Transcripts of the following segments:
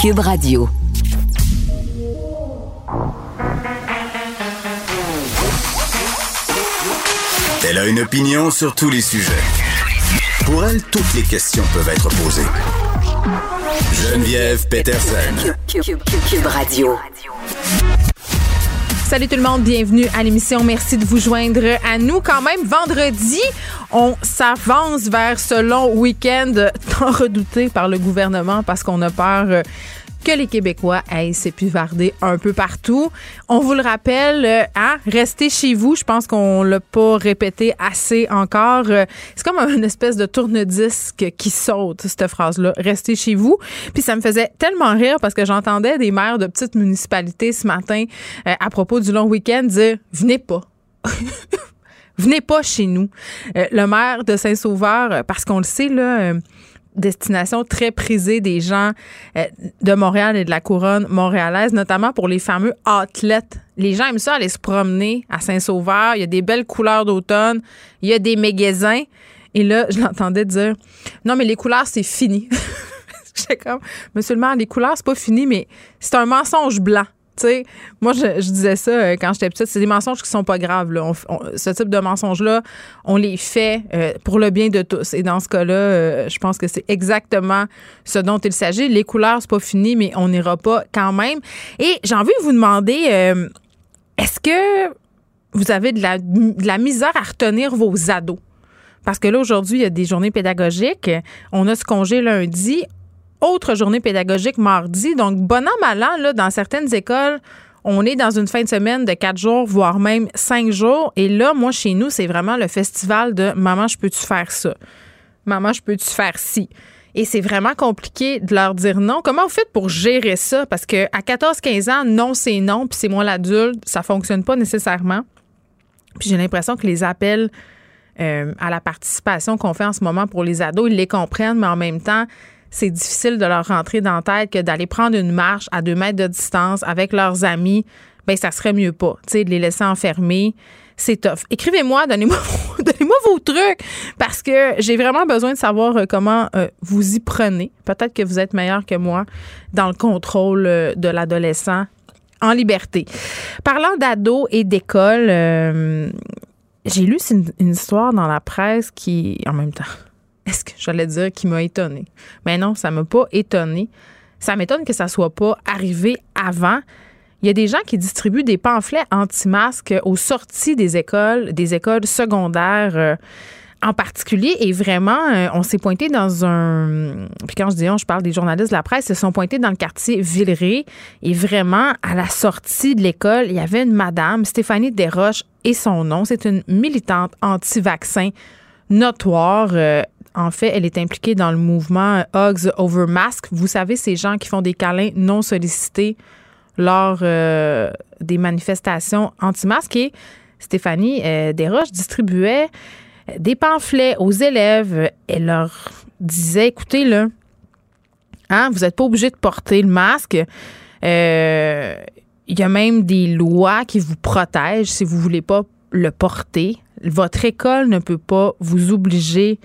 Cube Radio. Elle a une opinion sur tous les sujets. Pour elle, toutes les questions peuvent être posées. Geneviève Peterson. Cube, Radio. Salut tout le monde, bienvenue à l'émission. Merci de vous joindre à nous. Quand même, vendredi, on s'avance vers ce long week-end tant redouté par le gouvernement parce qu'on a peur euh, que les Québécois aillent s'épuvarder un peu partout. On vous le rappelle, euh, hein, restez chez vous. Je pense qu'on l'a pas répété assez encore. Euh, c'est comme une espèce de tourne-disque qui saute, cette phrase-là. Restez chez vous. Puis ça me faisait tellement rire parce que j'entendais des maires de petites municipalités ce matin à propos du long week-end dire « Venez pas ». Venez pas chez nous. le maire de Saint-Sauveur, parce qu'on le sait, là, destination très prisée des gens euh, de Montréal et de la couronne montréalaise, notamment pour les fameux athlètes. Les gens aiment ça aller se promener à Saint-Sauveur. Il y a des belles couleurs d'automne. Il y a des magasins. Et là, je l'entendais dire Non, mais les couleurs, c'est fini. Monsieur le maire, les couleurs, c'est pas fini, mais c'est un mensonge blanc moi, je, disais ça euh, quand j'étais petite. C'est des mensonges qui sont pas graves. ce type de mensonges-là, on les fait euh, pour le bien de tous. Et dans ce cas-là, euh, je pense que c'est exactement ce dont il s'agit. Les couleurs, c'est pas fini, mais on n'ira pas quand même. Et j'ai envie de vous demander, est-ce que vous avez de la misère à retenir vos ados? Parce que là, aujourd'hui, il y a des journées pédagogiques. On a ce congé lundi autre journée pédagogique mardi. Donc, bon an, mal an, là, dans certaines écoles, on est dans une fin de semaine de quatre jours, voire même cinq jours. Et là, moi, chez nous, c'est vraiment le festival de Maman, je peux-tu faire ça? Maman, je peux-tu faire ci? Et c'est vraiment compliqué de leur dire non. Comment vous faites pour gérer ça? Parce que à 14-15 ans, non, c'est non, puis c'est moi l'adulte, ça fonctionne pas nécessairement. Puis j'ai l'impression que les appels euh, à la participation qu'on fait en ce moment pour les ados, ils les comprennent, mais en même temps, c'est difficile de leur rentrer dans la tête que d'aller prendre une marche à deux mètres de distance avec leurs amis, ben ça serait mieux pas. Tu sais, de les laisser enfermer, c'est tough. Écrivez-moi, donnez-moi donnez-moi vos trucs parce que j'ai vraiment besoin de savoir euh, comment euh, vous y prenez. Peut-être que vous êtes meilleur que moi dans le contrôle euh, de l'adolescent en liberté. Parlant d'ados et d'école, j'ai lu une histoire dans la presse qui, en même temps, est-ce que j'allais dire qui m'a étonné? Mais non, ça m'a pas étonné. Ça m'étonne que ça soit pas arrivé avant. Il y a des gens qui distribuent des pamphlets anti-masques aux sorties des écoles, des écoles secondaires euh, en particulier. Et vraiment, euh, on s'est pointé dans un. Puis quand je dis on, je parle des journalistes de la presse, se sont pointés dans le quartier Villeray. Et vraiment, à la sortie de l'école, il y avait une madame, Stéphanie Desroches, et son nom. C'est une militante anti-vaccin notoire. Euh, en fait, elle est impliquée dans le mouvement Hugs Over Mask. Vous savez, ces gens qui font des câlins non sollicités lors euh, des manifestations anti-masques. Et Stéphanie euh, Desroches distribuait des pamphlets aux élèves. Elle leur disait, écoutez, là, hein, vous n'êtes pas obligé de porter le masque. Euh, il y a même des lois qui vous protègent si vous ne voulez pas le porter. Votre école ne peut pas vous obliger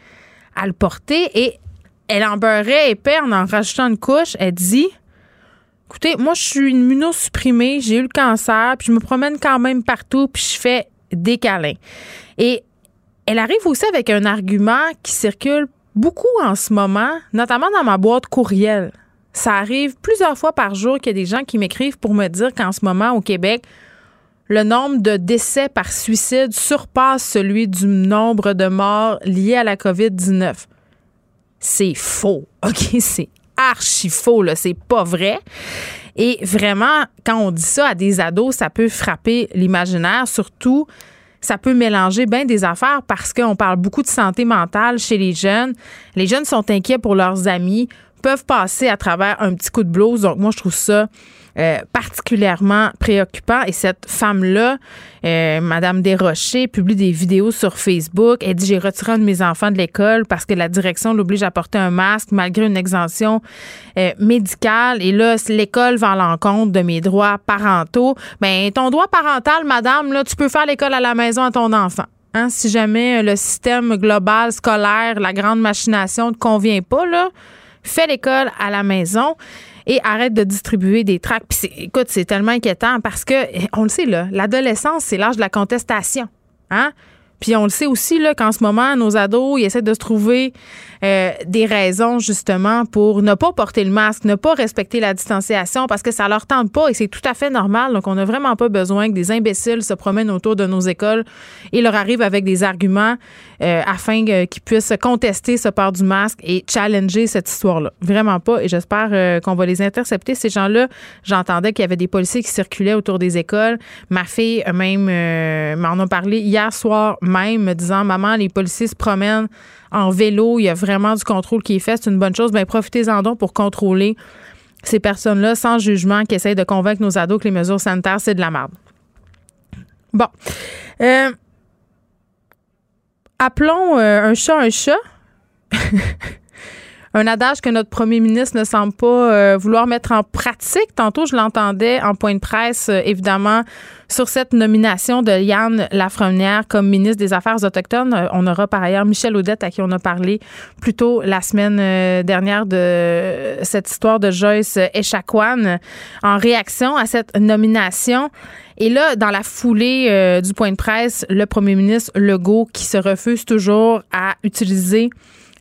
à le porter et elle en beurrait épais en en rajoutant une couche. Elle dit Écoutez, moi, je suis immunosupprimée, j'ai eu le cancer, puis je me promène quand même partout, puis je fais des câlins. Et elle arrive aussi avec un argument qui circule beaucoup en ce moment, notamment dans ma boîte courriel. Ça arrive plusieurs fois par jour qu'il y a des gens qui m'écrivent pour me dire qu'en ce moment, au Québec, le nombre de décès par suicide surpasse celui du nombre de morts liés à la COVID-19. C'est faux, OK? C'est archi faux, là. C'est pas vrai. Et vraiment, quand on dit ça à des ados, ça peut frapper l'imaginaire, surtout ça peut mélanger bien des affaires parce qu'on parle beaucoup de santé mentale chez les jeunes. Les jeunes sont inquiets pour leurs amis, peuvent passer à travers un petit coup de blouse. Donc, moi, je trouve ça euh, particulièrement préoccupant. Et cette femme-là, euh, Madame Desrochers, publie des vidéos sur Facebook. Elle dit J'ai retiré un de mes enfants de l'école parce que la direction l'oblige à porter un masque malgré une exemption euh, médicale. Et là, l'école va à l'encontre de mes droits parentaux. Ben, ton droit parental, madame, là, tu peux faire l'école à la maison à ton enfant. Hein, si jamais le système global scolaire, la grande machination ne te convient pas, là, fais l'école à la maison. Et arrête de distribuer des tracts. Puis écoute, c'est tellement inquiétant parce que, on le sait, là, l'adolescence, c'est l'âge de la contestation. Hein? Puis on le sait aussi là qu'en ce moment, nos ados, ils essaient de trouver euh, des raisons justement pour ne pas porter le masque, ne pas respecter la distanciation parce que ça leur tente pas et c'est tout à fait normal. Donc on n'a vraiment pas besoin que des imbéciles se promènent autour de nos écoles et leur arrivent avec des arguments euh, afin qu'ils puissent contester ce port du masque et challenger cette histoire-là. Vraiment pas. Et j'espère euh, qu'on va les intercepter ces gens-là. J'entendais qu'il y avait des policiers qui circulaient autour des écoles. Ma fille même m'en a parlé hier soir même, me disant Maman, les policiers se promènent en vélo, il y a vraiment du contrôle qui est fait, c'est une bonne chose. Bien, profitez-en donc pour contrôler ces personnes-là sans jugement qui essayent de convaincre nos ados que les mesures sanitaires, c'est de la merde. Bon. Euh, appelons euh, un chat un chat. un adage que notre premier ministre ne semble pas euh, vouloir mettre en pratique. Tantôt, je l'entendais en point de presse, euh, évidemment, sur cette nomination de Yann Lafrenière comme ministre des Affaires autochtones. Euh, on aura par ailleurs Michel Audette, à qui on a parlé plus tôt la semaine dernière de cette histoire de Joyce Echaquan en réaction à cette nomination. Et là, dans la foulée du point de presse, le premier ministre Legault qui se refuse toujours à utiliser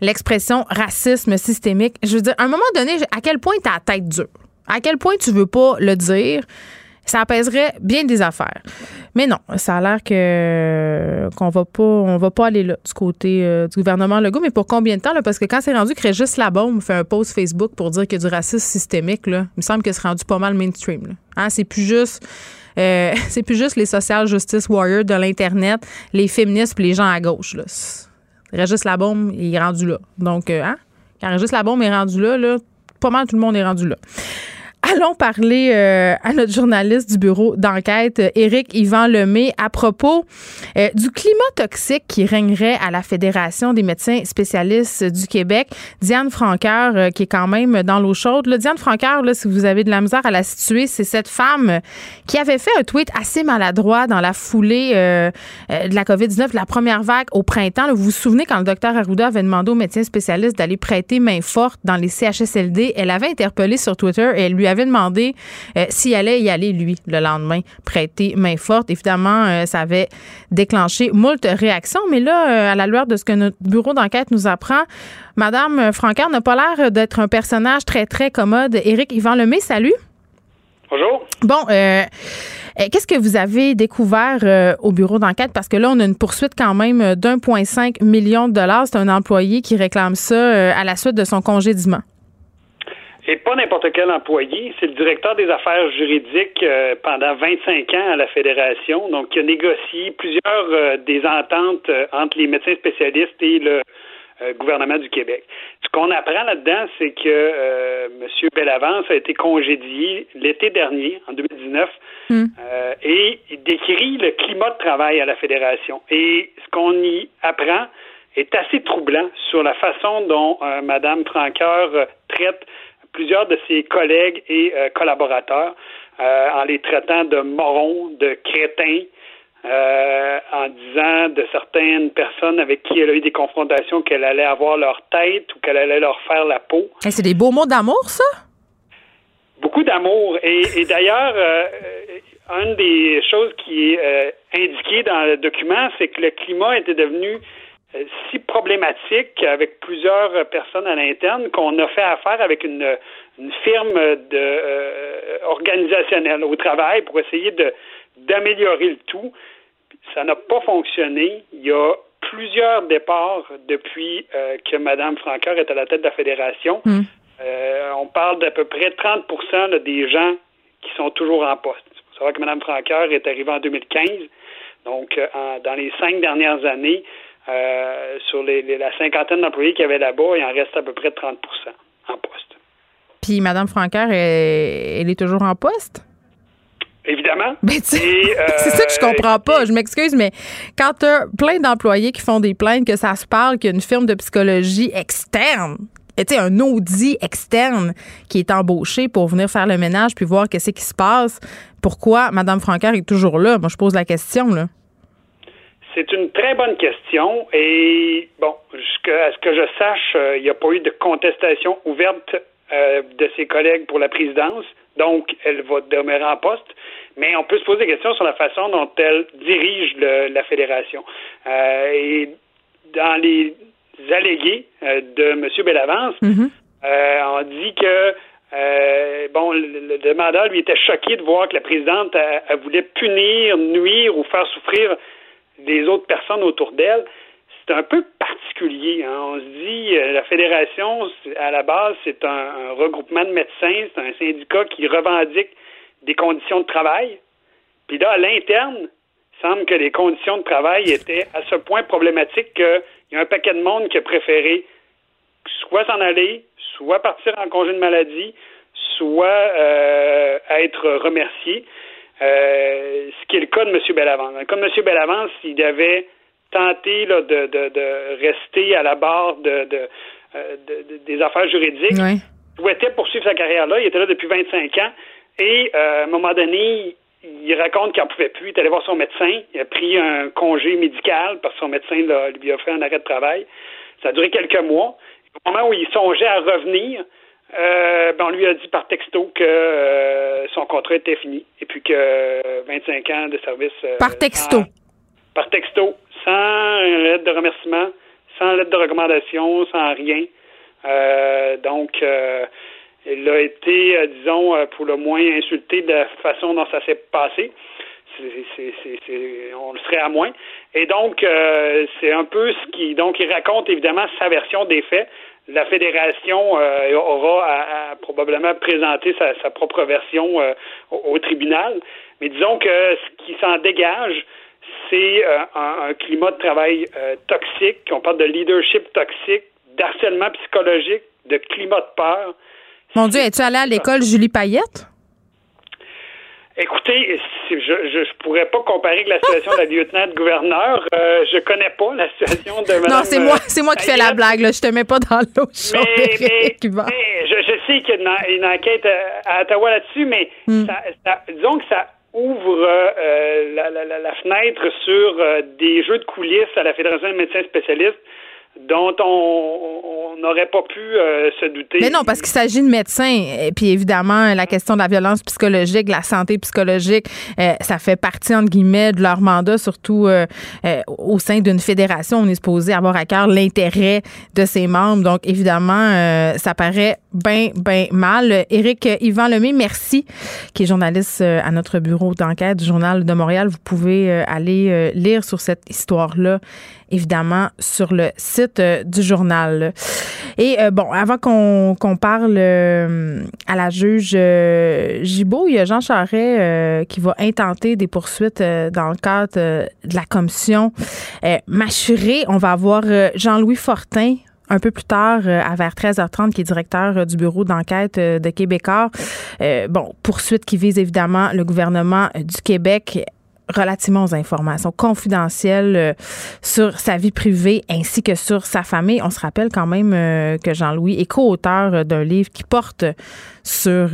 l'expression racisme systémique. Je veux dire, à un moment donné, à quel point tu as la tête dure? À quel point tu veux pas le dire? Ça apaiserait bien des affaires. Mais non, ça a l'air que qu'on va pas on va pas aller là du côté euh, du gouvernement Legault, mais pour combien de temps là? Parce que quand c'est rendu que juste la bombe fait un post Facebook pour dire qu'il y a du racisme systémique là, il me semble que c'est rendu pas mal mainstream. Hein, c'est plus juste euh, c'est plus juste les social justice warriors de l'internet, les féministes et les gens à gauche là. Régis Labombe il est rendu là. Donc, euh, hein? Quand Régis Labombe est rendu là, là, pas mal tout le monde est rendu là. Allons parler euh, à notre journaliste du bureau d'enquête, Éric Yvan Lemay, à propos euh, du climat toxique qui régnerait à la Fédération des médecins spécialistes du Québec. Diane Franqueur, euh, qui est quand même dans l'eau chaude. Diane Franqueur, si vous avez de la misère à la situer, c'est cette femme qui avait fait un tweet assez maladroit dans la foulée de la COVID-19, de la première vague au printemps. vous vous souvenez quand le docteur Arruda avait demandé aux médecins spécialistes d'aller prêter main forte dans les CHSLD, elle avait interpellé sur Twitter et elle lui avait demandé euh, s'il allait y aller, lui, le lendemain, prêter main forte. Évidemment, euh, ça avait déclenché moult réactions, mais là, euh, à la lueur de ce que notre bureau d'enquête nous apprend, Madame Francard n'a pas l'air d'être un personnage très, très commode. Éric Yvan Lemay, salut. Bonjour. Bon, Qu'est-ce que vous avez découvert au bureau d'enquête? Parce que là, on a une poursuite quand même d'1,5 million de dollars. C'est un employé qui réclame ça à la suite de son congédiement. Et pas n'importe quel employé, c'est le directeur des affaires juridiques euh, pendant 25 ans à la Fédération, donc qui a négocié plusieurs euh, des ententes euh, entre les médecins spécialistes et le gouvernement du Québec. Ce qu'on apprend là-dedans, c'est que M. Bellavance a été congédié l'été dernier, en 2019, hmm. et il décrit le climat de travail à la Fédération. Et ce qu'on y apprend est assez troublant sur la façon dont Mme Franqueur traite plusieurs de ses collègues et euh, collaborateurs euh, en les traitant de morons, de crétins, euh, en disant de certaines personnes avec qui elle a eu des confrontations qu'elle allait avoir leur tête ou qu'elle allait leur faire la peau. c'est des beaux mots d'amour, ça? Beaucoup d'amour. Et, d'ailleurs, une des choses qui est indiquée dans le document, c'est que le climat était devenu si problématique avec plusieurs personnes à l'interne qu'on a fait affaire avec une, firme de euh, organisationnelle au travail pour essayer de d'améliorer le tout. Ça n'a pas fonctionné. Il y a plusieurs départs depuis euh, que Mme Francoeur est à la tête de la fédération. Hmm. on parle d'à peu près 30% des gens qui sont toujours en poste. Il faut savoir que Mme Francoeur est arrivée en 2015. Donc, dans les cinq dernières années, euh, sur les, la cinquantaine d'employés qu'il y avait là-bas, il en reste à peu près 30% en poste. Puis Mme Francaire, elle, est toujours en poste? Évidemment. Ben, c'est ça que je comprends pas. Euh, je m'excuse, mais quand tu as plein d'employés qui font des plaintes, que ça se parle, qu'il y a une firme de psychologie externe, tu un audit externe qui est embauché pour venir faire le ménage puis voir qu'est-ce qui se passe, pourquoi Mme Francaire est toujours là? Moi, je pose la question, là. C'est une très bonne question et bon, jusqu'à ce que je sache, euh, il n'y a pas eu de contestation ouverte de ses collègues pour la présidence. Donc, elle va demeurer en poste. Mais on peut se poser des questions sur la façon dont elle dirige la fédération. et dans les allégués de M. Bellavance, mm-hmm. on dit que euh, bon, le, demandeur, lui, était choqué de voir que la présidente voulait punir, nuire ou faire souffrir les autres personnes autour d'elle. C'est un peu particulier. Hein. On se dit, euh, la fédération, à la base, c'est un, regroupement de médecins, c'est un syndicat qui revendique des conditions de travail. Puis là, à l'interne, semble que les conditions de travail étaient à ce point problématiques qu'il y a un paquet de monde qui a préféré soit s'en aller, soit partir en congé de maladie, soit euh, être remercié. Euh, ce qui est le cas de M. Bellavance. Dans le cas de M. Bellavance, il avait tenté là, de, de, de, rester à la barre de, de, euh, des affaires juridiques. Il souhaitait poursuivre sa carrière là. Il était là depuis 25 ans. Et à un moment donné, il raconte qu'il n'en pouvait plus. Il est allé voir son médecin. Il a pris un congé médical parce que son médecin lui a fait un arrêt de travail. Ça a duré quelques mois. Au moment où il songeait à revenir, euh, ben on lui a dit par texto que euh, son contrat était fini et puis que 25 ans de service. Euh, par texto. par texto, sans lettre de remerciement, sans lettre de recommandation, sans rien. donc, il a été, disons, pour le moins insulté de la façon dont ça s'est passé. on le serait à moins. Et donc, c'est un peu ce qui. Donc, il raconte évidemment sa version des faits la fédération euh, aura à, probablement présenter sa, propre version euh, au, tribunal. Mais disons que ce qui s'en dégage, c'est euh, un, climat de travail toxique. On parle de leadership toxique, d'harcèlement psychologique, de climat de peur. Mon Dieu, es-tu allé à l'école Julie Payette? Écoutez, je, je, pourrais pas comparer avec la situation de la lieutenant-gouverneur. Euh, je connais pas la situation de Mme... Non, c'est moi, c'est moi qui fais la blague. Là. Je te mets pas dans l'eau mais, mais, je, je, sais qu'il y a une, enquête euh, à Ottawa là-dessus, mais hmm. ça, disons que ça ouvre euh, la, la, la, fenêtre sur euh, des jeux de coulisses à la Fédération des médecins spécialistes dont on n'aurait pas pu euh, se douter. Mais non, parce qu'il s'agit de médecins. Et puis évidemment, la question de la violence psychologique, la santé psychologique, euh, ça fait partie, entre guillemets, de leur mandat, surtout euh, au sein d'une fédération. On est supposé avoir à cœur l'intérêt de ses membres. Donc évidemment, ça paraît bien, bien mal. Éric Yvan Lemay, merci, qui est journaliste à notre bureau d'enquête du Journal de Montréal. Vous pouvez aller lire sur cette histoire-là évidemment, sur le site euh, du journal. Et euh, bon, avant qu'on parle euh, à la juge Gibault, il y a Jean Charret qui va intenter des poursuites dans le cadre de la commission Mâchuré. On va avoir Jean-Louis Fortin un peu plus tard, à vers 13h30, qui est directeur du bureau d'enquête de Québécois. bon, poursuite qui vise évidemment le gouvernement du Québec relativement aux informations confidentielles euh, sur sa vie privée ainsi que sur sa famille. On se rappelle quand même euh, que Jean-Louis est co-auteur euh, d'un livre qui porte sur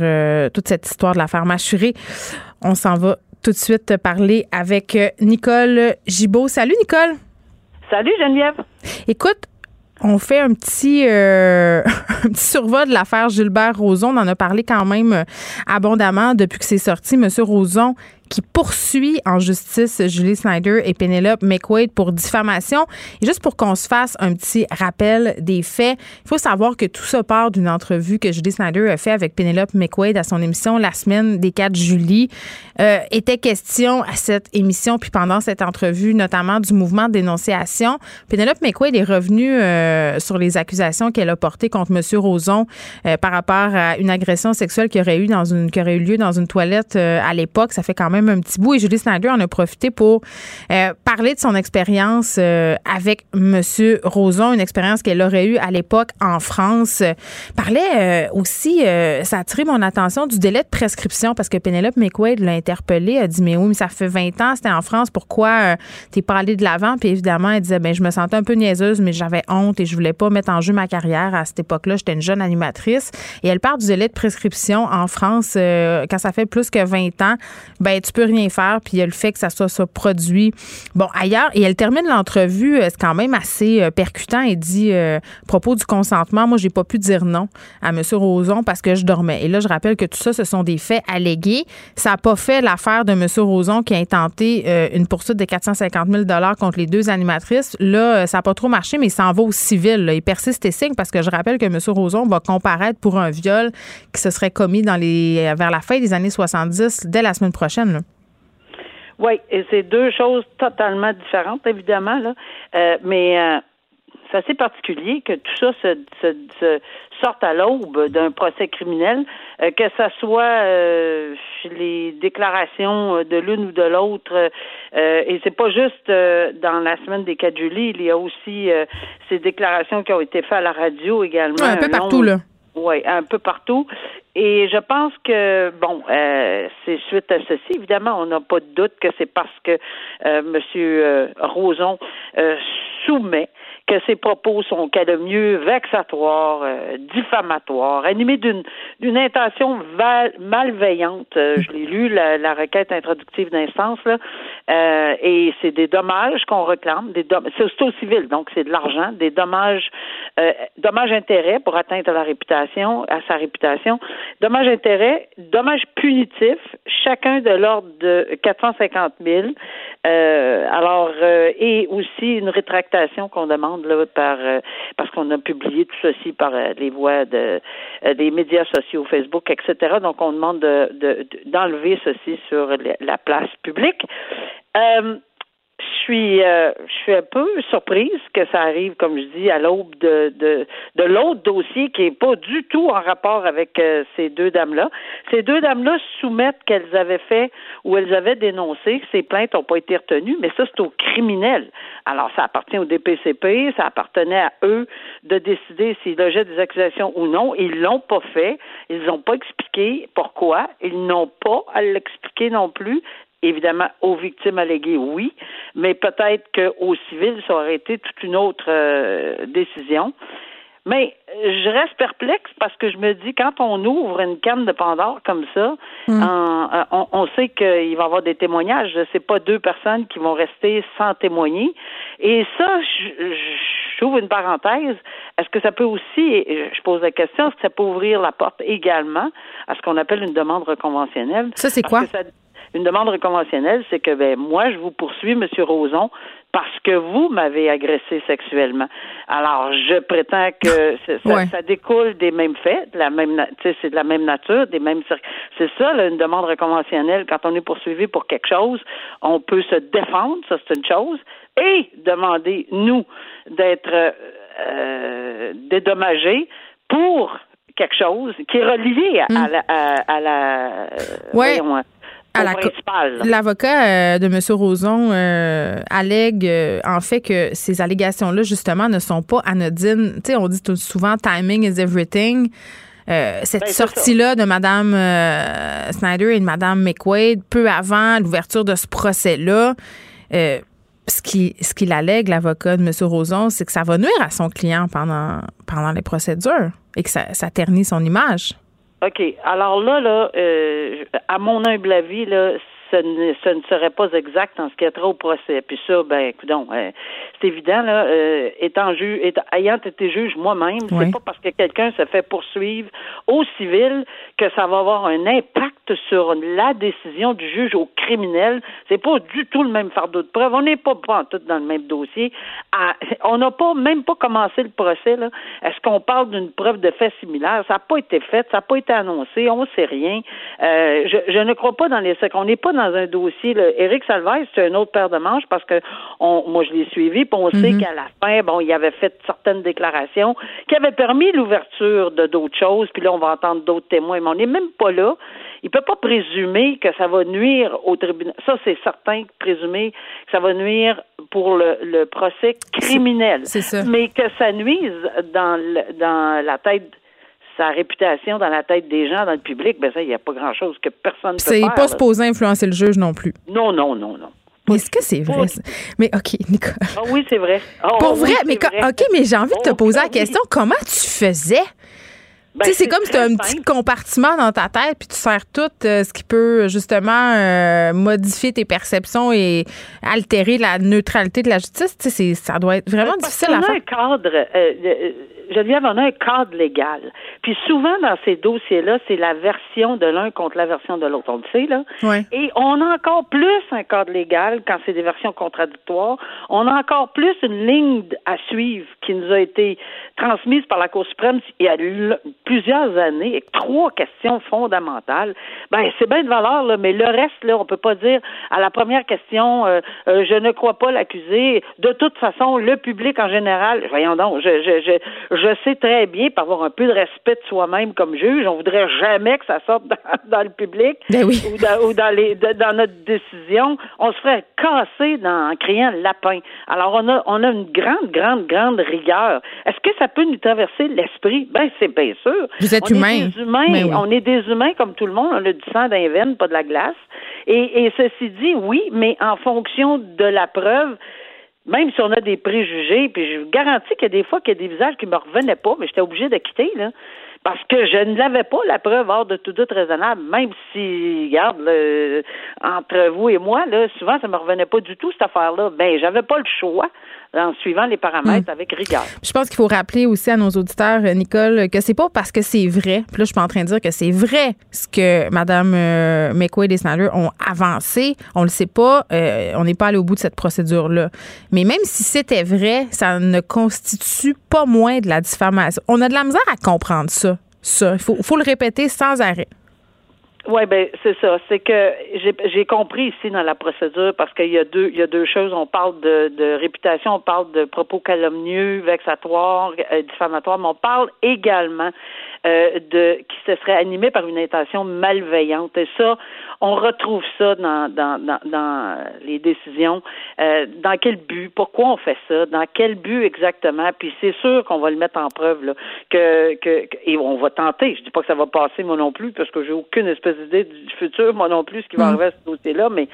toute cette histoire de l'affaire Machuré. On s'en va tout de suite parler avec Nicole Gibault. Salut Nicole. Salut Geneviève. Écoute, on fait un petit, un petit survol de l'affaire Gilbert Rozon. On en a parlé quand même abondamment depuis que c'est sorti. Monsieur Rozon qui poursuit en justice Julie Snyder et Penelope McQuaid pour diffamation. Et juste pour qu'on se fasse un petit rappel des faits, il faut savoir que tout ça part d'une entrevue que Julie Snyder a fait avec Penelope McQuaid à son émission la semaine des 4 juillet. Euh, était question à cette émission, puis pendant cette entrevue, notamment du mouvement de dénonciation. Penelope McQuaid est revenue euh, sur les accusations qu'elle a portées contre M. Roson euh, par rapport à une agression sexuelle qui aurait eu dans une qui aurait eu lieu dans une toilette à l'époque. Ça fait quand même un petit bout et Julie Snyder en a profité pour euh, parler de son expérience euh, avec Monsieur Roson, une expérience qu'elle aurait eue à l'époque en France. Parlait euh, aussi, ça a attiré mon attention du délai de prescription parce que Penelope McQuaid l'a interpellée, a dit mais oui, mais ça fait 20 ans, c'était en France, pourquoi t'es pas allé de l'avant? Puis évidemment, elle disait ben je me sentais un peu niaiseuse, mais j'avais honte et je voulais pas mettre en jeu ma carrière à cette époque-là. J'étais une jeune animatrice et elle parle du délai de prescription en France quand ça fait plus que 20 ans. Ben tu peux rien faire. Puis il y a le fait que ça soit ça produit bon ailleurs. Et elle termine l'entrevue, c'est quand même assez percutant. Elle dit à propos du consentement, moi j'ai pas pu dire non à M. Roson parce que je dormais. Et là, je rappelle que tout ça, ce sont des faits allégués. Ça n'a pas fait l'affaire de M. Roson qui a intenté une poursuite de 450 000 contre les deux animatrices. Là, ça n'a pas trop marché, mais il s'en va au civil. Il persiste et signe parce que je rappelle que M. Roson va comparaître pour un viol qui se serait commis dans les, vers la fin des années 70 dès la semaine prochaine. Oui, et c'est deux choses totalement différentes, évidemment, là. Euh, mais euh, c'est assez particulier que tout ça se, se, sorte à l'aube d'un procès criminel, euh, que ça soit euh, les déclarations de l'une ou de l'autre. Euh, et c'est pas juste dans la semaine des 4 juillet, il y a aussi ces déclarations qui ont été faites à la radio également. un peu partout, là. Oui, un peu partout. Et je pense que, bon, c'est suite à ceci, évidemment, on n'a pas de doute que c'est parce que euh, M. Roson soumet que ses propos sont mieux vexatoires, euh, diffamatoires, animés d'une intention malveillante. Euh, je l'ai lu la, requête introductive d'instance euh, et c'est des dommages qu'on réclame. Des c'est au civil, donc c'est de l'argent, des dommages, dommages intérêts pour atteindre la réputation, à sa réputation, dommages intérêts, dommages punitifs, chacun de l'ordre de 450 000. alors et aussi une rétractation qu'on demande par euh, parce qu'on a publié tout ceci par euh, les voies de euh, des médias sociaux, Facebook, etc. Donc on demande de, d'enlever ceci sur la place publique je suis, euh, je suis un peu surprise que ça arrive, comme je dis, à l'aube de, de, de l'autre dossier qui est pas du tout en rapport avec euh, ces deux dames-là. Ces deux dames-là soumettent qu'elles avaient fait ou elles avaient dénoncé que ces plaintes n'ont pas été retenues, mais ça, c'est au criminel. Alors, ça appartient au DPCP, ça appartenait à eux de décider s'ils logeaient des accusations ou non. Ils l'ont pas fait. Ils n'ont pas expliqué pourquoi. Ils n'ont pas à l'expliquer non plus évidemment, aux victimes alléguées, oui, mais peut-être qu'au civil, ça aurait été toute une autre euh, décision. Mais je reste perplexe parce que je me dis, quand on ouvre une canne de Pandore comme ça, mm. euh, on, sait qu'il va y avoir des témoignages. C'est pas deux personnes qui vont rester sans témoigner. Et ça, j'ouvre une parenthèse. Est-ce que ça peut aussi, je pose la question, est-ce que ça peut ouvrir la porte également à ce qu'on appelle une demande reconventionnelle? Ça, c'est quoi? Une demande conventionnelle, c'est que ben moi je vous poursuis, Monsieur Roson, parce que vous m'avez agressé sexuellement. Alors je prétends que ça, découle des mêmes faits, de la même, c'est de la même nature, des mêmes. C'est ça, là, une demande conventionnelle. Quand on est poursuivi pour quelque chose, on peut se défendre, ça c'est une chose, et demander nous d'être euh, dédommagés pour quelque chose qui est relié à, mm. la, à, la euh, L'avocat euh, de M. Roson euh, allègue euh, en fait que ces allégations-là, justement, ne sont pas anodines. Tu sais, on dit tout souvent timing is everything. cette ben, sortie-là de Mme Snyder et de Mme McQuaid, peu avant l'ouverture de ce procès-là, ce qui ce qu'il allègue, l'avocat de M. Roson, c'est que ça va nuire à son client pendant, pendant les procédures et que ça, ça ternit son image. OK. Alors là, là, euh, à mon humble avis, là, ce ne, ne serait pas exact en ce qui a trait au procès. Puis ça, ben, écoute, euh, c'est évident, là, euh, étant juge, ayant été juge moi-même, c'est pas parce que quelqu'un se fait poursuivre au civil que ça va avoir un impact sur la décision du juge au criminel. C'est pas du tout le même fardeau de preuve. On n'est pas, pas tout dans le même dossier. on n'a pas même pas commencé le procès. Là. Est-ce qu'on parle d'une preuve de fait similaire? Ça n'a pas été fait, ça n'a pas été annoncé, on ne sait rien. Euh, je, je, ne crois pas dans les On n'est pas dans un dossier. Là. Éric Salvaire, c'est un autre paire de manches parce que on, moi je l'ai suivi, puis on sait qu'à la fin, bon, il avait fait certaines déclarations qui avaient permis l'ouverture de d'autres choses, puis là on va entendre d'autres témoins, mais on n'est même pas là. Il peut pas présumer que ça va nuire au tribunal. Ça, c'est certain, présumer que ça va nuire pour le, procès criminel. Mais que ça nuise dans, dans la tête sa réputation dans la tête des gens, dans le public, ben ça, il n'y a pas grand-chose que personne ne peut faire. C'est pas supposé influencer le juge non plus. Non, non, non, non. Mais est-ce que c'est vrai? Mais OK, Nicole. Ah oui, c'est vrai. Ah, Pour vrai, mais OK, mais j'ai envie de te poser la question. Comment tu faisais? Ben, tu sais, c'est comme si tu as un petit compartiment dans ta tête, puis tu sers tout euh, ce qui peut justement euh, modifier tes perceptions et altérer la neutralité de la justice. Tu sais, ça doit être vraiment difficile à faire. un cadre. Euh, Geneviève, on a un cadre légal. Puis souvent, dans ces dossiers-là, c'est la version de l'un contre la version de l'autre. On le sait, là. Et on a encore plus un cadre légal quand c'est des versions contradictoires. On a encore plus une ligne à suivre qui nous a été transmise par la Cour suprême il y a plusieurs années, avec trois questions fondamentales. Ben, c'est bien de valeur, là, mais le reste, là, on peut pas dire à la première question, euh, euh, je ne crois pas l'accusé. De toute façon, le public en général, voyons donc, je, je, je, je sais très bien, par avoir un peu de respect de soi-même comme juge, on voudrait jamais que ça sorte dans, le public ben ou, dans, les, dans notre décision. On se ferait casser dans, en criant lapin. Alors, on a, on a une grande, grande, grande rigueur. Est-ce que ça peut nous traverser l'esprit? Ben, c'est bien sûr. Vous êtes on humain. Est des humains ben On est des humains comme tout le monde. On a du sang dans les veines, pas de la glace. Et, et ceci dit, oui, mais en fonction de la preuve, même si on a des préjugés, puis je vous garantis qu'il y a des fois qu'il y a des visages qui me revenaient pas, mais j'étais obligée de quitter, là. Parce que je ne l'avais pas la preuve hors de tout doute raisonnable, même si, regarde, entre vous et moi, là, souvent ça me revenait pas du tout cette affaire-là. Ben, j'avais pas le choix en suivant les paramètres hmm. avec rigueur. Je pense qu'il faut rappeler aussi à nos auditeurs, euh, Nicole, que c'est pas parce que c'est vrai. Puis là, je suis pas en train de dire que c'est vrai ce que Mme euh, McQuaid et Snyder ont avancé. On le sait pas. Euh, on n'est pas allé au bout de cette procédure-là. Mais même si c'était vrai, ça ne constitue pas moins de la diffamation. On a de la misère à comprendre ça. Ça. Il faut, faut le répéter sans arrêt. Oui, ben c'est ça. C'est que j'ai compris ici dans la procédure parce qu'il y a deux il y a deux choses. On parle de, de réputation, on parle de propos calomnieux, vexatoires, euh, diffamatoires, mais on parle également euh, de qui se serait animé par une intention malveillante. Et ça, on retrouve ça dans, dans, dans, dans les décisions. Euh, dans quel but? Pourquoi on fait ça? Dans quel but exactement? Puis c'est sûr qu'on va le mettre en preuve là, que, que, et on va tenter. Je dis pas que ça va passer moi non plus parce que j'ai aucune espèce d'idée du futur moi non plus ce qui va mm. arriver à ce dossier-là, mais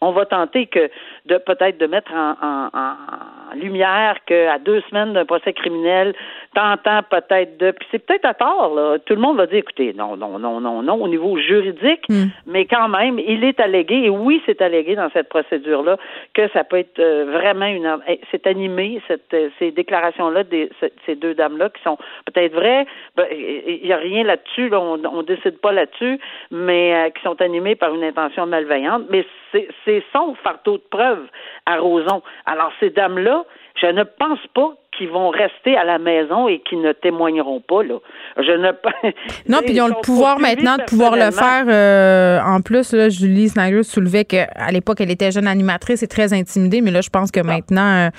on va tenter que de peut-être de mettre en, en, en lumière qu'à deux semaines d'un procès criminel, tentant peut-être de puis c'est peut-être à tort, là. Tout le monde va dire écoutez, non, non, non, non, non, au niveau juridique, hmm. mais quand même, il est allégué, et oui, c'est allégué dans cette procédure-là, que ça peut être euh, vraiment une eh, c'est animé, cette, euh, ces déclarations-là, des, ces deux dames-là, qui sont peut-être vraies, ben, il n'y a rien là-dessus, on, on décide pas là-dessus, mais euh, qui sont animées par une intention malveillante, mais c'est son fardeau de preuve à Roson. Alors, ces dames-là, je ne pense pas qu'ils vont rester à la maison et qui ne témoigneront pas. Là. Je ne Non, puis ils ont le pouvoir maintenant de pouvoir le faire. Euh, en plus, là, Julie Snyder soulevait qu'à l'époque, elle était jeune animatrice et très intimidée, mais là, je pense que ah. maintenant. Euh,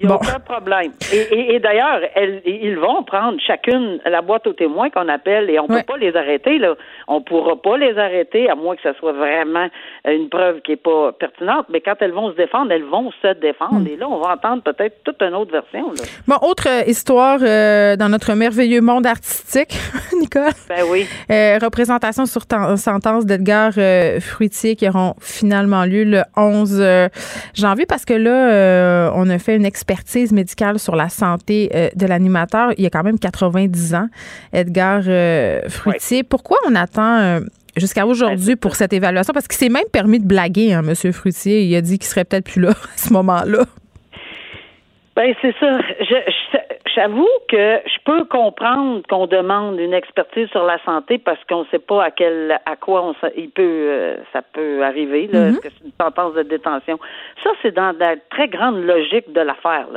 il a aucun problème. Et, d'ailleurs, ils vont prendre chacune la boîte aux témoins qu'on appelle et on ne peut pas les arrêter. Là. On ne pourra pas les arrêter à moins que ce soit vraiment une preuve qui n'est pas pertinente. Mais quand elles vont se défendre, elles vont se défendre. Hmm. Et là, on va entendre peut-être toute une autre version. Là. Bon, autre euh, histoire euh, dans notre merveilleux monde artistique, Nicole. Ben oui. Euh, représentation sur sentence d'Edgar Fruitier qui auront finalement lieu le 11 janvier parce que là, on a fait une expertise médicale sur la santé de l'animateur. Il y a quand même 90 ans, Edgar Fruitier. Pourquoi on attend jusqu'à aujourd'hui ben, pour cette évaluation? Parce qu'il s'est même permis de blaguer, hein, M. Fruitier. Il a dit qu'il serait peut-être plus là à ce moment-là. Ben c'est ça. j'avoue que je peux comprendre qu'on demande une expertise sur la santé parce qu'on ne sait pas à quel à quoi on il peut euh, ça peut arriver là, mm-hmm. que c'est une sentence de détention? Ça c'est dans la très grande logique de l'affaire.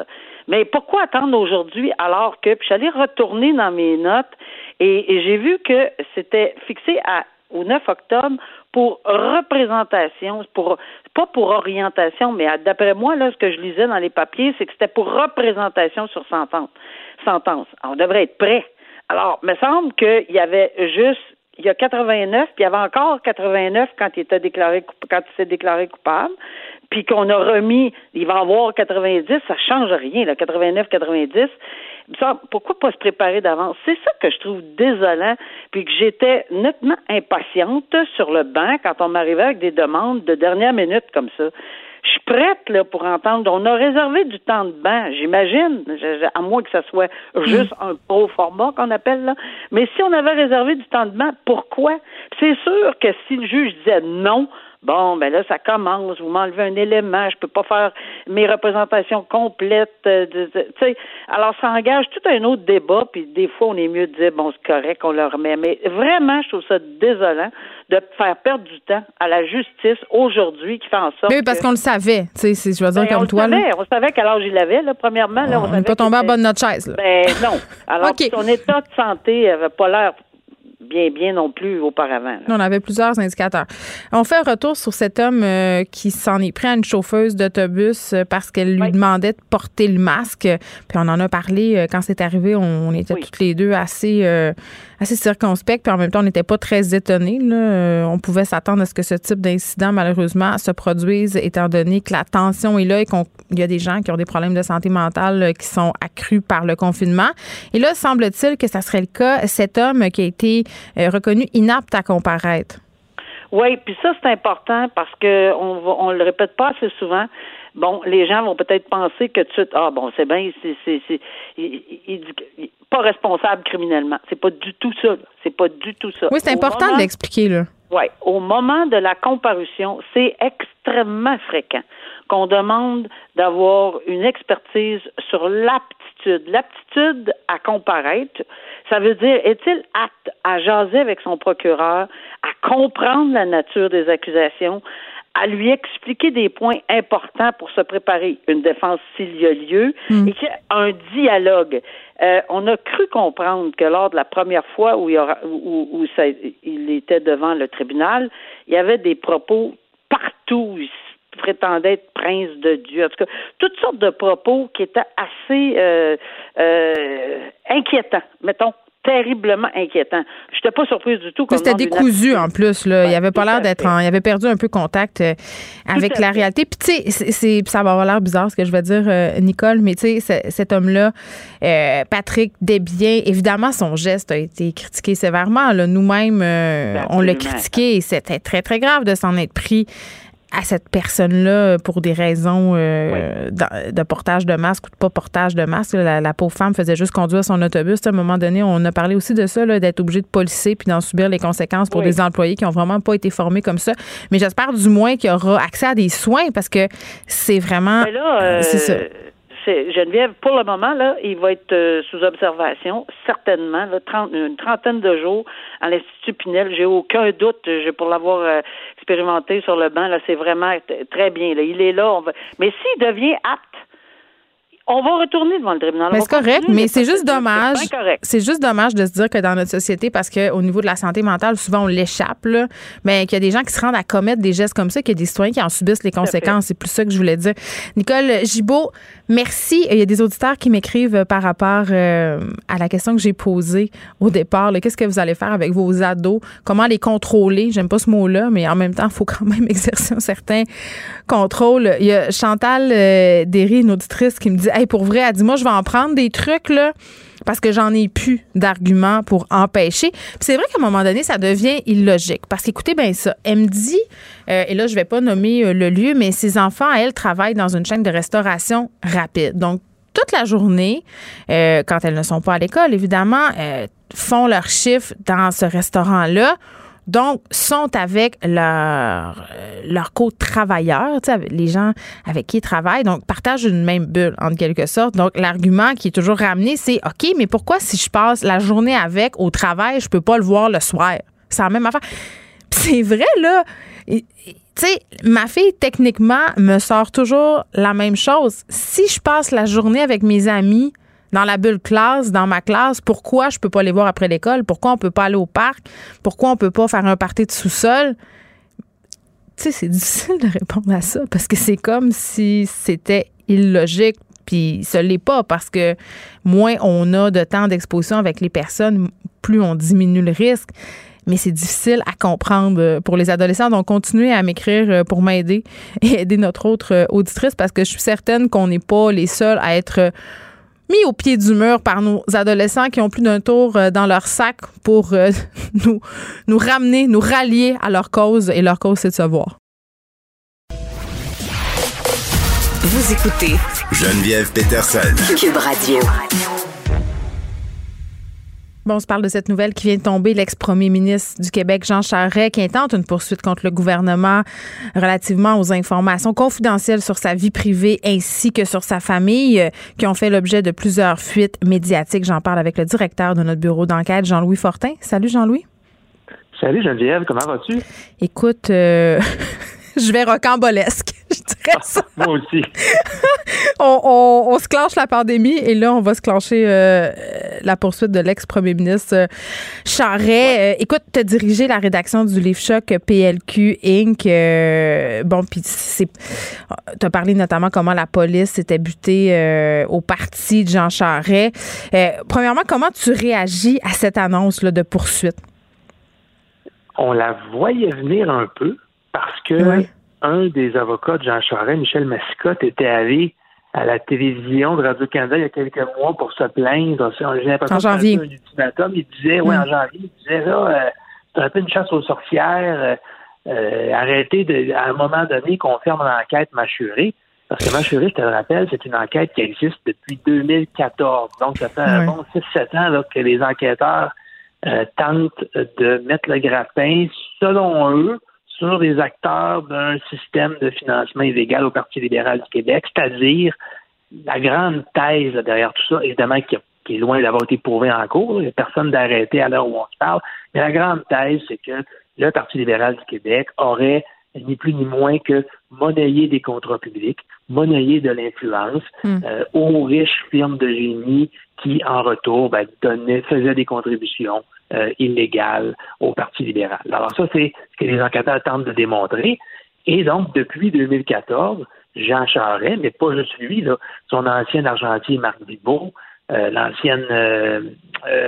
Mais pourquoi attendre aujourd'hui alors que puis j'allais retourner dans mes notes et, et j'ai vu que c'était fixé à au 9 octobre pour représentation, pour pas pour orientation, mais d'après moi, là, ce que je lisais dans les papiers, c'est que c'était pour représentation sur sentence. sentence. on devrait être prêt. Alors, il me semble qu'il y avait juste il y a 89, puis il y avait encore 89 quand il était déclaré quand il s'est déclaré coupable, puis qu'on a remis, il va avoir 90, ça change rien, là, 89, 90 pourquoi pas se préparer d'avance? C'est ça que je trouve désolant, puis que j'étais nettement impatiente sur le banc quand on m'arrivait avec des demandes de dernière minute comme ça. Je suis prête là, pour entendre. On a réservé du temps de banc, j'imagine, à moins que ce soit juste un pro format qu'on appelle là. Mais si on avait réservé du temps de banc, pourquoi? C'est sûr que si le juge disait non, Bon, ben là, ça commence. Vous m'enlevez un élément. Je peux pas faire mes représentations complètes. Euh, sais, alors, ça engage tout un autre débat. Puis des fois, on est mieux de dire bon, c'est correct, on le remet. Mais vraiment, je trouve ça désolant de faire perdre du temps à la justice aujourd'hui qui fait en sorte. Oui, parce qu'on le savait. Tu sais, je veux dire ben, comme toi. Savait, On savait quel âge il avait. Là, premièrement, là, on n'est pas tombé à bonne notre chaise. Là. Ben non. Alors, son état de santé avait pas l'air bien, bien non plus auparavant. On avait plusieurs indicateurs. On fait un retour sur cet homme euh, qui s'en est pris à une chauffeuse d'autobus euh, parce qu'elle lui demandait de porter le masque. Puis on en a parlé euh, quand c'est arrivé. On, était toutes les deux assez assez circonspect, puis en même temps, on n'était pas très étonnés. On pouvait s'attendre à ce que ce type d'incident, malheureusement, se produise, étant donné que la tension est là et qu'il y a des gens qui ont des problèmes de santé mentale qui sont accrus par le confinement. Et là, semble-t-il que ça serait le cas, cet homme qui a été reconnu inapte à comparaître. Oui, puis ça, c'est important parce que on, on le répète pas assez souvent bon, les gens vont peut-être penser que tu ah bon, c'est bien, c'est, c'est, c'est, il, pas responsable criminellement. C'est pas du tout ça. C'est pas du tout ça. Oui, c'est important de l'expliquer là. Oui, au moment de la comparution, c'est extrêmement fréquent qu'on demande d'avoir une expertise sur l'aptitude. L'aptitude à comparaître, ça veut dire est-il apte à jaser avec son procureur, à comprendre la nature des accusations, à lui expliquer des points importants pour se préparer une défense s'il y a lieu mm. et qu'il y un dialogue? Euh, on a cru comprendre que lors de la première fois où il, aura, où, où ça, il était devant le tribunal, il y avait des propos partout. Prétendait être prince de Dieu. En tout cas, toutes sortes de propos qui étaient assez euh, euh, inquiétants, mettons, terriblement inquiétant. Je n'étais pas surprise du tout. C'était décousu en plus. Là. il avait pas l'air d'être. Il avait perdu un peu contact euh, avec la réalité. Puis tu sais, ça va avoir l'air bizarre ce que je vais dire, euh, Nicole, mais tu sais, cet homme-là, euh, Patrick Desbiens, évidemment, son geste a été critiqué sévèrement. Nous-mêmes, on l'a critiqué. C'était très très grave de s'en être pris à cette personne-là pour des raisons euh, de, portage de masque ou de pas portage de masque. La, pauvre femme faisait juste conduire son autobus. À un moment donné, on a parlé aussi de ça, d'être obligé de policer puis d'en subir les conséquences pour des employés qui ont vraiment pas été formés comme ça. Mais j'espère du moins qu'il y aura accès à des soins parce que c'est vraiment... c'est ça euh, Geneviève, pour le moment, là, il va être euh, sous observation, certainement, là, une trentaine de jours à l'Institut Pinel. J'ai aucun doute, pour l'avoir euh, expérimenté sur le banc, là, c'est vraiment très bien. Il est là. On va... Mais s'il devient apte on va retourner devant le tribunal. Mais c'est correct, mais c'est juste dommage. C'est juste dommage de se dire que dans notre société, parce qu'au niveau de la santé mentale, souvent on l'échappe, mais qu'il y a des gens qui se rendent à commettre des gestes comme ça, qu'il y a des citoyens qui en subissent les conséquences. C'est plus ça que je voulais dire. Nicole Gibault, merci. Il y a des auditeurs qui m'écrivent par rapport euh, à la question que j'ai posée au départ. Qu'est-ce que vous allez faire avec vos ados? Comment les contrôler? J'aime pas ce mot-là, mais en même temps, il faut quand même exercer un certain contrôle. Il y a Chantal euh, Derry, une auditrice, qui me dit pour vrai, elle dit Moi, je vais en prendre des trucs, là parce que j'en ai plus d'arguments pour empêcher. c'est vrai qu'à un moment donné, ça devient illogique. Parce qu'écoutez bien ça, elle me dit, euh, et là, je vais pas nommer euh, le lieu, mais ses enfants, elle, travaillent dans une chaîne de restauration rapide. Donc, toute la journée, euh, quand elles ne sont pas à l'école, évidemment, font leur chiffre dans ce restaurant-là donc, sont avec leur, euh, leur co-travailleurs, les gens avec qui ils travaillent, donc partagent une même bulle, en quelque sorte. Donc, l'argument qui est toujours ramené, c'est OK, mais pourquoi si je passe la journée avec au travail, je peux pas le voir le soir? C'est la même affaire. c'est vrai, là. Tu sais, ma fille, techniquement, me sort toujours la même chose. Si je passe la journée avec mes amis, dans la bulle classe, dans ma classe, pourquoi je peux pas les voir après l'école? Pourquoi on peut pas aller au parc? Pourquoi on peut pas faire un party de sous-sol? Tu sais, c'est difficile de répondre à ça parce que c'est comme si c'était illogique. Puis ce l'est pas parce que moins on a de temps d'exposition avec les personnes, plus on diminue le risque mais c'est difficile à comprendre pour les adolescents. Donc, continuez à m'écrire pour m'aider et aider notre autre auditrice parce que je suis certaine qu'on n'est pas les seuls à être mis au pied du mur par nos adolescents qui ont plus d'un tour euh, dans leur sac pour euh, nous, nous ramener, nous rallier à leur cause. Et leur cause, c'est de se voir. Vous écoutez Geneviève Peterson. Cube Radio. Bon, on se parle de cette nouvelle qui vient de tomber. L'ex-premier ministre du Québec, Jean Charest, qui intente une poursuite contre le gouvernement relativement aux informations confidentielles sur sa vie privée ainsi que sur sa famille, euh, qui ont fait l'objet de plusieurs fuites médiatiques. J'en parle avec le directeur de notre bureau d'enquête, Jean-Louis Fortin. Salut, Jean-Louis. Salut, Geneviève. Comment vas-tu? Écoute, euh, je vais rocambolesque. Je dirais ah, ça. moi aussi. on, se clenche la pandémie et là, on va se clencher euh, la poursuite de l'ex-premier ministre euh, Charret. Euh, écoute, tu as dirigé la rédaction du livre choc PLQ Inc. bon, puis tu as parlé notamment comment la police s'était butée au parti de Jean Charret. premièrement, comment tu réagis à cette annonce là, de poursuite? On la voyait venir un peu parce que un des avocats de Jean Charest, Michel Massicotte, était allé à la télévision de Radio-Canada il y a quelques mois pour se plaindre. en janvier. Un ultimatum. Il disait, oui, en mm. janvier, il disait, là, euh, c'est un peu une chasse aux sorcières. Euh, euh, arrêtez de, à un moment donné qu'on ferme l'enquête Machuré. Parce que Machuré, je te le rappelle, c'est une enquête qui existe depuis 2014. Donc, ça fait un bon 6-7 ans là, que les enquêteurs tentent de mettre le grappin, selon eux, sur les acteurs d'un système de financement illégal au Parti libéral du Québec, c'est-à-dire la grande thèse derrière tout ça, évidemment, qui, est loin d'avoir été prouvée en cours, il n'y a personne d'arrêté à l'heure où on se parle, mais la grande thèse, c'est que le Parti libéral du Québec aurait ni plus ni moins que monnayer des contrats publics, monnayer de l'influence hmm. euh, aux riches firmes de génie qui, en retour, ben, donnaient, faisaient des contributions euh, au Parti libéral. Alors ça, c'est ce que les enquêteurs tentent de démontrer. Et donc, depuis 2014, Jean Charest, mais pas juste lui, son ancien argentier Marc Bibot, euh, l'ancienne euh,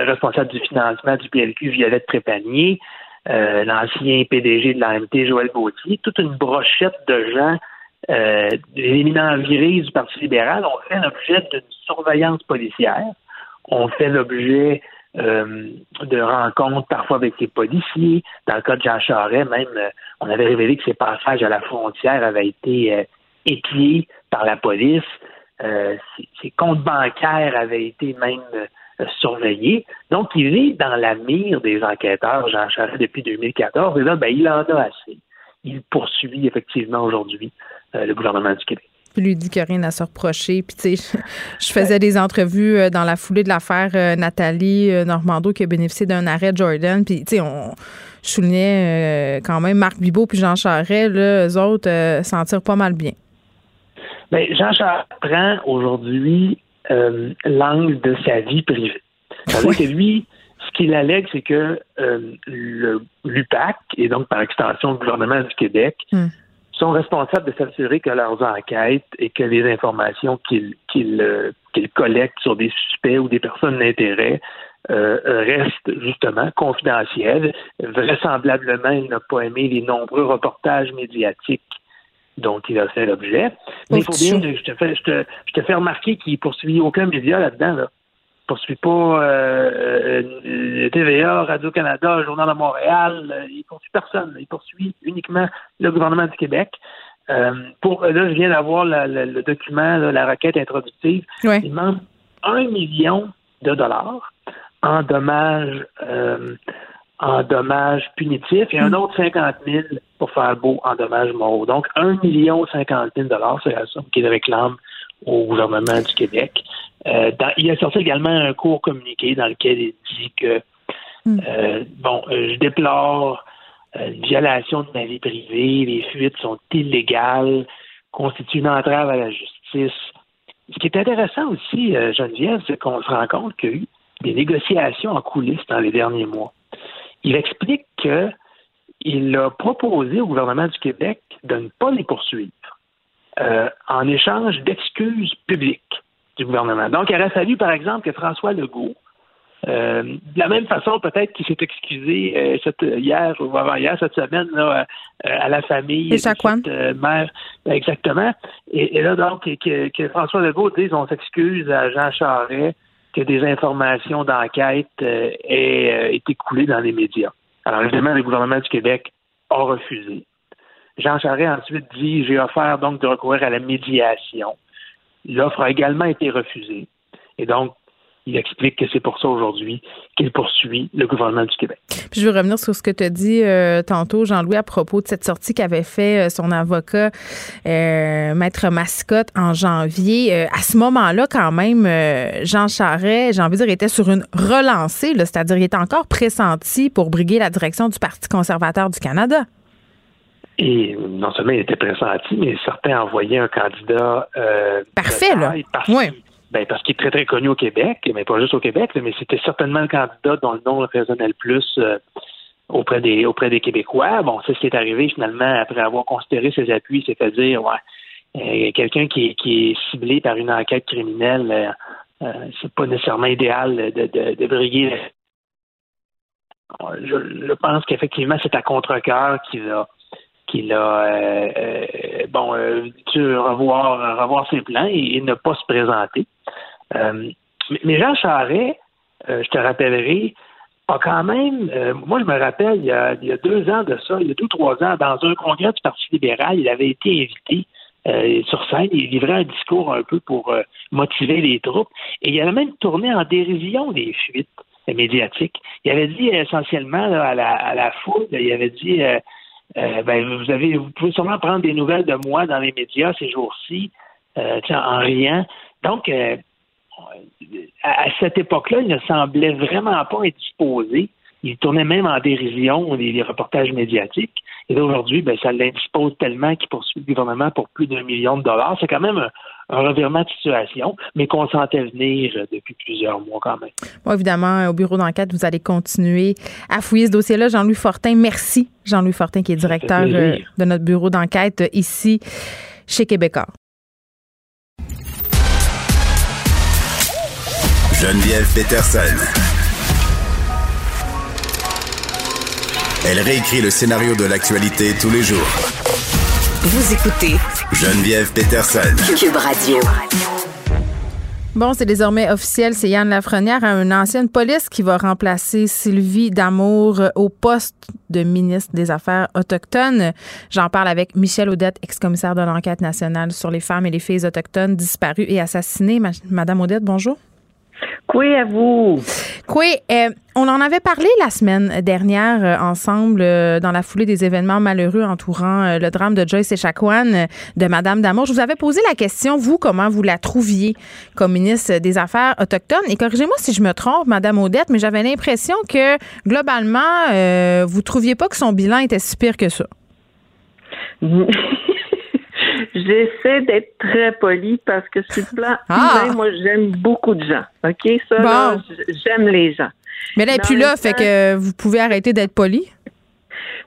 responsable du financement du PLQ, Violette Trépanier, l'ancien PDG de l'AMT, Joël Gauthier, toute une brochette de gens euh, éminents virés du Parti libéral ont fait l'objet d'une surveillance policière, ont fait l'objet euh, de rencontres parfois avec les policiers. Dans le cas de Jean Charest, même, euh, on avait révélé que ses passages à la frontière avaient été épiés par la police. ses, comptes bancaires avaient été même surveillés. Donc, il est dans la mire des enquêteurs, Jean Charest, depuis 2014. Et là, ben, il en a assez. Il poursuit effectivement aujourd'hui euh, le gouvernement du Québec. Lui dit qu'il n'y a rien à se reprocher. Puis, tu sais, je faisais des entrevues euh, dans la foulée de l'affaire euh, Nathalie Normando qui a bénéficié d'un arrêt Jordan. Puis, tu sais, on soulignait quand même Marc Bibot puis Jean Charest, là, eux autres s'en tirent pas mal bien. Bien, Jean Charest prend aujourd'hui l'angle de sa vie privée. cest que lui, ce qu'il allègue, c'est que l'UPAC, et donc par extension le gouvernement du Québec, hmm sont responsables de s'assurer que leurs enquêtes et que les informations qu'ils qu'ils euh, collectent sur des suspects ou des personnes d'intérêt euh, restent justement confidentielles. Vraisemblablement, il n'a pas aimé les nombreux reportages médiatiques dont il a fait l'objet. Mais il faut bien, je te fais, je te, je te fais remarquer qu'il poursuit aucun média là-dedans. Là poursuit pas euh, euh TVA, Radio-Canada, Journal de Montréal, euh, il poursuit personne. Il poursuit uniquement le gouvernement du Québec. Euh, pour là, je viens d'avoir le document, la requête introductive. Il demande un million de dollars en dommages en dommages punitifs et un mm. autre 50 000 pour faire beau en dommages moraux. Donc, un million cinquante mille dollars, c'est la somme qu'il réclame au gouvernement du Québec. Euh, il a sorti également un court communiqué dans lequel il dit que hmm. euh, bon, euh, je déplore une violation de ma vie privée, les fuites sont illégales, constituent une entrave à la justice. Ce qui est intéressant aussi, Geneviève, c'est qu'on se rend compte qu'il y a eu des négociations en coulisses dans les derniers mois. Il explique qu'il a proposé au gouvernement du Québec de ne pas les poursuivre en échange d'excuses publiques du gouvernement. Donc, il aurait fallu, par exemple, que François Legault, euh, de la même façon, peut-être qu'il s'est excusé euh, cette, hier ou avant-hier, cette semaine, là, euh, à la famille de cette mère. Exactement. Et, là, donc, que, François Legault dise on s'excuse à Jean Charest que des informations d'enquête aient été coulées dans les médias. Alors, évidemment, le gouvernement du Québec a refusé. Jean Charest ensuite dit j'ai offert donc de recourir à la médiation. L'offre a également été refusée. Et donc, il explique que c'est pour ça aujourd'hui qu'il poursuit le gouvernement du Québec. Puis je veux revenir sur ce que tu as dit euh, tantôt, Jean-Louis, à propos de cette sortie qu'avait fait euh, son avocat, euh, Maître Mascotte, en janvier. à ce moment-là, quand même, Jean Charest, j'ai envie de dire, était sur une relancée, c'est-à-dire il était encore pressenti pour briguer la direction du Parti conservateur du Canada. Et non seulement il était pressenti, mais certains envoyaient un candidat parfait, là. Oui ben, parce qu'il est très, très connu au Québec, mais pas juste au Québec, mais c'était certainement le candidat dont le nom résonnait le plus euh, auprès des auprès des Québécois. Bon, c'est ce qui est arrivé finalement après avoir considéré ses appuis, c'est-à-dire ouais, euh, quelqu'un qui, qui, est ciblé par une enquête criminelle, euh, c'est pas nécessairement idéal de, de, de briller. Je, je pense qu'effectivement, c'est à contre-cœur qu'il a qu'il a euh, euh, bon euh, revoir ses plans et, ne pas se présenter. mais Jean Charest, je te rappellerai, a quand même, moi je me rappelle, il y, a, deux ans de ça, il y a deux, trois ans, dans un congrès du Parti libéral, il avait été invité sur scène, il livrait un discours un peu pour motiver les troupes, et il avait même tourné en dérision des fuites médiatiques. Il avait dit essentiellement à la foule, il avait dit euh, ben, vous avez, vous pouvez sûrement prendre des nouvelles de moi dans les médias ces jours-ci, euh, en riant. Donc, euh, à, cette époque-là, il ne semblait vraiment pas être disposé. Il tournait même en dérision les, reportages médiatiques. Et aujourd'hui, ben, ça l'indispose tellement qu'il poursuit le gouvernement pour plus d'un million de dollars. C'est quand même un, un revirement de situation, mais qu'on sentait venir depuis plusieurs mois quand même. Bon, évidemment, au bureau d'enquête, vous allez continuer à fouiller ce dossier-là. Jean-Louis Fortin, merci. Jean-Louis Fortin, qui est directeur euh, de notre bureau d'enquête euh, ici chez Québécois. Geneviève Peterson. Elle réécrit le scénario de l'actualité tous les jours vous écoutez Geneviève Peterson. Cube Radio. Bon, c'est désormais officiel, c'est Yann Lafrenière, une ancienne police qui va remplacer Sylvie Damour au poste de ministre des Affaires autochtones. J'en parle avec Michel Audette, ex-commissaire de l'enquête nationale sur les femmes et les filles autochtones disparues et assassinées. Madame Audette, bonjour. Oui, à vous. Oui, euh, on en avait parlé la semaine dernière euh, ensemble euh, dans la foulée des événements malheureux entourant le drame de Joyce Echaquan de Madame Damour. Je vous avais posé la question, vous, comment vous la trouviez comme ministre des Affaires autochtones? Et corrigez-moi si je me trompe, Madame Odette, mais j'avais l'impression que globalement, vous trouviez pas que son bilan était si pire que ça. J'essaie d'être très poli parce que sur le plan ah! moi, j'aime beaucoup de gens. OK? Ça, j'aime les gens. Mais là, et puis là, fait que vous pouvez arrêter d'être poli?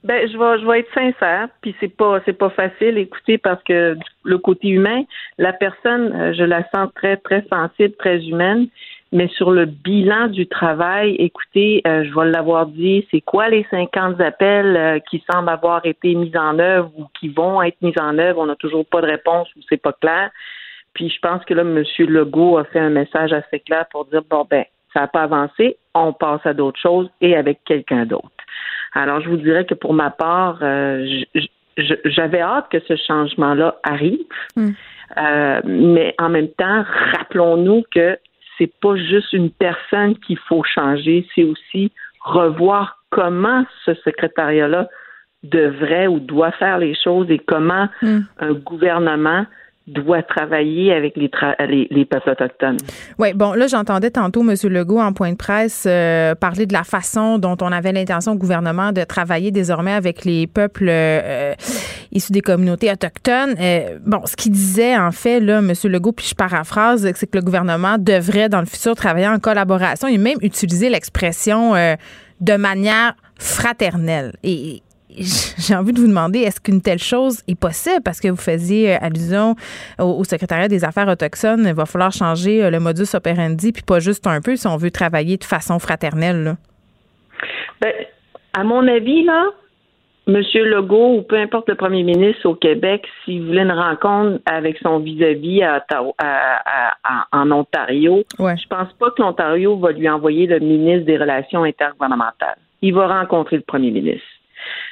Ben, je vais, je vais être sincère, puis c'est pas, c'est pas facile, écoutez, parce que le côté humain, la personne, euh, je la sens très, très sensible, très humaine. Mais sur le bilan du travail, écoutez, euh, je vais l'avoir dit, c'est quoi les 50 appels euh, qui semblent avoir été mis en œuvre ou qui vont être mis en œuvre? On n'a toujours pas de réponse ou c'est pas clair. Puis je pense que là, M. Legault a fait un message assez clair pour dire bon ben, ça n'a pas avancé, on passe à d'autres choses et avec quelqu'un d'autre. Alors, je vous dirais que pour ma part, euh, j'avais hâte que ce changement-là arrive. Hmm. mais en même temps, rappelons-nous que c'est pas juste une personne qu'il faut changer, c'est aussi revoir comment ce secrétariat-là devrait ou doit faire les choses et comment hmm. un gouvernement doit travailler avec les, les, peuples autochtones. Oui, bon, là, j'entendais tantôt M. Legault en point de presse euh, parler de la façon dont on avait l'intention au gouvernement de travailler désormais avec les peuples euh, issus des communautés autochtones. Euh, bon, ce qu'il disait, en fait, là, M. Legault, puis je paraphrase, c'est que le gouvernement devrait, dans le futur, travailler en collaboration et même utiliser l'expression de manière fraternelle. Et j'ai envie de vous demander, est-ce qu'une telle chose est possible? Parce que vous faisiez euh, allusion au, secrétariat des affaires autochtones. Il va falloir changer euh, le modus operandi, puis pas juste un peu si on veut travailler de façon fraternelle. Ben, à mon avis, là, M. Legault ou peu importe le premier ministre au Québec, s'il voulait une rencontre avec son vis-à-vis en Ontario, je pense pas que l'Ontario va lui envoyer le ministre des Relations intergouvernementales. Il va rencontrer le premier ministre.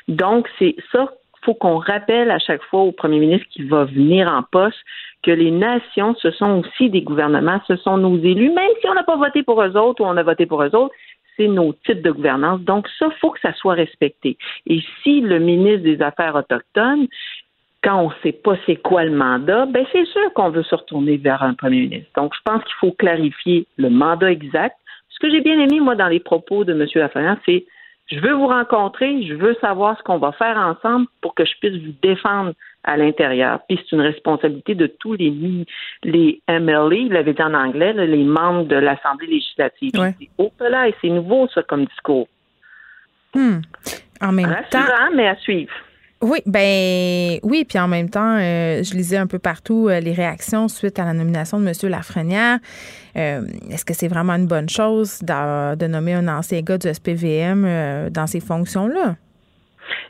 Donc, c'est ça faut qu'on rappelle à chaque fois au premier ministre qui va venir en poste que les nations, ce sont aussi des gouvernements, ce sont nos élus, même si on n'a pas voté pour eux autres ou on a voté pour eux autres, c'est nos types de gouvernance. Donc, ça, faut que ça soit respecté. Et si le ministre des Affaires autochtones, quand on ne sait pas c'est quoi le mandat, ben c'est sûr qu'on veut se retourner vers un premier ministre. Donc, je pense qu'il faut clarifier le mandat exact. Ce que j'ai bien aimé, moi, dans les propos de M. Lafayette, c'est je veux vous rencontrer, je veux savoir ce qu'on va faire ensemble pour que je puisse vous défendre à l'intérieur. Puis c'est une responsabilité de tous les, les MLA, il l'avait dit en anglais, les membres de l'Assemblée législative. Là et c'est nouveau, ça, comme discours. Hmm. En même temps. mais à suivre. Oui, ben oui, puis en même temps, euh, je lisais un peu partout euh, les réactions suite à la nomination de M. Lafrenière. Euh, est-ce que c'est vraiment une bonne chose de, nommer un ancien gars du SPVM dans ces fonctions-là?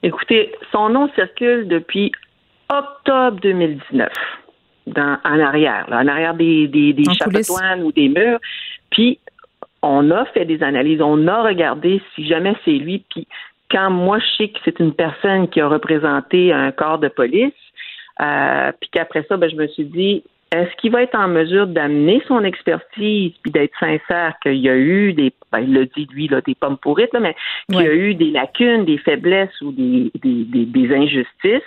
Écoutez, son nom circule depuis octobre 2019, dans, en arrière, en arrière des, des, des ou des murs. Puis, on a fait des analyses, on a regardé si jamais c'est lui, puis quand moi je sais que c'est une personne qui a représenté un corps de police, euh, puis qu'après ça, ben, je me suis dit, est-ce qu'il va être en mesure d'amener son expertise puis d'être sincère qu'il y a eu des, ben, il le dit lui, là, des pommes pourrites, là, mais qu'il y a eu des lacunes, des faiblesses ou des, des, des injustices,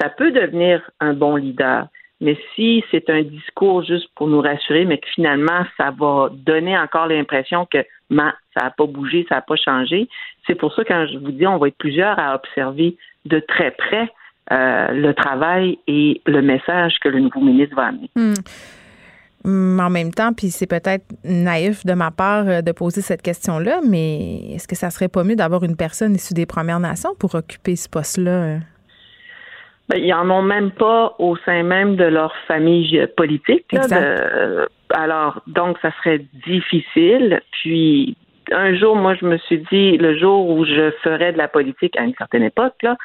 ça peut devenir un bon leader. Mais si c'est un discours juste pour nous rassurer, mais que finalement, ça va donner encore l'impression que ça n'a pas bougé, ça n'a pas changé, c'est pour ça que quand je vous dis, on va être plusieurs à observer de très près euh, le travail et le message que le nouveau ministre va amener. Hmm. En même temps, puis c'est peut-être naïf de ma part euh, de poser cette question-là, mais est-ce que ça serait pas mieux d'avoir une personne issue des Premières Nations pour occuper ce poste-là? Ben, ils en ont même pas au sein même de leur famille politique. alors, donc, ça serait difficile. Puis, un jour, moi, je me suis dit, le jour où je ferais de la politique à une certaine époque, là,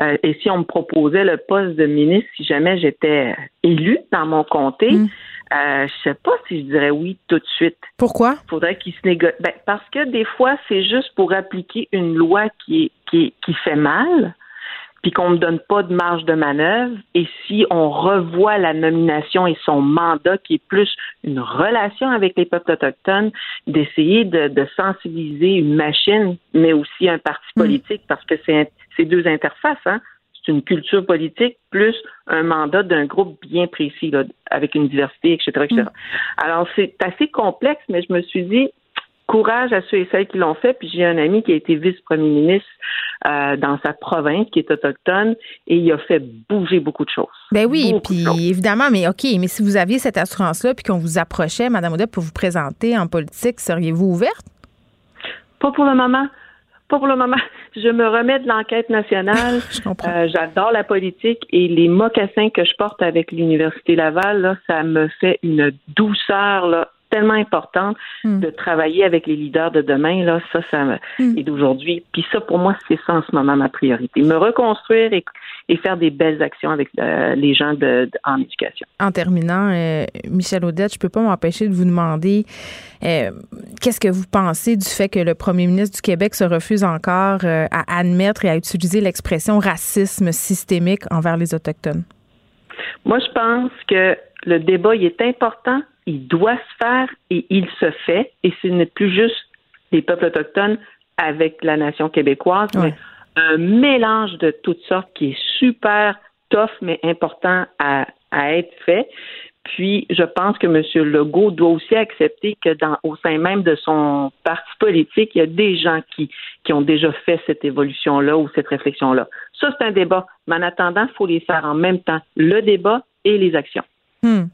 euh, et si on me proposait le poste de ministre, si jamais j'étais élu dans mon comté, mm. euh, je sais pas si je dirais oui tout de suite. Pourquoi? Faudrait qu'il se négocie. Ben, parce que des fois, c'est juste pour appliquer une loi qui, qui, qui fait mal puis qu'on ne donne pas de marge de manœuvre, et si on revoit la nomination et son mandat, qui est plus une relation avec les peuples autochtones, d'essayer de, sensibiliser une machine, mais aussi un parti mm. politique, parce que c'est deux interfaces, hein? C'est une culture politique plus un mandat d'un groupe bien précis, avec une diversité, etc., etc. Mm. Alors, c'est assez complexe, mais je me suis dit, courage à ceux et celles qui l'ont fait. Puis j'ai un ami qui a été vice-premier ministre euh, dans sa province, qui est autochtone, et il a fait bouger beaucoup de choses. Ben oui, puis évidemment, mais OK, mais si vous aviez cette assurance-là, puis qu'on vous approchait, Mme Odette, pour vous présenter en politique, seriez-vous ouverte? Pas pour le moment. Pas pour le moment. Je me remets de l'enquête nationale. je comprends. Euh, j'adore la politique et les mocassins que je porte avec l'Université Laval, là, ça me fait une douceur là, tellement importante hmm. de travailler avec les leaders de demain, là, ça, ça hmm. et d'aujourd'hui. Puis ça, pour moi, c'est ça en ce moment ma priorité. Me reconstruire et, faire des belles actions avec euh, les gens de, en éducation. En terminant, euh, Michel Audette, je peux pas m'empêcher de vous demander euh, qu'est-ce que vous pensez du fait que le premier ministre du Québec se refuse encore à admettre et à utiliser l'expression racisme systémique envers les Autochtones? Moi, je pense que le débat il est important, il doit se faire et il se fait. Et ce n'est plus juste les peuples autochtones avec la nation québécoise, mais un mélange de toutes sortes qui est super tough, mais important à, être fait. Puis, je pense que M. Legault doit aussi accepter que dans, au sein même de son parti politique, il y a des gens qui, qui ont déjà fait cette évolution-là ou cette réflexion-là. Ça, c'est un débat. Mais en attendant, il faut les faire en même temps, le débat et les actions. Hmm.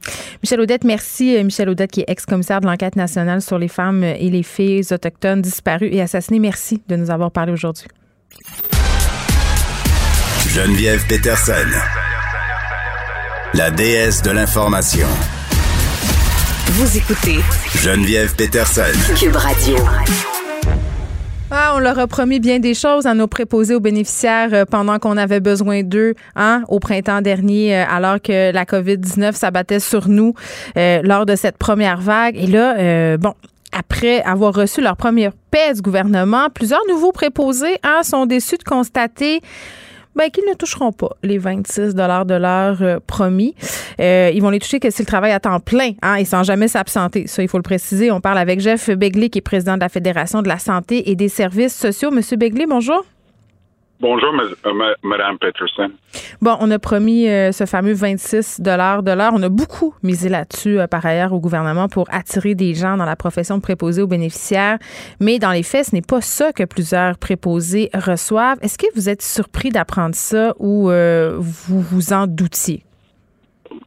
Michel Audette, merci. Euh, Michel Audette, qui est ex-commissaire de l'enquête nationale sur les femmes et les filles autochtones disparues et assassinées. Merci de nous avoir parlé aujourd'hui. Geneviève Peterson, la déesse de l'information. Vous écoutez Geneviève Peterson, Cube Radio. Ah, on leur a promis bien des choses à nos préposés aux bénéficiaires euh, pendant qu'on avait besoin d'eux hein, au printemps dernier, euh, alors que la COVID-19 s'abattait sur nous euh, lors de cette première vague. Et là, bon, après avoir reçu leur première paix du gouvernement, plusieurs nouveaux préposés hein, sont déçus de constater ben, qu'ils ne toucheront pas les 26 dollars de l'heure euh, promis. Euh, ils vont les toucher que si le à temps plein hein, et sans jamais s'absenter. Ça, il faut le préciser. On parle avec Jeff Begley, qui est président de la Fédération de la santé et des services sociaux. Monsieur Begley, bonjour. Bonjour, euh, Madame Peterson. Bon, on a promis euh, ce fameux 26 de l'heure. On a beaucoup misé là-dessus, euh, par ailleurs, au gouvernement pour attirer des gens dans la profession de préposé aux bénéficiaires. Mais dans les faits, ce n'est pas ça que plusieurs préposés reçoivent. Est-ce que vous êtes surpris d'apprendre ça ou vous vous en doutiez?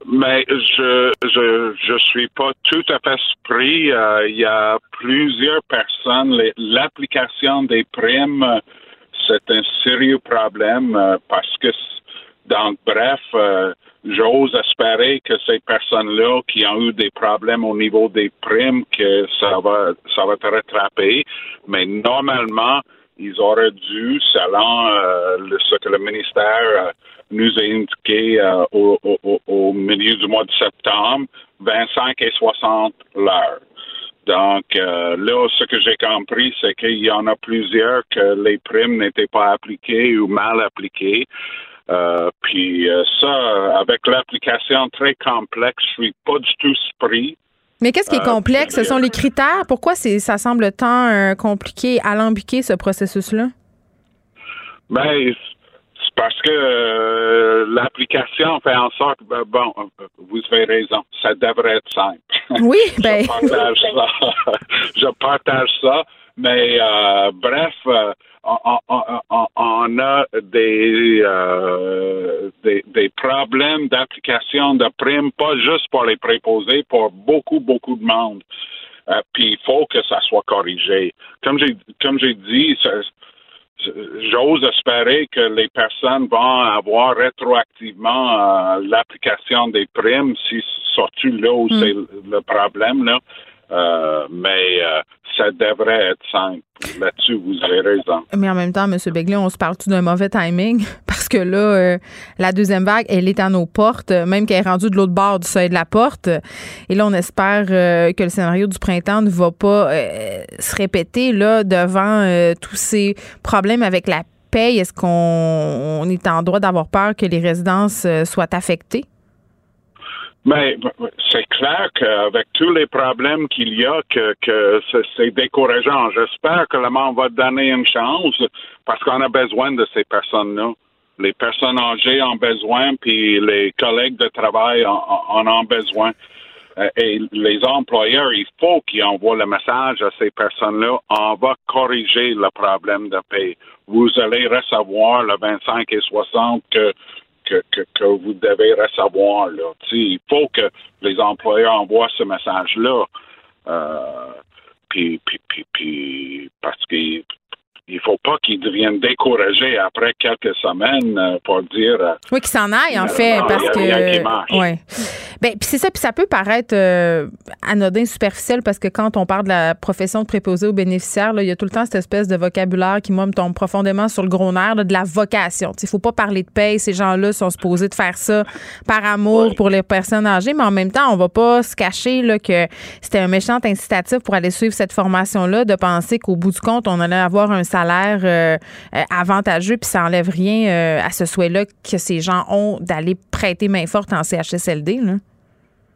Mais je, je je suis pas tout à fait surpris. Il y a plusieurs personnes. L'application des primes c'est un sérieux problème euh, parce que, donc, bref, euh, j'ose espérer que ces personnes-là qui ont eu des problèmes au niveau des primes, que ça va, ça va être rattrapé. Mais normalement, ils auraient dû, selon euh, ce que le ministère nous a indiqué au, au, au, milieu du mois de septembre, 25 et 60 l'heure. Donc euh, là, ce que j'ai compris, c'est qu'il y en a plusieurs que les primes n'étaient pas appliquées ou mal appliquées. Euh, puis euh, ça, avec l'application très complexe, je suis pas du tout surpris. Mais qu'est-ce qui est complexe? Ce sont les critères. Pourquoi ça semble tant compliqué, alambiqué, ce processus-là? Ben, parce que euh, l'application fait en sorte, ben, bon, vous avez raison, ça devrait être simple. Oui, ben. je partage ça. je partage ça. Mais euh, bref, euh, on, a des, des, des problèmes d'application de primes, pas juste pour les préposés, pour beaucoup, beaucoup de monde. puis il faut que ça soit corrigé. Comme j'ai comme j'ai dit, ça, j'ose espérer que les personnes vont avoir rétroactivement euh, l'application des primes si surtout là où hmm. c'est le problème là. Euh, mais euh, ça devrait être simple. Là-dessus, vous avez raison. Mais en même temps, M. Begley, on se parle-tu d'un mauvais timing? Parce que là, la deuxième vague, elle est à nos portes, même qu'elle est rendue de l'autre bord du seuil de la porte. Et là, on espère que le scénario du printemps ne va pas se répéter là devant tous ces problèmes avec la paye. Est-ce qu'on est en droit d'avoir peur que les résidences soient affectées? Mais c'est clair qu'avec tous les problèmes qu'il y a, que, que c'est décourageant. J'espère que le monde va donner une chance parce qu'on a besoin de ces personnes-là. Les personnes âgées ont besoin, puis les collègues de travail en, ont besoin. Euh, et les employeurs, il faut qu'ils envoient le message à ces personnes-là. On va corriger le problème de paie. Vous allez recevoir le 25 et 60 que que, que, vous devez recevoir. Là. il faut que les employeurs envoient ce message-là. Euh, puis, puis, puis, puis, parce qu'il il faut pas qu'ils deviennent découragés après quelques semaines euh, pour dire. Euh, oui, qu'ils s'en aillent, en fait, parce que. Ouais. Ben, puis c'est ça, puis ça peut paraître euh, anodin, superficiel, parce que quand on parle de la profession de préposé aux bénéficiaires, il y a tout le temps cette espèce de vocabulaire qui, moi, me tombe profondément sur le gros nerf, de la vocation. Il faut pas parler de paye. Ces gens-là sont supposés de faire ça par amour pour les personnes âgées, mais en même temps, on va pas se cacher là, que c'était un méchant incitatif pour aller suivre cette formation-là, de penser qu'au bout du compte, on allait avoir un salaire euh, euh, avantageux, puis ça enlève rien euh, à ce souhait-là que ces gens ont d'aller prêter main forte en CHSLD. Là.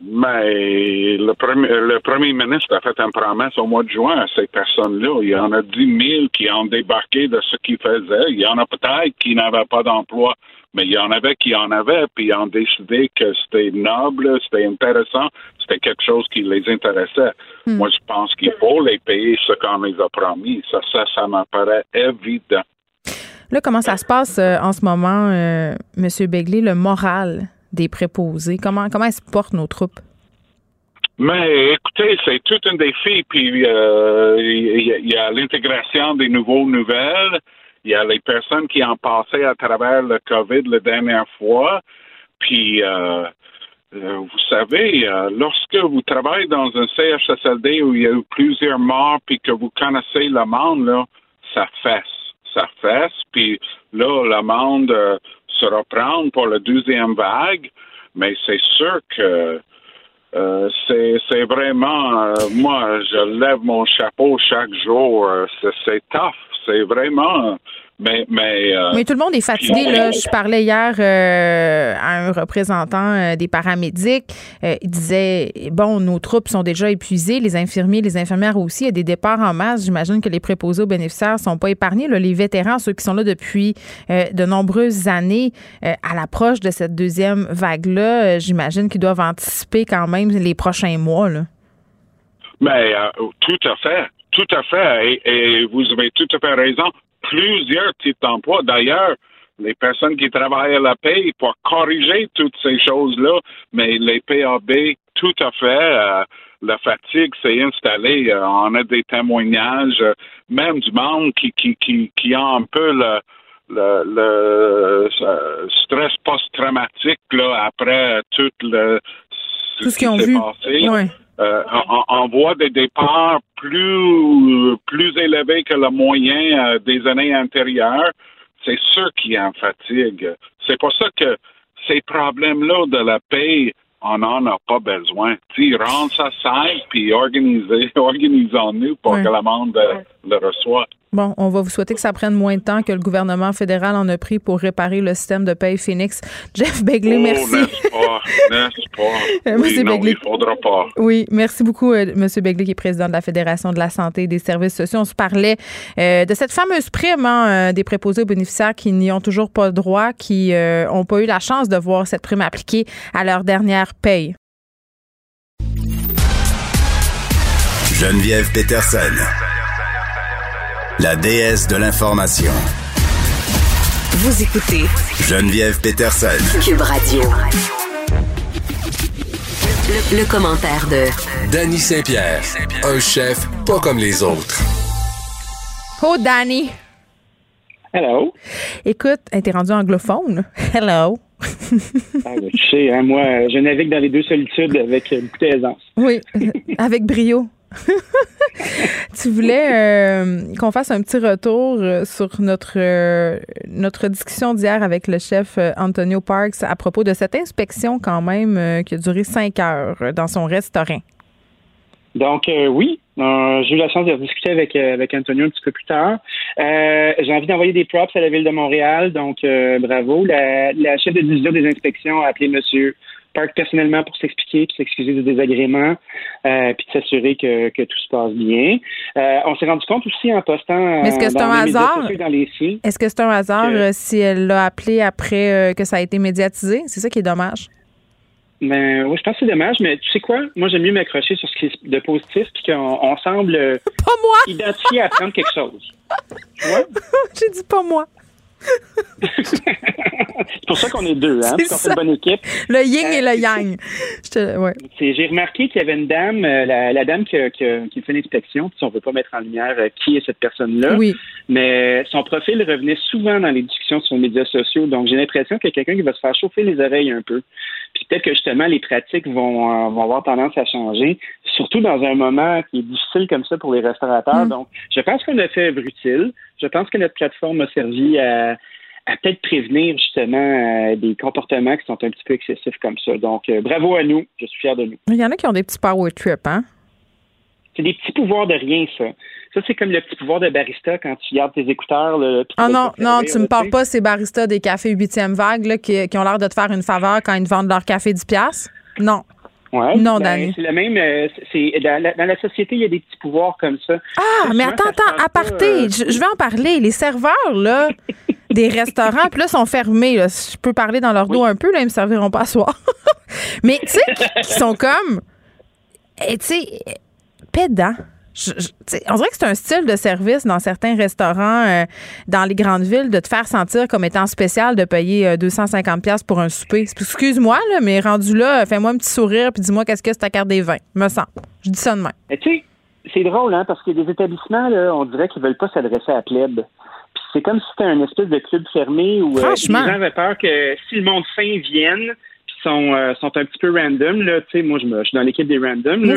Mais le premier, le premier ministre a fait une promesse au mois de juin à ces personnes-là. Il y en a 10 000 qui ont débarqué de ce qu'ils faisaient. Il y en a peut-être qui n'avaient pas d'emploi, mais il y en avait qui en avaient, puis ils ont décidé que c'était noble, c'était intéressant, c'était quelque chose qui les intéressait. Hmm. Moi, je pense qu'il faut les payer ce qu'on les a promis. Ça, ça, ça m'apparaît évident. Là, comment ça se passe euh, en ce moment, euh, M. Begley, le moral des préposés? Comment, comment se portent nos troupes? Mais écoutez, c'est tout un défi. Puis euh, il y, a l'intégration des nouveaux nouvelles. Il y a les personnes qui ont passé à travers le COVID la dernière fois. Puis euh, euh, vous savez, lorsque vous travaillez dans un CHSLD où il y a eu plusieurs morts, puis que vous connaissez le monde, là, ça fesse. Ça fesse. Puis là, le monde se reprendre pour la deuxième vague, mais c'est sûr que euh, c'est vraiment, euh, moi, je lève mon chapeau chaque jour. Euh, c'est tough. C'est vraiment, Mais, mais, euh, Mais tout le monde est fatigué. Là. Je parlais hier euh, à un représentant euh, des paramédics. Euh, il disait bon, nos troupes sont déjà épuisées, les infirmiers, les infirmières aussi. Il y a des départs en masse. J'imagine que les préposés aux bénéficiaires sont pas épargnés. Là. Les vétérans, ceux qui sont là depuis euh, de nombreuses années, euh, à l'approche de cette deuxième vague-là, j'imagine qu'ils doivent anticiper quand même les prochains mois. Là. mais euh, tout à fait, tout à fait. Et, vous avez tout à fait raison. Plusieurs types d'emplois. D'ailleurs, les personnes qui travaillent à la paix pour corriger toutes ces choses-là, mais les PAB, tout à fait. euh, la fatigue s'est installée. Euh, on a des témoignages, euh, même du monde qui, qui, a un peu le, stress post-traumatique après tout le Tout ce qui qu'ils ont s'est vu. passé. Ouais. Euh, on, on voit des départs plus plus élevés que le moyen euh, des années antérieures. C'est sûr qu'il y a une fatigue. C'est pour ça que ces problèmes-là de la paix, on n'en a pas besoin. Tu sais, rendre ça simple puis organiser, organisons-nous pour Ouais. que le monde euh, le reçoit. Bon, on va vous souhaiter que ça prenne moins de temps que le gouvernement fédéral en a pris pour réparer le système de paye Phoenix. Jeff Begley, oh, merci. pas? Euh, Oui, Monsieur non, Begley. il faudra pas. Oui, merci beaucoup, euh, Monsieur Begley, qui est président de la Fédération de la santé et des services sociaux. On se parlait euh, de cette fameuse prime hein, euh, des préposés aux bénéficiaires qui n'y ont toujours pas droit, qui n'ont pas eu la chance de voir cette prime appliquée à leur dernière paye. Geneviève Peterson. La déesse de l'information. Vous écoutez Geneviève Peterson. Cube Radio. Le, le commentaire de Danny Saint-Pierre, un chef pas comme les autres. Oh, Danny! Hello. Écoute, t'es rendu anglophone? Hello! Ah, tu sais, hein, moi, je navigue dans les deux solitudes avec beaucoup d'aisance. Oui, avec brio. tu voulais euh, qu'on fasse un petit retour euh, sur notre euh, notre discussion d'hier avec le chef Antonio Parks à propos de cette inspection quand même qui a duré cinq heures dans son restaurant. Donc, oui, j'ai eu la chance de discuter avec, avec Antonio un petit peu plus tard. J'ai envie d'envoyer des props à la Ville de Montréal, donc bravo. La, la chef de division des inspections a appelé M. Park personnellement pour s'expliquer, puis s'excuser du désagrément, euh, puis de s'assurer que, que tout se passe bien. Euh, on s'est rendu compte aussi en postant euh, Mais est-ce que c'est un hasard? Est-ce que c'est un hasard Que- si elle l'a appelé après euh, que ça a été médiatisé? C'est ça qui est dommage. Ben oui, je pense que c'est dommage, mais tu sais quoi? Moi, j'aime mieux m'accrocher sur ce qui est de positif, puis qu'on on semble Pas moi! identifié à apprendre quelque chose. J'ai dit pas moi. C'est pour ça qu'on est deux, hein? C'est Parce qu'on fait ça. une bonne équipe. Le yin et Euh, le yang. Te- ouais. C'est- J'ai remarqué qu'il y avait une dame, euh, la, la dame qui, qui, fait l'inspection, puis on ne veut pas mettre en lumière euh, qui est cette personne-là. Oui. Mais son profil revenait souvent dans les discussions sur les médias sociaux, donc j'ai l'impression qu'il y a quelqu'un qui va se faire chauffer les oreilles un peu. Puis peut-être que justement les pratiques vont, euh, vont avoir tendance à changer, surtout dans un moment qui est difficile comme ça pour les restaurateurs. Mm. Donc, je pense qu'on a fait œuvre utile. Je pense que notre plateforme a servi à, à peut-être prévenir justement euh, des comportements qui sont un petit peu excessifs comme ça. Donc, euh, bravo à nous. Je suis fier de nous. Il y en a qui ont des petits power trips, hein? C'est des petits pouvoirs de rien, ça. Ça, c'est comme le petit pouvoir de barista quand tu gardes tes écouteurs. Là, Ah non, non, tu me parles pas ces baristas des cafés 8e vague là, qui, qui ont l'air de te faire une faveur quand ils te vendent leur café 10 piastres? Non. Ouais, Non, ben. C'est le même. euh, c'est dans la, dans la société, il y a des petits pouvoirs comme ça. Ah, mais attends, attends, aparté, pas, euh, je, je vais en parler. Les serveurs, là, des restaurants, puis là, sont fermés. là. Je peux parler dans leur dos un peu, là, ils me serviront pas à soir. mais, tu sais, qui sont comme, eh, tu sais, pédants. Je- je- on dirait que c'est un style de service dans certains restaurants euh, dans les grandes villes de te faire sentir comme étant spécial de payer euh, 250 pièces pour un souper. Excuse-moi là, mais rendu là, fais-moi un petit sourire puis dis-moi qu'est-ce que c'est ta carte des vins. Me semble. Je dis ça de même. Mais tu sais, c'est drôle, hein, parce a des établissements, là, on dirait qu'ils veulent pas s'adresser à la plèbe. Puis c'est comme si c'était un espèce de club fermé où euh, les gens avaient peur que si le monde fin vienne, sont, euh, sont un petit peu random, là, tu sais, moi, je, me, je suis dans l'équipe des randoms, là,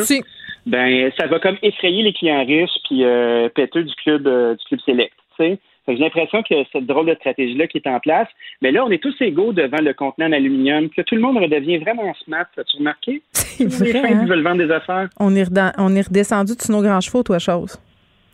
ben, ça va comme effrayer les clients riches puis euh, péteux du club, euh, du club select, J'ai l'impression que cette drôle de stratégie-là qui est en place, mais là, on est tous égaux devant le contenant en aluminium, que tout le monde redevient vraiment smart. As-tu remarqué? C'est vrai. hein? veulent vendre des affaires. On est, on est redescendu de nos grands chevaux, toi, chose.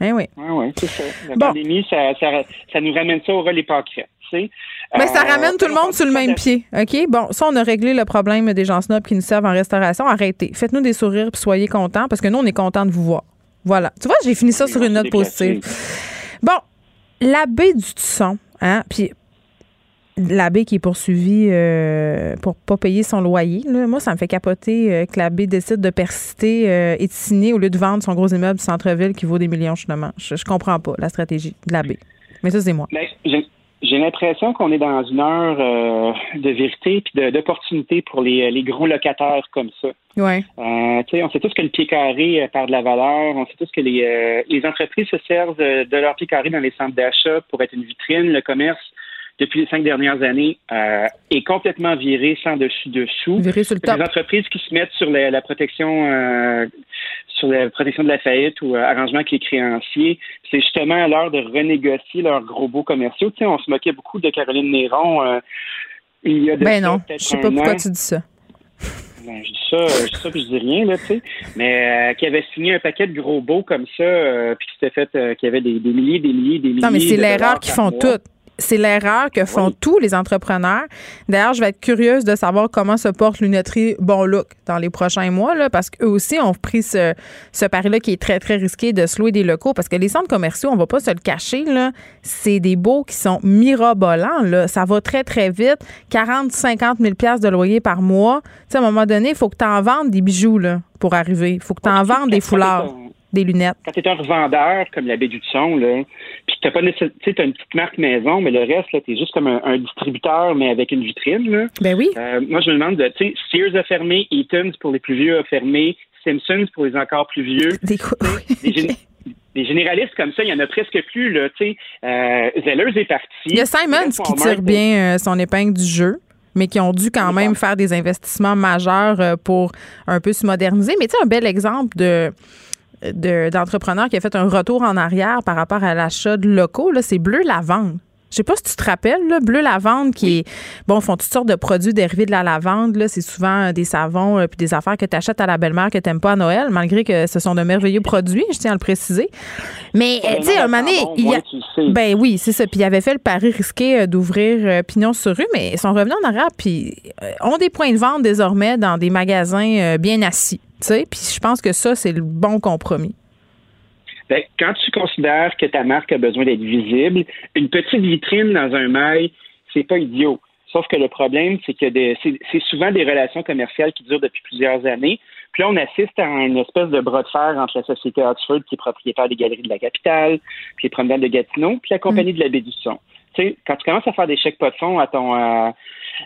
Eh oui. Oui, oui, c'est ça. La Bon. pandémie, ça, ça, ça nous ramène ça au pâquerette, tu sais. Mais ça Euh, ramène tout le monde sur le même de- pied. OK? Bon, ça, on a réglé le problème des gens snobs qui nous servent en restauration. Arrêtez. Faites-nous des sourires puis soyez contents parce que nous, on est contents de vous voir. Voilà. Tu vois, j'ai fini ça sur une note positive. Bon, l'abbé du Tusson, hein, puis l'abbé qui est poursuivi euh, pour pas payer son loyer, là, moi, ça me fait capoter euh, que l'abbé décide de persister euh, et de signer au lieu de vendre son gros immeuble du centre-ville qui vaut des millions, justement. Je, je comprends pas la stratégie de l'abbé. Mais ça, c'est moi. Mais j'ai- l'impression qu'on est dans une heure euh, de vérité puis d'opportunité pour les, les gros locataires comme ça. Ouais. Euh, tu sais, on sait tous que le pied carré euh, perd de la valeur. On sait tous que les, euh, les entreprises se servent de, de leur pied carré dans les centres d'achat pour être une vitrine. Le commerce, depuis les cinq dernières années, euh, est complètement viré sans dessus-dessous. Viré sur le Les top. entreprises qui se mettent sur la, la protection euh, sur la protection de la faillite ou euh, arrangement avec les créanciers, c'est justement à l'heure de renégocier leurs gros beaux commerciaux. Tu sais, on se moquait beaucoup de Caroline Néron. euh, il y a Ben non, je sais pas pourquoi an. tu dis ça. Ben, je dis ça, je dis ça, puis je dis rien, là, tu sais. Mais euh, qui avait signé un paquet de gros beaux comme ça, euh, puis qui s'était fait, euh, qui avait des, des milliers, des milliers, des milliers. Non, mais c'est de l'erreur dollars qu'ils font toutes. C'est l'erreur que font Oui. tous les entrepreneurs. D'ailleurs, je vais être curieuse de savoir comment se porte Lunetterie Bon Look dans les prochains mois, là, parce qu'eux aussi ont pris ce, ce pari-là qui est très, très risqué de se louer des locaux. Parce que les centres commerciaux, on va pas se le cacher, là, c'est des beaux qui sont mirobolants. Là. Ça va très, très vite. 40, 50 000 piastres de loyer par mois. Tu sais, à un moment donné, il faut que tu en vendes des bijoux là, pour arriver. Il faut que tu en vendes des foulards, des lunettes. Quand tu es un revendeur comme la baie du son, là, t'as pas tu sais, t'as une petite marque maison, mais le reste, là, t'es juste comme un, un distributeur, mais avec une vitrine, là. Ben oui. Euh, moi, je me demande, de, tu sais, Sears a fermé, Eaton's pour les plus vieux a fermé, Simpsons pour les encore plus vieux. Des Des, gén- des généralistes comme ça, il y en a presque plus, là, tu sais. Euh, Zellers est parti. Il y a Simons qui tire bien euh, son épingle du jeu mais qui ont dû quand même faire des investissements majeurs pour un peu se moderniser. Mais tu sais, un bel exemple de de- d'entrepreneur qui a fait un retour en arrière par rapport à l'achat de locaux, là, c'est Bleu Lavande. Je sais pas si tu te rappelles, là, Bleu Lavande, qui est, bon, font toutes sortes de produits dérivés de la lavande. Là, c'est souvent euh, des savons euh, puis des affaires que tu achètes à la belle-mère que t'aimes pas à Noël, malgré que ce sont de merveilleux produits, je tiens à le préciser. Mais, euh, tu sais, un moment donné, il y a- ben oui, c'est ça. Puis il avait fait le pari risqué d'ouvrir euh, Pignon sur rue, mais ils sont revenus en arrière puis euh, ont des points de vente désormais dans des magasins bien assis. Sais, puis je pense que ça, c'est le bon compromis. Ben, quand tu considères que ta marque a besoin d'être visible, une petite vitrine dans un mail, c'est pas idiot. Sauf que le problème, c'est que c'est souvent des relations commerciales qui durent depuis plusieurs années. Puis là, on assiste à une espèce de bras de fer entre la société Oxford, qui est propriétaire des galeries de la capitale, puis les promenades de Gatineau, puis la compagnie de la baie du Son. Tu sais, quand tu commences à faire des chèques pas de fonds à ton euh,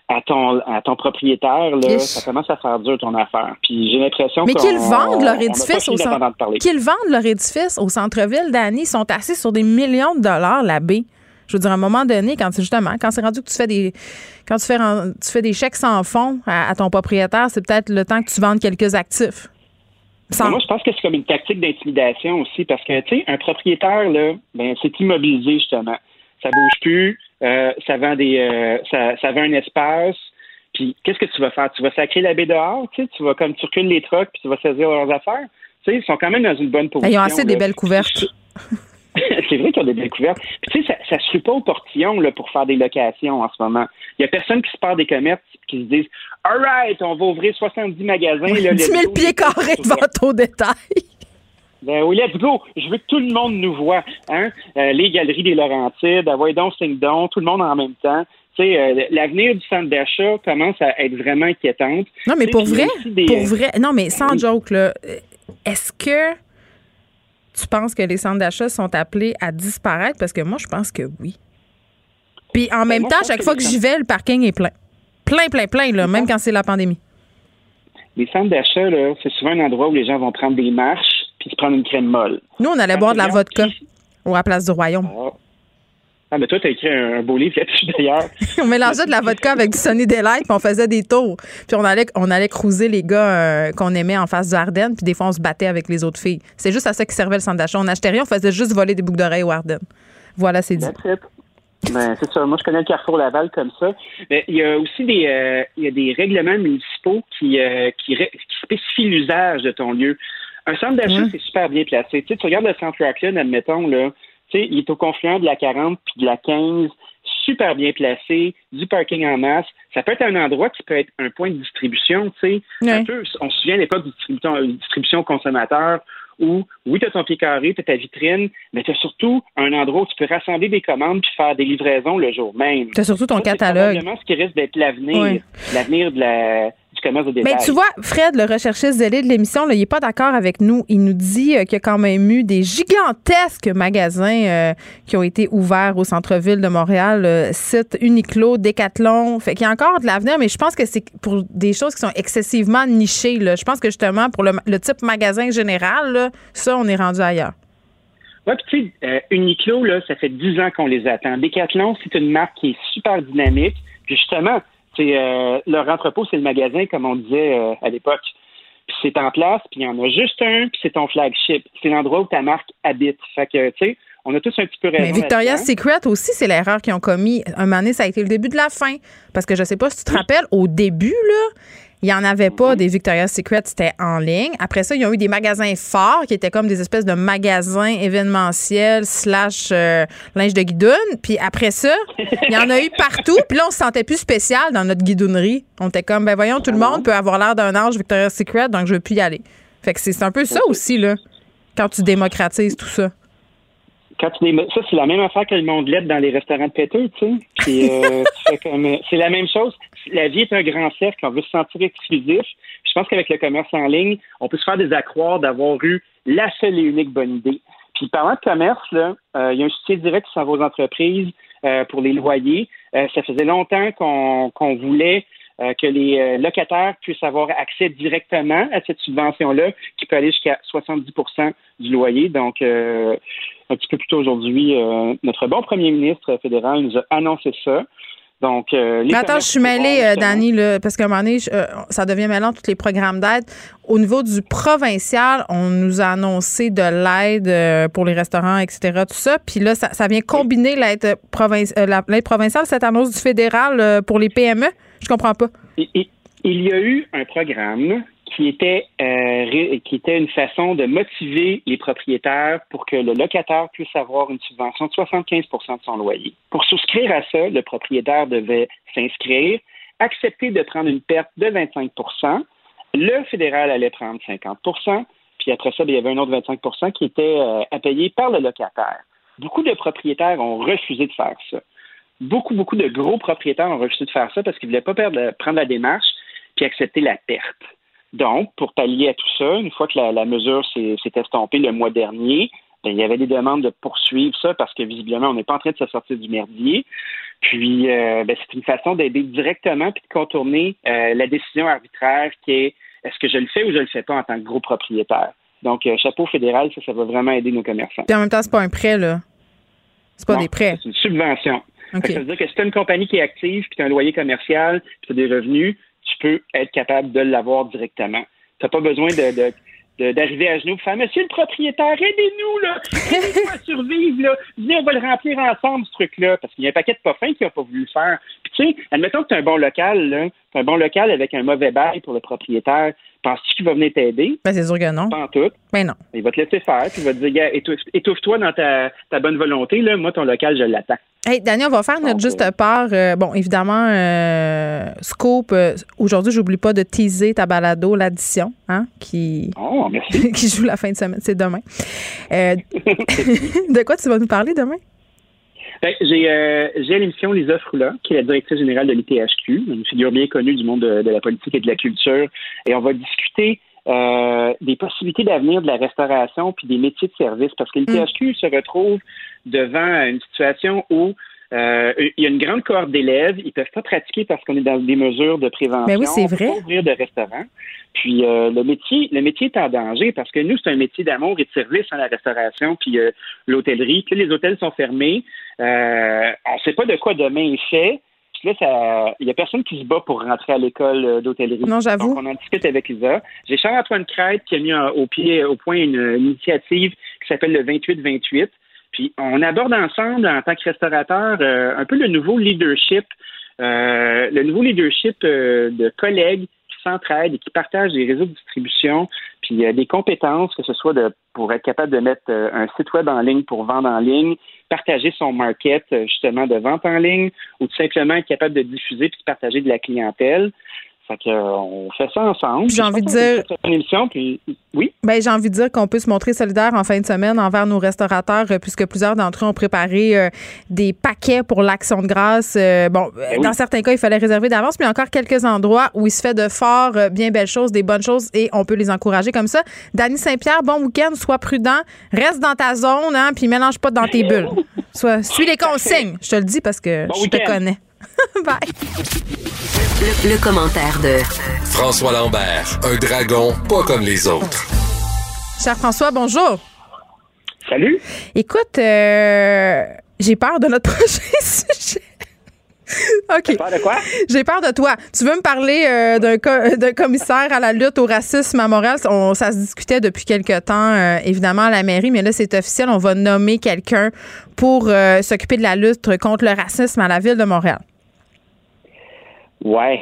à ton à ton propriétaire, là, ça commence à faire dur ton affaire. Puis j'ai l'impression Mais qu'ils vendent leur édifice au centre. Qu'ils vendent leur édifice au centre-ville d'Annie, ils sont assis sur des millions de dollars la baie. Je veux dire, à un moment donné, quand c'est justement, quand c'est rendu que tu fais des, quand tu fais, tu fais des chèques sans fonds à, à ton propriétaire, c'est peut-être le temps que tu vendes quelques actifs. Sans- Moi, je pense que c'est comme une tactique d'intimidation aussi, parce que, tu sais, un propriétaire, là, ben, c'est immobilisé, justement. Ça bouge plus, euh, ça vend des, euh, ça, ça vend un espace. Puis, qu'est-ce que tu vas faire? Tu vas sacrer la baie dehors, tu sais, tu vas comme tu recules les trucks, puis tu vas saisir leurs affaires. Tu sais, ils sont quand même dans une bonne position. Ben, Ils ont assez des belles couvertes. c'est vrai qu'ils ont des belles couvertes. Puis, tu sais, ça, ça se pas au portillon, là, pour faire des locations en ce moment. Il y a personne qui se part des commerces qui se disent, all right, on va ouvrir 70 magasins. là, 10 000 let's go, pieds carrés de vente au détail. Ben oui, let's go. Je veux que tout le monde nous voit. Hein? Euh, les galeries des Laurentides, Avoy donc, signe donc, tout le monde en même temps. Tu sais, euh, l'avenir du centre d'achat commence à être vraiment inquiétante. Non, mais pour vrai, des, pour vrai, non, mais sans joke, là, est-ce que tu penses que les centres d'achat sont appelés à disparaître? Parce que moi, je pense que oui. Puis en même Ben, moi, temps, chaque que fois que j'y vais, le parking est plein. Plein, plein, plein, là, même quand c'est la pandémie. Les centres d'achat, là, c'est souvent un endroit où les gens vont prendre des marches puis se prendre une crème molle. Nous, on allait boire de la vodka qui- ou à la place du Royaume. Ah. Ah, mais toi, t'as écrit un, beau livre là-dessus, d'ailleurs. on mélangeait de la vodka avec du Sunny Delight, puis on faisait des tours. Puis on allait, on allait cruiser les gars euh, qu'on aimait en face du Ardennes, puis des fois, on se battait avec les autres filles. C'est juste à ça qui servait le centre d'achat. On n'achetait rien, on faisait juste voler des boucles d'oreilles au Ardennes. Voilà, c'est dit. Ben, c'est ça. Moi, je connais le Carrefour Laval comme ça. Mais il y a aussi des, euh, il y a des règlements municipaux qui, euh, qui spécifient l'usage de ton lieu. Un centre d'achat, Ouais. c'est super bien placé. Tu, sais, tu regardes le centre Rockland, admettons, là, tu sais, il est au confluent de la 40 puis de la 15, super bien placé, du parking en masse. Ça peut être un endroit qui peut être un point de distribution, tu sais. Ouais. Un peu, on se souvient à l'époque distribution, euh, distribution consommateur où, oui, tu as ton pied carré, tu as ta vitrine, mais tu as surtout un endroit où tu peux rassembler des commandes puis faire des livraisons le jour même. T'as surtout ton Ça, c'est catalogue. probablement ce qui risque d'être l'avenir, l'avenir de la, commerce de détail. Mais tu vois, Fred, le recherchiste zélé de l'émission, il n'est pas d'accord avec nous. Il nous dit euh, qu'il y a quand même eu des gigantesques magasins euh, qui ont été ouverts au centre-ville de Montréal, euh, site Uniqlo, Decathlon. Fait qu'il y a encore de l'avenir, mais je pense que c'est pour des choses qui sont excessivement nichées. Là. Je pense que justement, pour le, le type magasin général, là, ça, on est rendu ailleurs. Oui, puis tu sais, euh, Uniqlo, là, ça fait 10 ans qu'on les attend. Decathlon, c'est une marque qui est super dynamique. Puis justement, euh, leur entrepôt, c'est le magasin, comme on disait euh, à l'époque. Puis c'est en place, puis il y en a juste un, puis c'est ton flagship. C'est l'endroit où ta marque habite. Fait que, tu sais, on a tous un petit peu raison. Mais Victoria's. Secret aussi, c'est l'erreur qu'ils ont commis. Un moment donné, ça a été le début de la fin. Parce que je sais pas si tu te rappelles, au début, là, il n'y en avait pas des Victoria's Secret, c'était en ligne. Après ça, ils ont eu des magasins forts qui étaient comme des espèces de magasins événementiels slash euh, linge de guidoune. Puis après ça, il y en a eu partout. Puis là, on se sentait plus spécial dans notre guidonnerie. On était comme, ben voyons, tout le monde peut avoir l'air d'un ange Victoria's Secret, donc je veux plus y aller. Fait que c'est c'est un peu ça aussi, là, quand tu démocratises tout ça. Quand tu démo- ça, c'est la même affaire que le mondelette dans les restaurants de péteux, tu sais. Puis, euh, tu comme, euh, c'est la même chose. La vie est un grand cercle. On veut se sentir exclusif. Je pense qu'avec le commerce en ligne, on peut se faire des accroires d'avoir eu la seule et unique bonne idée. Puis, parlant de commerce, là, euh, il y a un soutien direct qui s'en va aux entreprises euh, pour les loyers. Euh, ça faisait longtemps qu'on qu'on voulait euh, que les euh, locataires puissent avoir accès directement à cette subvention-là, qui peut aller jusqu'à 70% du loyer. Donc, euh, un petit peu plus tôt aujourd'hui, euh, notre bon premier ministre fédéral nous a annoncé ça. Donc, euh, les Mais attends, je suis mêlée, euh, Dani, là, parce qu'à un moment donné, je- euh, ça devient mêlant tous les programmes d'aide. Au niveau du provincial, on nous a annoncé de l'aide pour les restaurants, etc., tout ça. Puis là, ça, ça vient combiner l'aide l'aide provinciale, cette annonce du fédéral pour les PME? Je comprends pas. Il y a eu un programme qui était, euh, qui était une façon de motiver les propriétaires pour que le locataire puisse avoir une subvention de 75% de son loyer. Pour souscrire à ça, le propriétaire devait s'inscrire, accepter de prendre une perte de 25% le fédéral allait prendre 50% puis après ça, il y avait un autre 25% qui était euh, à payer par le locataire. Beaucoup de propriétaires ont refusé de faire ça beaucoup, beaucoup de gros propriétaires ont refusé de faire ça parce qu'ils ne voulaient pas perdre- prendre la démarche puis accepter la perte. Donc, pour pallier à tout ça, une fois que la, la mesure s'est estompée le mois dernier, ben, il y avait des demandes de poursuivre ça parce que visiblement, on n'est pas en train de se sortir du merdier. Puis, euh, ben, c'est une façon d'aider directement puis de contourner euh, la décision arbitraire qui est est-ce que je le fais ou je le fais pas en tant que gros propriétaire? Donc, euh, chapeau fédéral, ça, ça va vraiment aider nos commerçants. Puis en même temps, c'est pas un prêt, là. C'est pas Non, des prêts. C'est une subvention. Ça veut dire que si tu as une compagnie qui est active, puis tu as un loyer commercial, puis tu as des revenus, tu peux être capable de l'avoir directement. Tu n'as pas besoin de, de- de- d'arriver à genoux et faire Monsieur le propriétaire, aidez-nous, là! Aidez-nous à survivre, là! Venez, on va le remplir ensemble, ce truc-là. Parce qu'il y a un paquet de pas fins qui n'ont pas voulu le faire. Puis tu sais, admettons que tu as un bon local, là, t'as un bon local avec un mauvais bail pour le propriétaire. Penses-tu qu'il va venir t'aider? Ben, c'est sûr que non. Pas en tout. Ben non. Il va te laisser faire, puis il va te dire, étouffe-toi dans ta, ta bonne volonté, là. Moi, ton local, je l'attends. Hey, Daniel, on va faire notre juste euh, part. Euh, bon, évidemment, euh, Scoop, euh, aujourd'hui, j'oublie pas de teaser ta balado, l'addition, hein, qui, Oh, merci. qui joue la fin de semaine. C'est demain. De quoi tu vas nous parler demain? Ben, J'ai euh, l'émission Lisa Froula, qui est la directrice générale de l'ITHQ, une figure bien connue du monde de, de la politique et de la culture. Et on va discuter euh, des possibilités d'avenir de la restauration puis des métiers de service, parce que l'ITHQ se retrouve devant une situation où euh, il y a une grande cohorte d'élèves, ils peuvent pas pratiquer parce qu'on est dans des mesures de prévention. Ben oui, c'est On peut vrai. pas ouvrir de restaurant. Puis euh, le métier, le métier est en danger parce que nous, c'est un métier d'amour et de service à la restauration puis euh, l'hôtellerie. Puis là, les hôtels sont fermés. Euh, on ne sait pas de quoi demain est fait. Puis là, ça- il y a personne qui se bat pour rentrer à l'école euh, d'hôtellerie. Non, j'avoue. Donc, on en discute avec Lisa. J'ai Charles-Antoine Crête qui a mis au pied, au point une, une initiative qui s'appelle le 28-28. Puis on aborde ensemble, en tant que restaurateur, euh, un peu le nouveau leadership, euh, le nouveau leadership euh, de collègues qui s'entraident et qui partagent des réseaux de distribution, puis euh, des compétences, que ce soit de, pour être capable de mettre euh, un site web en ligne pour vendre en ligne, partager son market euh, justement de vente en ligne, ou tout simplement être capable de diffuser puis de partager de la clientèle. Fait que, euh, on fait ça ensemble. J'ai envie de dire- émission, puis oui? Ben, j'ai envie de dire qu'on peut se montrer solidaire en fin de semaine envers nos restaurateurs, euh, puisque plusieurs d'entre eux ont préparé euh, des paquets pour l'action de grâce. Bon, oui. dans certains cas, il fallait réserver d'avance, mais il y a encore quelques endroits où il se fait de fort bien belles choses, des bonnes choses, et on peut les encourager comme ça. Dany Saint-Pierre, bon week-end, sois prudent, reste dans ta zone, hein, puis mélange pas dans tes bulles. Sois, suis les consignes. Je te le dis parce que Bon je te connais. Bye. Le, le commentaire de François Lambert, un dragon pas comme les autres. Cher François, bonjour. Salut. Écoute, euh, j'ai peur de notre prochain sujet. OK. Peur de quoi? J'ai peur de toi. Tu veux me parler euh, d'un co- d'un commissaire à la lutte au racisme à Montréal? On- ça se discutait depuis quelque temps, euh, évidemment, à la mairie, mais là, c'est officiel. On va nommer quelqu'un pour euh, s'occuper de la lutte contre le racisme à la ville de Montréal. Ouais,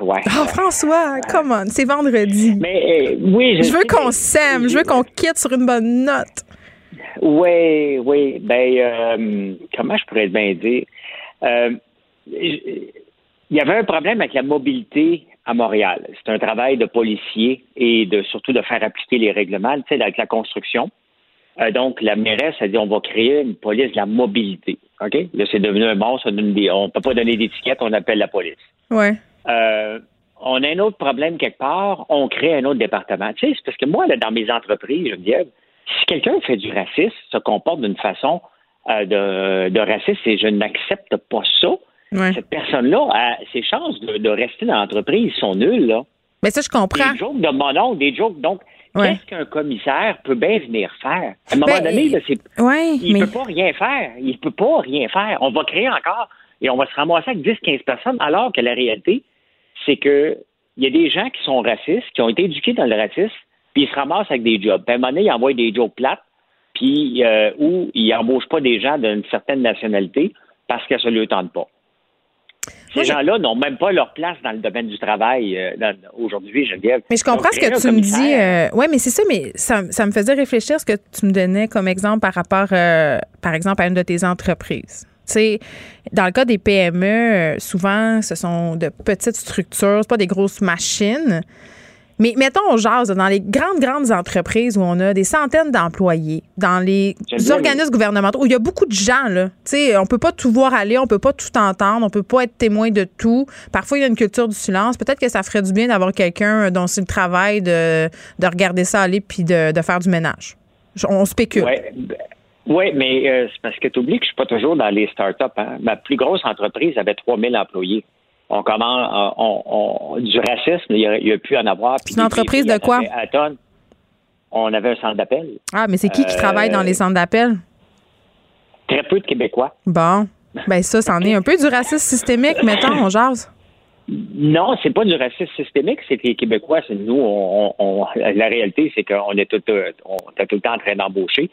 ouais. Oh, François, come on, c'est vendredi. Mais euh, oui, je, Je veux qu'on s'aime. Je veux qu'on quitte sur une bonne note. Oui, oui. Ben, euh, comment je pourrais bien dire? Euh, il y avait un problème avec la mobilité à Montréal. C'est un travail de policier et de surtout de faire appliquer les règlements, tu sais, avec la construction. Euh, donc, la mairesse a dit on va créer une police de la mobilité. OK? Là, c'est devenu un monstre. On ne peut pas donner d'étiquette, on appelle la police. Ouais. Euh, on a un autre problème quelque part, on crée un autre département. Tu sais, c'est parce que moi, là, dans mes entreprises, Geneviève, si quelqu'un fait du racisme, se comporte d'une façon euh, de, de raciste et je n'accepte pas ça, Ouais. cette personne-là, a- ses chances de, de rester dans l'entreprise sont nulles. Là. Mais ça, je comprends. Des jokes de mon des jokes. Donc, Ouais. qu'est-ce qu'un commissaire peut bien venir faire? À un moment Ben, donné, là, c'est Ouais, il mais. peut pas rien faire. Il peut pas rien faire. On va créer encore et on va se ramasser avec 10-15 personnes, alors que la réalité, c'est que il y a des gens qui sont racistes, qui ont été éduqués dans le racisme, puis ils se ramassent avec des jobs. Puis à un moment donné, ils envoient des jobs plates, puis euh, où ils embauchent pas des gens d'une certaine nationalité parce que ça ne leur tente pas. Ces gens-là n'ont même pas leur place dans le domaine du travail euh, aujourd'hui, Geneviève. Mais je comprends Donc, ce que un tu me dis. commissaire, oui, mais c'est ça, mais ça, ça me faisait réfléchir ce que tu me donnais comme exemple par rapport, euh, par exemple, à une de tes entreprises. Tu sais, dans le cas des PME, euh, souvent, ce sont de petites structures, pas des grosses machines. Mais mettons, on jase dans les grandes, grandes entreprises où on a des centaines d'employés, dans les organismes gouvernementaux, où il y a beaucoup de gens, là. Tu sais, on peut pas tout voir aller, on peut pas tout entendre, on peut pas être témoin de tout. Parfois, il y a une culture du silence. Peut-être que ça ferait du bien d'avoir quelqu'un dont c'est le travail de, de regarder ça aller puis de, de faire du ménage. On spécule. Ouais, ben, ouais, mais euh, c'est parce que tu oublies que je suis pas toujours dans les startups. Hein. Ma plus grosse entreprise avait 3000 employés. On commence on, on- du racisme, il y a, il y a pu en avoir. C'est une entreprise de quoi? À tonnes. On avait un centre d'appel. Ah, mais c'est qui qui Euh, travaille dans les centres d'appel? Très peu de Québécois. Bon. Ben ça, c'en est un peu du racisme systémique, mettons, on jase. Non, c'est pas du racisme systémique, c'est que les Québécois, c'est nous, on, on- la réalité, c'est qu'on est tout, euh, on était tout le temps en train d'embaucher,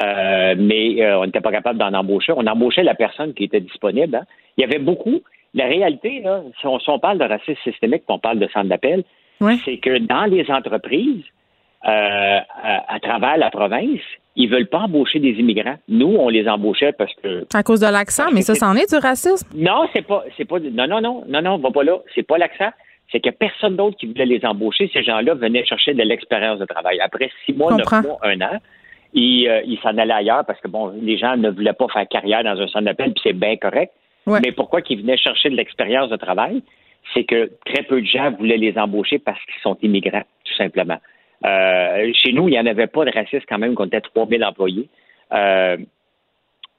euh, mais euh, on n'était pas capable d'en embaucher. On embauchait la personne qui était disponible. hein. Il y avait beaucoup. La réalité, là, si on, si on parle de racisme systémique, puis on parle de centre d'appel, c'est que dans les entreprises, euh, à, à travers la province, ils veulent pas embaucher des immigrants. Nous, on les embauchait parce que À cause de l'accent, mais ça, c'en est du racisme. non, c'est pas, c'est pas, non, non, non, non, non, va pas là. C'est pas l'accent. C'est que personne d'autre qui voulait les embaucher. Ces gens-là venaient chercher de l'expérience de travail. Après six mois, neuf mois, un an, ils, euh, ils s'en allaient ailleurs parce que bon, les gens ne voulaient pas faire carrière dans un centre d'appel, puis c'est bien correct. Mais pourquoi qu'ils venaient chercher de l'expérience de travail? C'est que très peu de gens voulaient les embaucher parce qu'ils sont immigrants, tout simplement. Euh, chez nous, il n'y en avait pas de racisme quand même, qu'on était 3000 employés. Euh,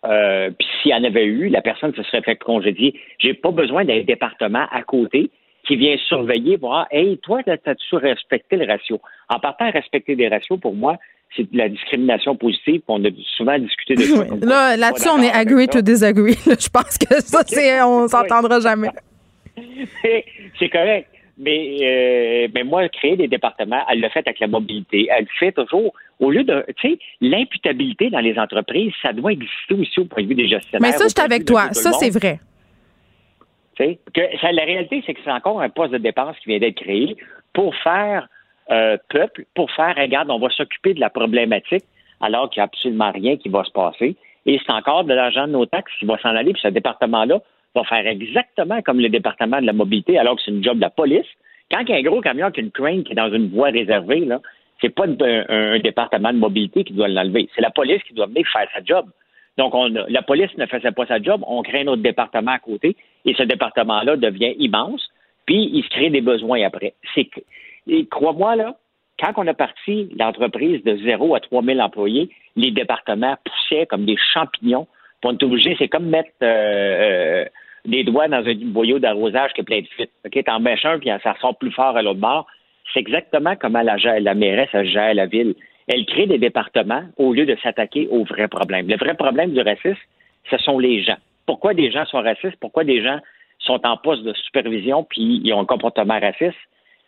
euh, Puis s'il y en avait eu, la personne se serait fait congédier. J'ai pas besoin d'un département à côté qui vient surveiller, voir, hey, toi, t'as-tu respecté le ratio? En partant à respecter des ratios, pour moi, c'est de la discrimination positive. On a souvent discuté de ça. Oui. Là, là-dessus, on est agree to disagree. Je pense que ça, c'est, on s'entendra jamais. c'est correct. Mais, euh, mais moi, créer des départements, elle l'a fait avec la mobilité. Elle le fait toujours. Au lieu de, tu sais, l'imputabilité dans les entreprises, ça doit exister aussi au point de vue des gestionnaires. Mais ça, je suis avec toi. Ça, le c'est vrai. sais, que ça, la réalité, c'est que c'est encore un poste de dépense qui vient d'être créé pour faire peuple, pour faire, regarde, on va s'occuper de la problématique alors qu'il n'y a absolument rien qui va se passer. Et c'est encore de l'argent de nos taxes qui va s'en aller, puis ce département-là va faire exactement comme le département de la mobilité, alors que c'est une job de la police. Quand il y a un gros camion qui a une crane qui est dans une voie réservée, là, c'est pas un, département de mobilité qui doit l'enlever. C'est la police qui doit venir faire sa job. Donc, on, la police ne faisait pas sa job, on crée un autre département à côté, et ce département-là devient immense, puis il se crée des besoins après. C'est et crois-moi, là, quand on a parti l'entreprise de 0 à 3 000 employés, les départements poussaient comme des champignons. Pour être obligé, c'est comme mettre euh, euh, des doigts dans un boyau d'arrosage qui est plein de fuite. OK, t'en mets puis ça sort plus fort à l'autre bord. C'est exactement comment la, la mairesse gère la ville. Elle crée des départements au lieu de s'attaquer aux vrais problèmes. Le vrai problème du racisme, ce sont les gens. Pourquoi des gens sont racistes? Pourquoi des gens sont en poste de supervision puis ils ont un comportement raciste?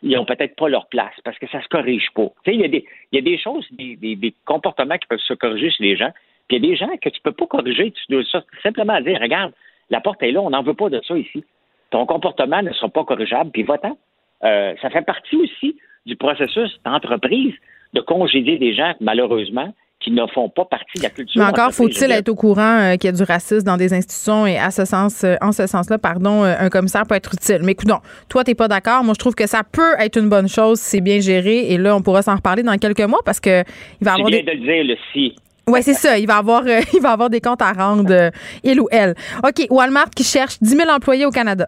Ils n'ont peut-être pas leur place parce que ça se corrige pas. Il y, a des, y a des choses, des, des, comportements qui peuvent se corriger chez les gens, puis il y a des gens que tu peux pas corriger. Tu dois simplement dire, regarde, la porte est là, on n'en veut pas de ça ici. Ton comportement ne sera pas corrigeable, puis va-t'en. Euh, ça fait partie aussi du processus d'entreprise de congédier des gens, malheureusement, qui ne font pas partie de la culture. Mais encore faut-il être au courant euh, qu'il y a du racisme dans des institutions et à ce sens, euh, en ce sens-là, pardon, euh, un commissaire peut être utile. Mais écoute, toi, t'es pas d'accord. Moi, je trouve que ça peut être une bonne chose si c'est bien géré. Et là, on pourra s'en reparler dans quelques mois parce que il va avoir. Des... de le dire, le si. Oui, c'est ça. Il va avoir, il va avoir des comptes à rendre, il ou elle. OK, Walmart qui cherche 10 000 employés au Canada.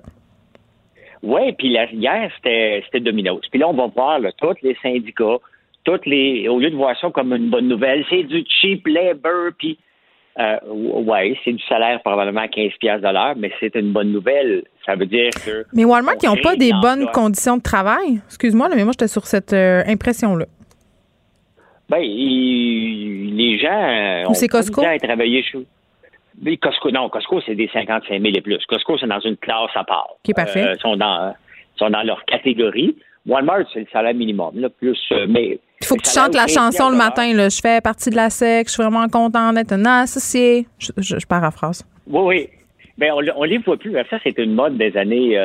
Oui, puis hier, c'était Domino's. Puis là, on va voir tous les syndicats, toutes les, au lieu de voir ça comme une bonne nouvelle, c'est du cheap labor, puis euh, ouais, c'est du salaire probablement à 15 pièces de l'heure, mais c'est une bonne nouvelle. Ça veut dire que Mais Walmart qui n'ont pas des bonnes conditions de travail? Excuse-moi, mais moi j'étais sur cette euh, impression là. Ben, les gens Ou c'est Costco? à travailler chez mais Costco, non, Costco, c'est des 55 000 et plus. Costco, c'est dans une classe à part. Qui est parfait. Euh, sont dans, sont dans leur catégorie. Walmart, c'est le salaire minimum, là, plus, euh, mais il faut que tu chantes la chanson le matin. Là. Je fais partie de la SEC, je suis vraiment content d'être un associé. Je, je, paraphrase. Oui, oui. Mais on ne les voit plus. Ça, c'était une mode des années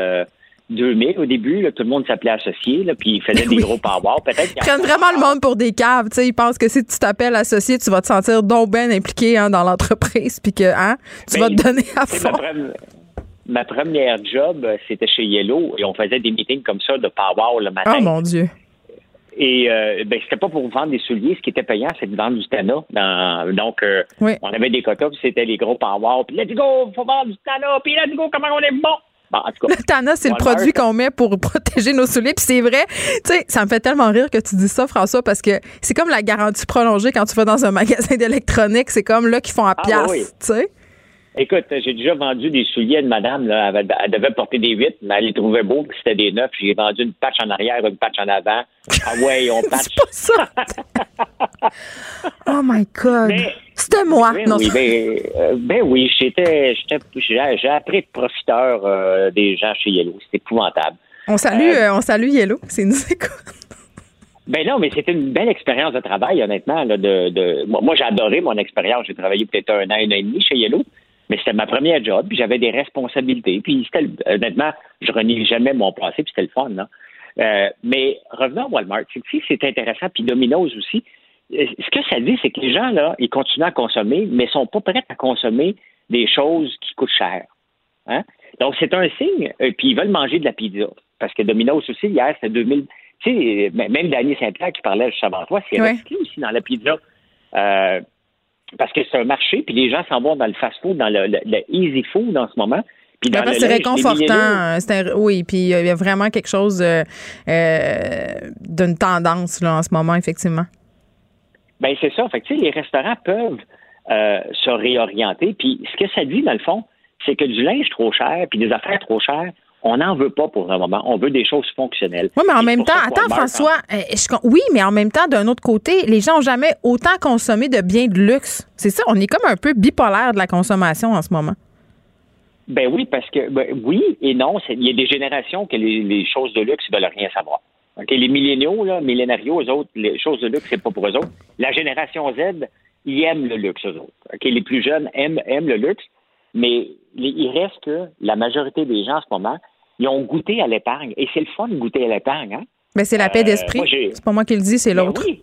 2000 euh, au début. tout le monde s'appelait associé, là, puis ils faisaient des gros power. Peut-être Ils prennent vraiment le monde pour des caves. Ils pensent que si tu t'appelles associé, tu vas te sentir donc bien impliqué hein, dans l'entreprise, puis que hein, tu vas te donner à fond. Ma, première job, euh, c'était chez Yellow, et on faisait des meetings comme ça de power le matin. Oh mon Dieu. Et euh, ben, c'était pas pour vendre des souliers. Ce qui était payant, c'était de vendre du Tana. donc, euh, on avait des quotas, puis c'était les gros power. Puis let's go, faut vendre du Tana. Puis let's go, comment on est bon. Bon, en tout cas, le Tana, c'est le produit qu'on met pour protéger nos souliers. Puis c'est vrai, tu sais, ça me fait tellement rire que tu dis ça, François, parce que c'est comme la garantie prolongée quand tu vas dans un magasin d'électronique. C'est comme là qu'ils font à ah, pièce, tu sais. Écoute, j'ai déjà vendu des souliers une madame, là. Elle, devait porter des huit, mais elle les trouvait beaux, puis c'était des neufs. J'ai vendu une patch en arrière, une patch en avant. Ah ouais, on patch. C'est pas ça! oh my God! C'était moi! Ben, non, oui, ben, euh, ben oui, j'étais, j'ai appris de profiteur euh, des gens chez Yellow. C'était épouvantable. On salue, euh, on salue Yellow, c'est nous Ben non, mais c'était une belle expérience de travail, honnêtement. Là, de, de... Moi, j'ai adoré mon expérience. J'ai travaillé peut-être un an, un an et demi chez Yellow. Mais c'était ma première job, puis j'avais des responsabilités. Puis c'était, honnêtement, je renie jamais mon passé, puis c'était le fun. Là. Euh, mais revenons à Walmart, c'est c'est intéressant, puis Domino's aussi. Euh, ce que ça dit, c'est que les gens, là, ils continuent à consommer, mais sont pas prêts à consommer des choses qui coûtent cher. Hein? Donc, c'est un signe, euh, puis ils veulent manger de la pizza. Parce que Domino's aussi, hier, c'était 2000. Tu sais, même Daniel Saint-Pierre qui parlait juste avant toi, c'est recyclé aussi dans la pizza. Euh, parce que c'est un marché, puis les gens s'en vont dans le fast-food, dans le, easy food en ce moment. Puis dans c'est réconfortant. oui, puis il y a vraiment quelque chose euh, euh, d'une tendance là, en ce moment, effectivement. Ben c'est ça. Fait que, les restaurants peuvent euh, se réorienter. Puis ce que ça dit, dans le fond, c'est que du linge trop cher, puis des affaires trop chères, on n'en veut pas pour un moment. On veut des choses fonctionnelles. Oui, mais en même temps, attends, François, euh, oui, mais en même temps, d'un autre côté, les gens n'ont jamais autant consommé de biens de luxe. C'est ça, on est comme un peu bipolaire de la consommation en ce moment. Ben oui, parce que ben oui et non. Il y a des générations que les, choses de luxe ne veulent rien savoir. les milléniaux, là, millénarios, eux autres, les choses de luxe, c'est pas pour eux autres. La génération Z, ils aiment le luxe, eux autres. les plus jeunes aiment, aiment le luxe. Mais il reste que la majorité des gens en ce moment, ils ont goûté à l'épargne. Et c'est le fun de goûter à l'épargne. Hein? Mais c'est la paix euh, d'esprit. c'est pas moi qui le dis, c'est ben l'autre. Oui.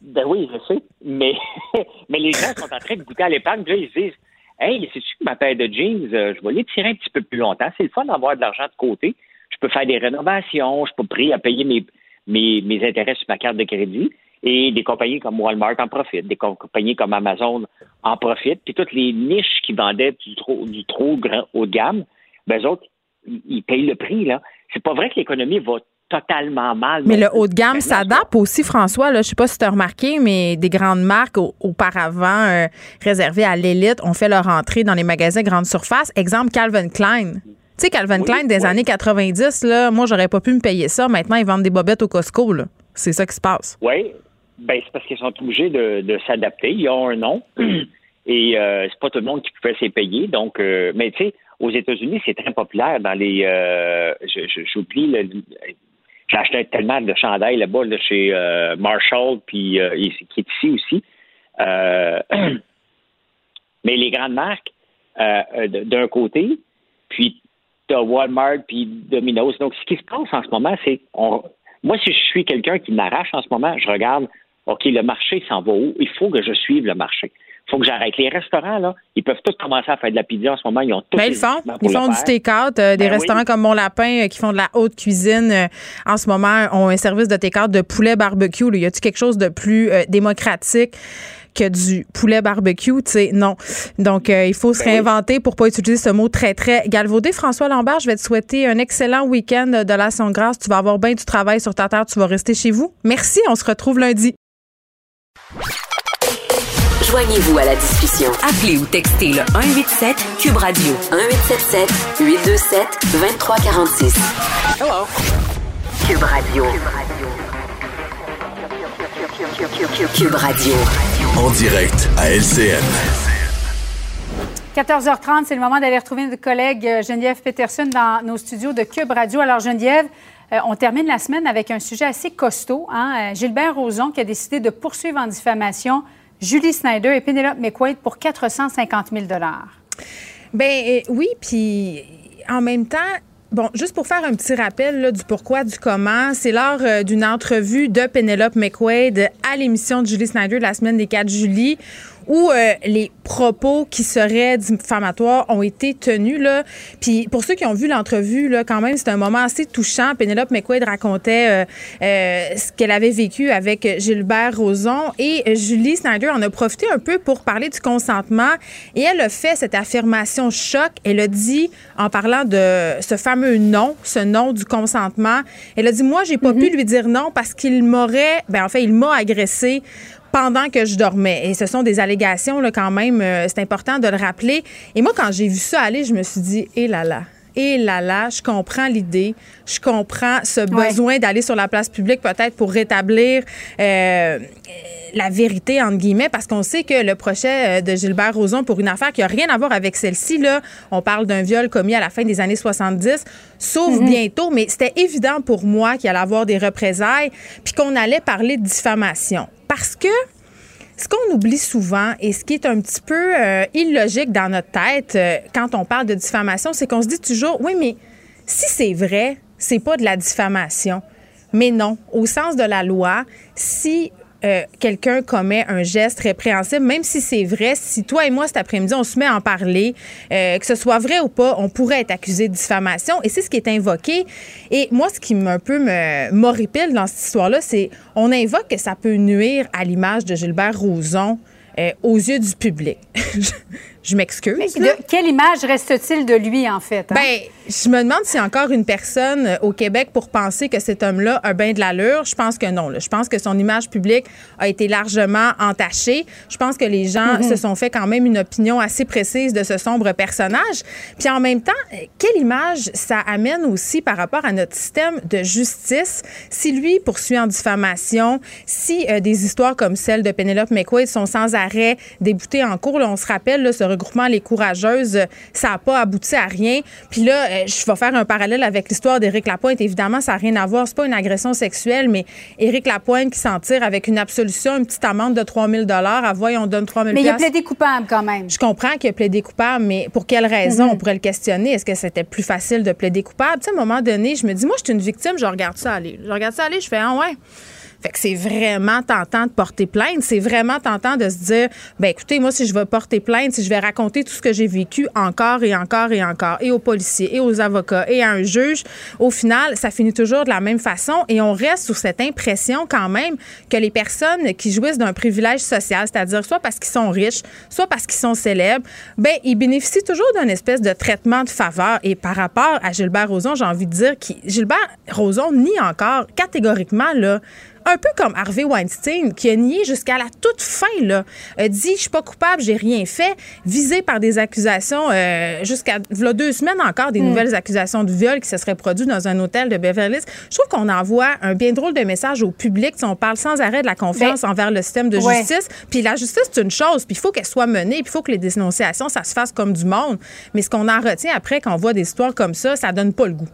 Ben oui, je sais. Mais, mais les gens sont en train de goûter à l'épargne. Là, ils se disent Hey, c'est-tu que ma paire de jeans, euh, je vais les tirer un petit peu plus longtemps. C'est le fun d'avoir de l'argent de côté. Je peux faire des rénovations, je peux prier à payer mes, mes, mes intérêts sur ma carte de crédit. Et des compagnies comme Walmart en profitent, des compagnies comme Amazon en profitent. Puis toutes les niches qui vendaient du trop, du trop grand haut de gamme, ben, eux autres, ils payent le prix. là. C'est pas vrai que l'économie va totalement mal. Mais le haut de gamme s'adapte aussi, François. Là, je sais pas si tu as remarqué, mais des grandes marques auparavant euh, réservées à l'élite ont fait leur entrée dans les magasins grande surface. Exemple, Calvin Klein. Tu sais, Calvin Klein des années 90, là, moi, j'aurais pas pu me payer ça. Maintenant, ils vendent des bobettes au Costco. C'est ça qui se passe. Oui, ben, c'est parce qu'ils sont obligés de, s'adapter. Ils ont un nom. Et euh, c'est pas tout le monde qui pouvait s'y payer. Donc, euh, mais tu sais, aux États-Unis, c'est très populaire dans les. Euh, j'oublie le. J'ai acheté tellement de chandails là-bas là, chez Marshall, puis euh, qui est ici aussi. mais les grandes marques, d'un côté, puis as Walmart, puis Domino's. Donc, ce qui se passe en ce moment, c'est moi, si je suis quelqu'un qui m'arrache en ce moment, je regarde, OK, le marché s'en va où? Il faut que je suive le marché faut que j'arrête. Les restaurants, là, ils peuvent tous commencer à faire de la pizza en ce moment. Ils ont tous ben, ils font. Ils font du take-out. Euh, des ben restaurants comme Mon Lapin euh, qui font de la haute cuisine euh, en ce moment ont un service de take-out de poulet barbecue. Y a-t-il quelque chose de plus démocratique? que du poulet barbecue, tu sais, non. Donc, il faut se ben réinventer pour pas utiliser ce mot très, très galvaudé. François Lambert, je vais te souhaiter un excellent week-end de l'Action grâce. Tu vas avoir bien du travail sur ta terre. Tu vas rester chez vous. Merci. On se retrouve lundi. Joignez-vous à la discussion. Appelez ou textez le 187 Cube Radio 1877 827 2346. Hello. Cube Radio. Cube Radio. En direct à LCN. 14h30, c'est le moment d'aller retrouver notre collègue euh, Geneviève Peterson dans nos studios de Cube Radio. Alors Geneviève, euh, on termine la semaine avec un sujet assez costaud. Hein? Euh, Gilbert Rozon qui a décidé de poursuivre en diffamation Julie Snyder et Penelope McQuaid pour 450 000 Ben euh, oui, puis en même temps, Bon, juste pour faire un petit rappel du pourquoi, du comment, c'est lors euh, d'une entrevue de Penelope McQuaid à l'émission de Julie Snyder la semaine des 4 juillet où euh, les propos qui seraient diffamatoires ont été tenus. Là. Puis pour ceux qui ont vu l'entrevue, là, quand même, c'est un moment assez touchant. Penelope McQuaid racontait euh, euh, ce qu'elle avait vécu avec Gilbert Rozon et Julie Snyder en a profité un peu pour parler du consentement et elle a fait cette affirmation choc. Elle a dit, en parlant de ce fameux non, ce non du consentement, elle a dit, moi, j'ai pas mm-hmm. pu lui dire non parce qu'il m'aurait, ben en fait, il m'a agressé pendant que je dormais. Et ce sont des allégations, là, quand même, euh, c'est important de le rappeler. Et moi, quand j'ai vu ça aller, je me suis dit, hé là là, et là là, je comprends l'idée, je comprends ce besoin d'aller sur la place publique peut-être pour rétablir euh, la vérité entre guillemets, parce qu'on sait que le procès euh, de Gilbert Rozon pour une affaire qui a rien à voir avec celle-ci là, on parle d'un viol commis à la fin des années 70, sauf mhm. bientôt, mais c'était évident pour moi qu'il allait avoir des représailles, puis qu'on allait parler de diffamation, parce que ce qu'on oublie souvent et ce qui est un petit peu euh, illogique dans notre tête euh, quand on parle de diffamation, c'est qu'on se dit toujours, oui, mais si c'est vrai, c'est pas de la diffamation. Mais non, au sens de la loi, si euh, quelqu'un commet un geste répréhensible, même si c'est vrai, si toi et moi cet après-midi on se met à en parler, euh, que ce soit vrai ou pas, on pourrait être accusé de diffamation et c'est ce qui est invoqué. Et moi, ce qui un peu m'horripile dans cette histoire-là, c'est on invoque que ça peut nuire à l'image de Gilbert Rozon euh, aux yeux du public. je m'excuse. Quelle image reste-t-il de lui, en fait? Hein? Ben, je me demande s'il y a encore une personne euh, au Québec pour penser que cet homme-là a bien de l'allure. Je pense que non. Je pense que son image publique a été largement entachée. Je pense que les gens mm-hmm. se sont fait quand même une opinion assez précise de ce sombre personnage. Puis en même temps, quelle image ça amène aussi par rapport à notre système de justice? Si lui poursuit en diffamation, si euh, des histoires comme celle de Penelope McQuaid sont sans arrêt déboutées en cours. on se rappelle là, ce regroupement Les Courageuses, ça n'a pas abouti à rien. Puis là, euh, je vais faire un parallèle avec l'histoire d'Éric Lapointe. Évidemment, ça n'a rien à voir. C'est pas une agression sexuelle, mais Éric Lapointe qui s'en tire avec une absolution, une petite amende de 3 000 À voyons, on donne 3 000 Mais il a plaidé coupable quand même. Je comprends qu'il a plaidé coupable, mais pour quelle raison? Mm-hmm. On pourrait le questionner. Est-ce que c'était plus facile de plaider coupable? Tu sais, à un moment donné, je me dis, moi, je suis une victime, je regarde ça aller. Je regarde ça aller, je fais, ah ouais. Fait que c'est vraiment tentant de porter plainte. C'est vraiment tentant de se dire, ben écoutez, moi, si je vais porter plainte, si je vais raconter tout ce que j'ai vécu encore et encore et encore, et aux policiers, et aux avocats, et à un juge, au final, ça finit toujours de la même façon et on reste sous cette impression quand même que les personnes qui jouissent d'un privilège social, c'est-à-dire soit parce qu'ils sont riches, soit parce qu'ils sont célèbres, ben ils bénéficient toujours d'un espèce de traitement de faveur. Et par rapport à Gilbert Rozon, j'ai envie de dire que Gilbert Rozon nie encore catégoriquement là, un peu comme Harvey Weinstein, qui a nié jusqu'à la toute fin, là, a dit Je suis pas coupable, j'ai rien fait, visé par des accusations euh, jusqu'à deux semaines encore, des hmm. nouvelles accusations de viol qui se seraient produites dans un hôtel de Beverly Hills. Je trouve qu'on envoie un bien drôle de message au public. Si on parle sans arrêt de la confiance ben, envers le système de justice. Puis la justice, c'est une chose, puis il faut qu'elle soit menée, puis il faut que les dénonciations, ça se fasse comme du monde. Mais ce qu'on en retient après, quand on voit des histoires comme ça, ça donne pas le goût.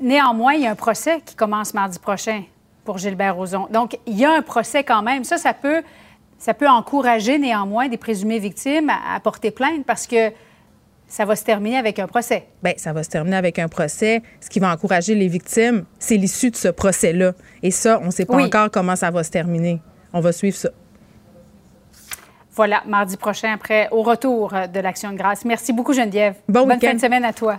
Néanmoins, il y a un procès qui commence mardi prochain pour Gilbert Rozon. Donc, il y a un procès quand même. Ça, ça peut, ça peut encourager néanmoins des présumées victimes à, porter plainte parce que ça va se terminer avec un procès. Bien, ça va se terminer avec un procès. Ce qui va encourager les victimes, c'est l'issue de ce procès-là. Et ça, on ne sait pas encore comment ça va se terminer. On va suivre ça. Voilà, mardi prochain, après, au retour de l'Action de grâce. Merci beaucoup, Geneviève. Bon Bonne fin de semaine à toi.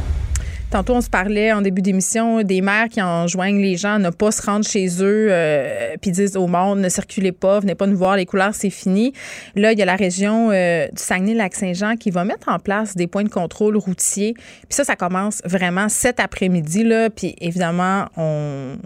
Tantôt, on se parlait en début d'émission des maires qui enjoignent les gens à ne pas se rendre chez eux euh, puis disent au monde ne circulez pas, venez pas nous voir, les couleurs, c'est fini. Là, il y a la région euh, du Saguenay-Lac-Saint-Jean qui va mettre en place des points de contrôle routiers. Puis ça, ça commence vraiment cet après-midi. Là, puis évidemment, on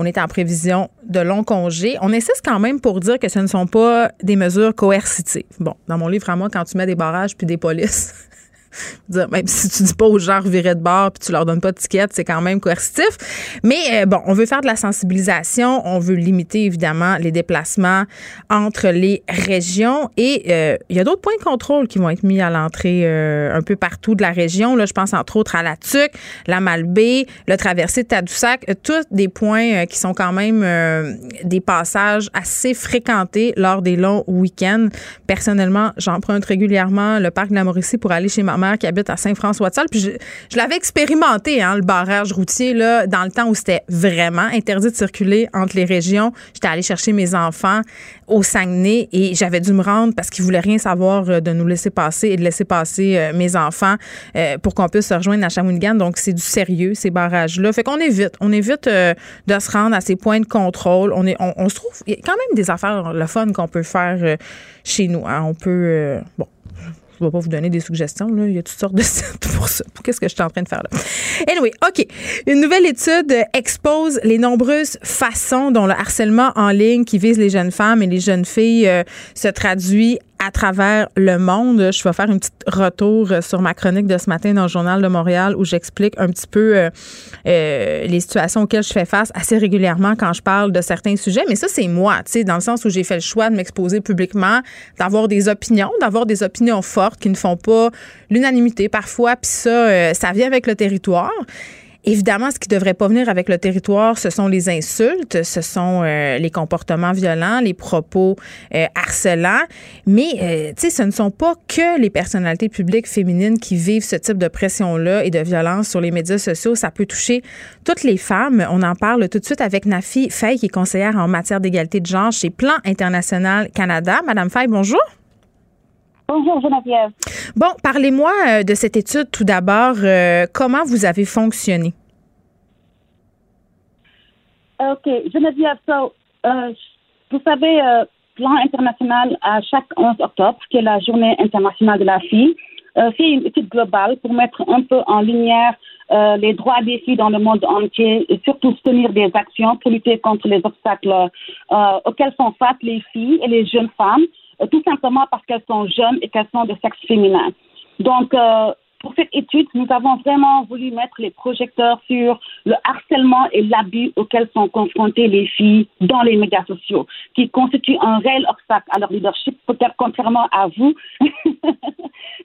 on est en prévision de longs congés. On insiste quand même pour dire que ce ne sont pas des mesures coercitives. Bon, dans mon livre à moi, quand tu mets des barrages puis des polices, même si tu dis pas aux gens virer de bord puis tu leur donnes pas de ticket, c'est quand même coercitif. Mais euh, bon, on veut faire de la sensibilisation, on veut limiter évidemment les déplacements entre les régions et euh, il y a d'autres points de contrôle qui vont être mis à l'entrée euh, un peu partout de la région. Là, je pense entre autres à la Tuque, la Malbaie, le traversée de Tadoussac, tous des points qui sont quand même des passages assez fréquentés lors des longs week-ends. Personnellement, j'emprunte régulièrement le parc de la Mauricie pour aller chez ma qui habite à Saint-François-de-Salle. Puis je, l'avais expérimenté, hein, le barrage routier, là, dans le temps où c'était vraiment interdit de circuler entre les régions. J'étais allée chercher mes enfants au Saguenay et j'avais dû me rendre parce qu'ils voulaient rien savoir euh, de nous laisser passer et de laisser passer euh, mes enfants euh, pour qu'on puisse se rejoindre à Shawinigan. Donc, c'est du sérieux, ces barrages-là. Fait qu'on évite. On évite de se rendre à ces points de contrôle. On, est, on, se trouve... Il y a quand même des affaires, le fun qu'on peut faire chez nous. Hein. On peut... bon, je vais pas vous donner des suggestions. Il y a toutes sortes de sites pour ça. Qu'est-ce que je suis en train de faire là? Anyway, OK. Une nouvelle étude expose les nombreuses façons dont le harcèlement en ligne qui vise les jeunes femmes et les jeunes filles euh, se traduit à travers le monde. Je vais faire une petite retour euh, sur ma chronique de ce matin dans le Journal de Montréal où j'explique un petit peu euh, euh, les situations auxquelles je fais face assez régulièrement quand je parle de certains sujets. Mais ça, c'est moi, tu sais, dans le sens où j'ai fait le choix de m'exposer publiquement, d'avoir des opinions, d'avoir des opinions fortes qui ne font pas l'unanimité parfois. Puis ça, ça vient avec le territoire. Évidemment, ce qui ne devrait pas venir avec le territoire, ce sont les insultes, ce sont euh, les comportements violents, les propos euh, harcelants. Mais, euh, tu sais, ce ne sont pas que les personnalités publiques féminines qui vivent ce type de pression-là et de violence sur les médias sociaux. Ça peut toucher toutes les femmes. On en parle tout de suite avec Nafi Fay, qui est conseillère en matière d'égalité de genre chez Plan International Canada. Madame Fay, bonjour. Bonjour Geneviève. Bon, parlez-moi euh, de cette étude tout d'abord. Euh, comment vous avez fonctionné? OK. Geneviève, euh, vous savez, Plan international à chaque 11 octobre, qui est la journée internationale de la fille, fait une étude globale pour mettre un peu en lumière les droits des filles dans le monde entier et surtout soutenir des actions pour lutter contre les obstacles auxquels sont face les filles et les jeunes femmes tout simplement parce qu'elles sont jeunes et qu'elles sont de sexe féminin. Donc, euh, pour cette étude, nous avons vraiment voulu mettre les projecteurs sur le harcèlement et l'abus auxquels sont confrontées les filles dans les médias sociaux, qui constituent un réel obstacle à leur leadership, peut-être contrairement à vous.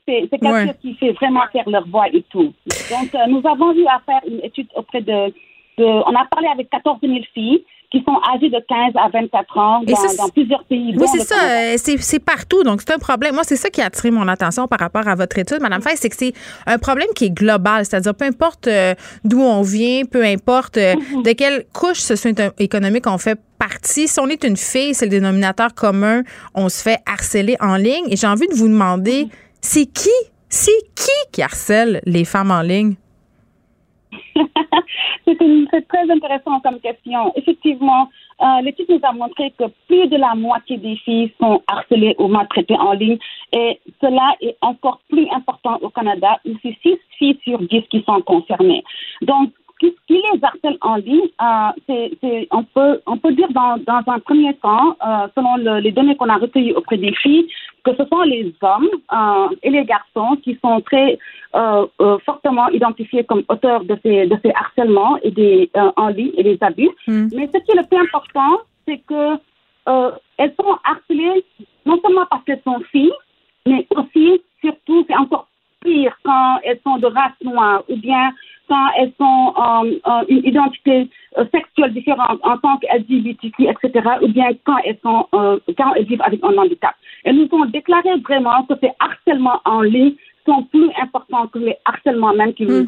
c'est quelque chose qui fait vraiment faire leur voix et tout. Donc, euh, nous avons eu à faire une étude auprès de, de on a parlé avec 14 000 filles qui sont âgés de 15 à 24 ans dans, plusieurs pays. Oui, c'est ça. Euh, c'est partout. Donc, c'est un problème. Moi, c'est ça qui a attiré mon attention par rapport à votre étude, Madame Fay, c'est que c'est un problème qui est global. C'est-à-dire, peu importe euh, d'où on vient, peu importe euh, mhm. de quelle couche socio-économique on fait partie. Si on est une fille, c'est le dénominateur commun. On se fait harceler en ligne. Et j'ai envie de vous demander, mhm. c'est qui, c'est qui qui harcèle les femmes en ligne? C'est très intéressant comme question. Effectivement, euh, l'étude nous a montré que plus de la moitié des filles sont harcelées ou maltraitées en ligne et cela est encore plus important au Canada où c'est 6 filles sur 10 qui sont concernées. Donc, ce qui les harcèle en ligne, euh, c'est, on, peut, on peut dire dans, dans un premier temps, euh, selon les données qu'on a recueillies auprès des filles, que ce sont les hommes euh, et les garçons qui sont très fortement identifiés comme auteurs de ces, de ces harcèlements et des, en ligne et des abus. Hmm. Mais ce qui est le plus important, c'est que elles sont harcelées non seulement parce qu'elles sont filles, mais aussi, surtout, c'est encore pire quand elles sont de race noire ou bien quand elles sont euh, une identité euh, sexuelle différente en tant qu'LGBTQ, etc., ou bien quand elles sont euh, quand elles vivent avec un handicap. Elles nous ont déclaré vraiment que ces harcèlements en ligne sont plus importants que les harcèlements même mm.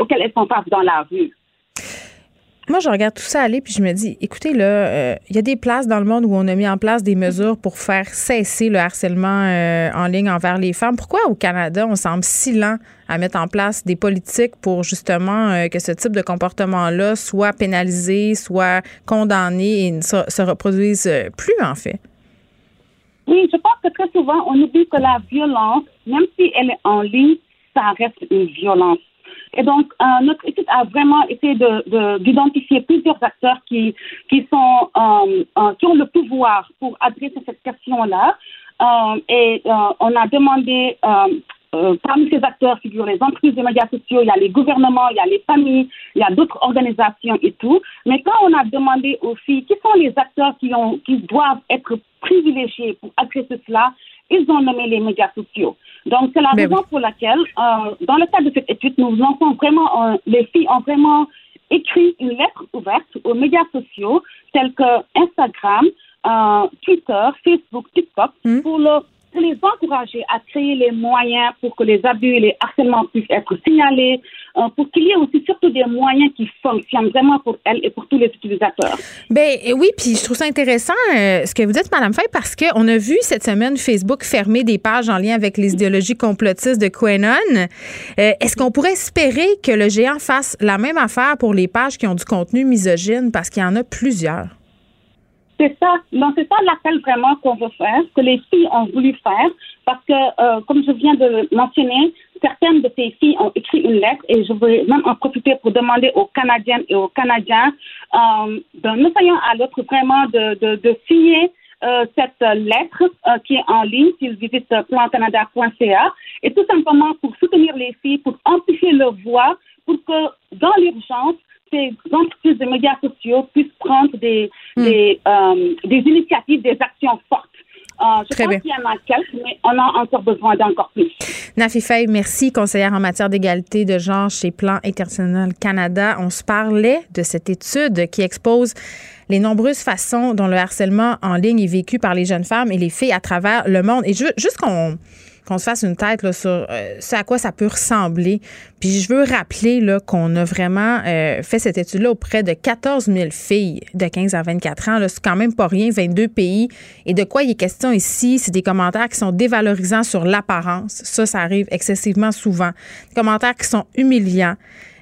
auxquels elles sont face dans la rue moi, je regarde tout ça aller, puis je me dis, écoutez, là, euh, il y a des places dans le monde où on a mis en place des mesures pour faire cesser le harcèlement euh, en ligne envers les femmes. Pourquoi au Canada, on semble si lent à mettre en place des politiques pour justement euh, que ce type de comportement-là soit pénalisé, soit condamné et ne se, se reproduise plus, en fait? Oui, je pense que très souvent, on oublie que la violence, même si elle est en ligne, ça reste une violence et donc, euh, notre étude a vraiment essayé d'identifier de, plusieurs acteurs qui, qui, sont, euh, euh, qui ont le pouvoir pour adresser cette question-là. et on a demandé parmi ces acteurs figurent les entreprises des médias sociaux, il y a les gouvernements, il y a les familles, il y a d'autres organisations et tout. Mais quand on a demandé aux filles qui sont les acteurs qui, ont, qui doivent être privilégiés pour adresser cela, ils ont nommé les médias sociaux. Donc, c'est la raison pour laquelle, euh, dans le cadre de cette étude, nous lançons vraiment, euh, les filles ont vraiment écrit une lettre ouverte aux médias sociaux tels que Instagram, euh, Twitter, Facebook, TikTok, hmm. pour leur les encourager à créer les moyens pour que les abus et les harcèlements puissent être signalés, euh, pour qu'il y ait aussi surtout des moyens qui fonctionnent vraiment pour elles et pour tous les utilisateurs. Ben oui, puis je trouve ça intéressant euh, ce que vous dites, Madame Fay, parce qu'on a vu cette semaine Facebook fermer des pages en lien avec les idéologies complotistes de QAnon. Euh, est-ce qu'on pourrait espérer que le géant fasse la même affaire pour les pages qui ont du contenu misogyne, parce qu'il y en a plusieurs? C'est ça. Donc, c'est ça l'appel vraiment qu'on veut faire, que les filles ont voulu faire, parce que, euh, comme je viens de mentionner, certaines de ces filles ont écrit une lettre et je veux même en profiter pour demander aux Canadiennes et aux Canadiens euh, d'un océan à l'autre vraiment de, de, de signer euh, cette lettre euh, qui est en ligne s'ils visitent plancanada.ca et tout simplement pour soutenir les filles, pour amplifier leur voix, pour que dans l'urgence, ces entreprises de médias sociaux puissent prendre des, hmm. des, euh, des, initiatives, des actions fortes. Euh, je pense qu'il y en a quelques, mais on a encore besoin d'encore plus. Nafi Faye, merci, conseillère en matière d'égalité de genre chez Plan International Canada. On se parlait de cette étude qui expose les nombreuses façons dont le harcèlement en ligne est vécu par les jeunes femmes et les filles à travers le monde. Et je, juste qu'on qu'on se fasse une tête là, sur euh, ce à quoi ça peut ressembler. Puis je veux rappeler qu'on a vraiment euh, fait cette étude-là auprès de 14 000 filles de 15 à 24 ans. C'est quand même pas rien, 22 pays. Et de quoi il est question ici? C'est des commentaires qui sont dévalorisants sur l'apparence. Ça, ça arrive excessivement souvent. Des commentaires qui sont humiliants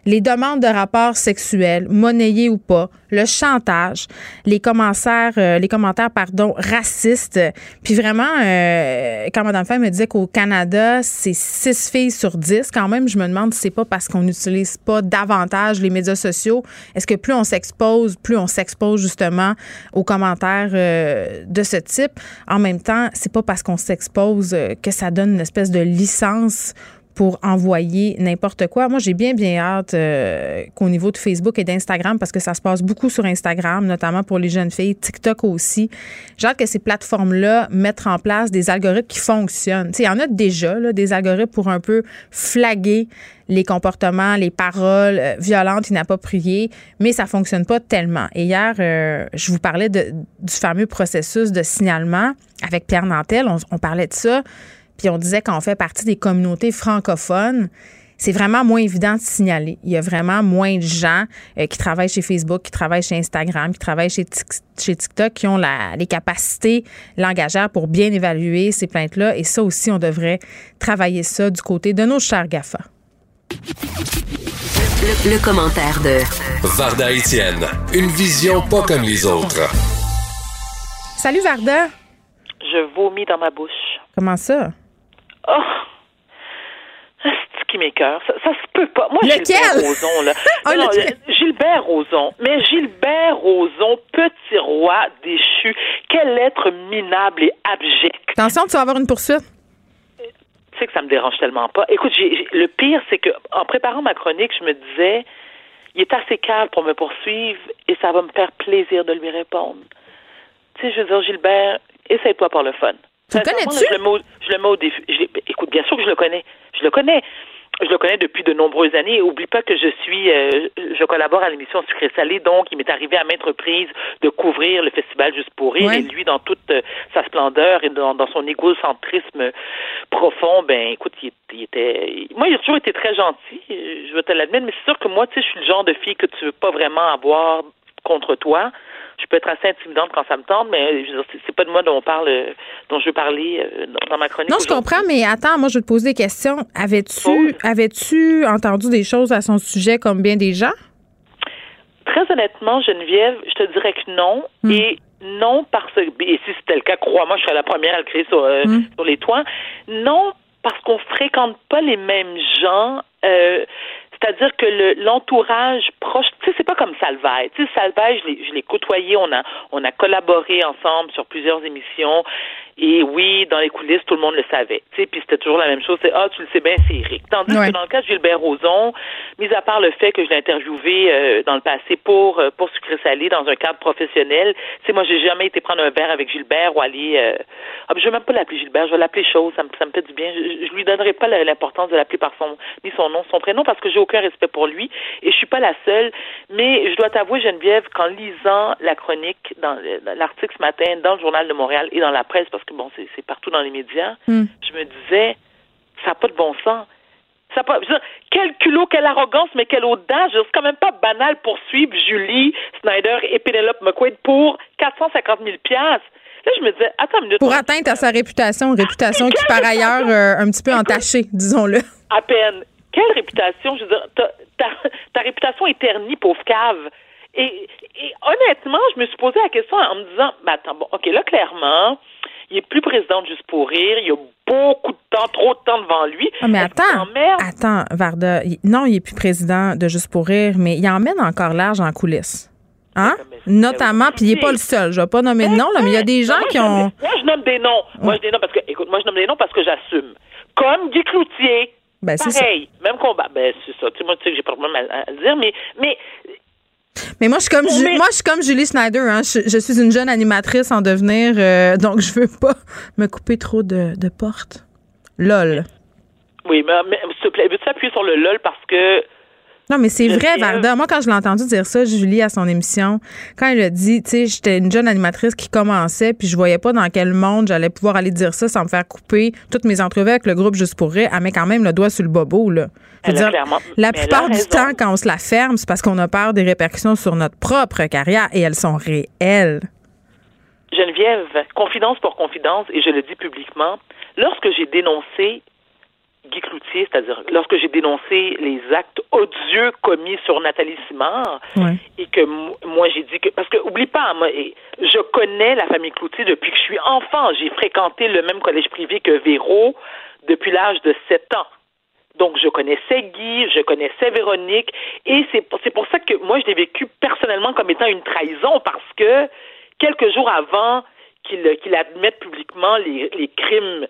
les demandes de rapports sexuels, monnayés ou pas, le chantage, les commentaires, euh, les commentaires pardon, racistes. Puis vraiment, euh, quand Mme Femme me disait qu'au Canada, c'est six filles sur dix, quand même, je me demande si c'est pas parce qu'on n'utilise pas davantage les médias sociaux. Est-ce que plus on s'expose, plus on s'expose justement aux commentaires euh, de ce type? En même temps, c'est pas parce qu'on s'expose que ça donne une espèce de licence pour envoyer n'importe quoi. Moi, j'ai bien, bien hâte euh, qu'au niveau de Facebook et d'Instagram, parce que ça se passe beaucoup sur Instagram, notamment pour les jeunes filles, TikTok aussi. J'ai hâte que ces plateformes-là mettent en place des algorithmes qui fonctionnent. Il y en a déjà, des algorithmes pour un peu flaguer les comportements, les paroles euh, violentes, inappropriées, mais ça fonctionne pas tellement. Et hier, euh, je vous parlais du fameux processus de signalement avec Pierre Nantel. On parlait de ça. Puis on disait qu'on fait partie des communautés francophones, c'est vraiment moins évident de signaler. Il y a vraiment moins de gens euh, qui travaillent chez Facebook, qui travaillent chez Instagram, qui travaillent chez, chez TikTok, qui ont la, les capacités langagières pour bien évaluer ces plaintes-là. Et ça aussi, on devrait travailler ça du côté de nos chers GAFA. Le, commentaire de Varda Etienne, une vision pas comme les autres. Salut Varda. Je vomis dans ma bouche. Comment ça? Oh! C'est qui m'écœure. Ça, ça se peut pas. Moi, Lequel? Gilbert Rozon, là. Oh, non, Gilbert Rozon. Mais Gilbert Rozon, petit roi déchu. Quel être minable et abject. Attention, tu vas avoir une poursuite. Tu sais que ça me dérange tellement pas. Écoute, j'ai- le pire, c'est que en préparant ma chronique, je me disais, il est assez calme pour me poursuivre et ça va me faire plaisir de lui répondre. Tu sais, je veux dire, Gilbert, essaye-toi par le fun. Tu le connais-tu? Je le mets au, je le mets au défi. l'ai- écoute, bien sûr que je le connais. Je le connais. Je le connais depuis de nombreuses années. Oublie pas que je suis, euh, je collabore à l'émission Sucré Salé, donc il m'est arrivé à maintes reprises de couvrir le festival Juste pour rire. Ouais. Et lui, dans toute euh, sa splendeur et dans, dans son égocentrisme profond, ben, écoute, il, il était, moi, il a toujours été très gentil. euh, Je veux te l'admettre, mais c'est sûr que moi, tu sais, je suis le genre de fille que tu veux pas vraiment avoir contre toi. Je peux être assez intimidante quand ça me tente, mais dire, c'est- pas de moi dont on parle, euh, dont je veux parler euh, dans- ma chronique. Non, je comprends, mais attends, moi, je vais te poser des questions. Avais-tu avais-tu entendu des choses à son sujet comme bien des gens? Très honnêtement, Geneviève, je te dirais que non. Et non parce que, et si c'était le cas, crois-moi, je serais la première à le crier sur, euh, sur les toits. Non parce qu'on fréquente pas les mêmes gens. euh, c'est-à-dire que le- l'entourage proche, tu sais, c'est pas comme Salvaille. Tu sais, Salvaille, je l'ai- je l'ai côtoyé, on a, on a collaboré ensemble sur plusieurs émissions. Et oui, dans les coulisses, tout le monde le savait. Tu sais, puis c'était toujours la même chose. C'est ah, tu le sais bien, c'est Eric. Tandis Ouais. que dans le cas de Gilbert Rozon, mis à part le fait que je l'ai interviewé euh, dans le passé pour euh, pour Sucré Salé dans un cadre professionnel, tu sais, moi, j'ai jamais été prendre un verre avec Gilbert ou aller. Euh, ah, je vais même pas l'appeler Gilbert, je vais l'appeler Chose. Ça me ça me fait du bien. Je, je lui donnerai pas l'importance de l'appeler par son ni son nom, son prénom, parce que j'ai aucun respect pour lui. Et je suis pas la seule. Mais je dois t'avouer, Geneviève, qu'en lisant la chronique dans euh, dans l'article ce matin dans le journal de Montréal et dans la presse, parce que bon, c'est partout dans les médias, Hmm. je me disais, ça n'a pas de bon sens. Ça a pas, je veux dire, quel culot, quelle arrogance, mais quelle audace. C'est quand même pas banal pour suivre Julie Snyder et Penelope McQuaid pour 450 000 Là, je me disais, attends une minute. Pour atteindre à sa réputation, réputation qui, par ailleurs, euh, un petit peu entachée, disons-le. À peine. Quelle réputation? Je veux dire, ta, ta- ta réputation est ternie, pauvre cave. Et, et honnêtement, je me suis posé la question en me disant, ben attends, bon, OK, là, clairement, il est plus président de Juste pour rire, il y a beaucoup de temps, trop de temps devant lui. Ah, mais attends, attends, Varda. Non, il est plus président de Juste pour rire, mais il emmène encore large en coulisses. Hein? Notamment, puis il n'est pas le seul. Je vais pas nommer de nom, là, mais il y a des gens moi, qui nomme ont. moi, je nomme des noms. Moi, je des noms parce que, écoute, moi, je nomme des noms parce que j'assume. Comme Guy Cloutier. Ben, c'est Pareil. Même combat. Ben, c'est ça. Tu sais, moi, tu sais que j'ai pas de problème à, dire, mais, mais Mais moi, je suis comme, Ju- moi, je suis comme Julie Snyder. Hein. Je, je suis une jeune animatrice en devenir, euh, donc je veux pas me couper trop de, de portes. Lol. oui, mais, mais s'il te plaît, veux-tu appuyer sur le LOL parce que Non, mais c'est vrai. Varda. Moi, quand je l'ai entendu dire ça, Julie, à son émission, quand elle a dit, tu sais, j'étais une jeune animatrice qui commençait, puis je voyais pas dans quel monde j'allais pouvoir aller dire ça sans me faire couper toutes mes entrevues avec le groupe Juste pour rire, elle met quand même le doigt sur le bobo, là. Je veux dire, la plupart du temps, quand on se la ferme, c'est parce qu'on a peur des répercussions sur notre propre carrière, et elles sont réelles. Geneviève, confidence pour confidence, et je le dis publiquement, lorsque j'ai dénoncé Guy Cloutier, c'est-à-dire lorsque j'ai dénoncé les actes odieux commis sur Nathalie Simard, et que mo- moi j'ai dit que parce que oublie pas moi je connais la famille Cloutier depuis que je suis enfant. J'ai fréquenté le même collège privé que Véro depuis l'âge de 7 ans. Donc je connaissais Guy je connaissais Véronique et c'est pour- c'est pour ça que moi je l'ai vécu personnellement comme étant une trahison parce que quelques jours avant qu'il qu'il admette publiquement les, les crimes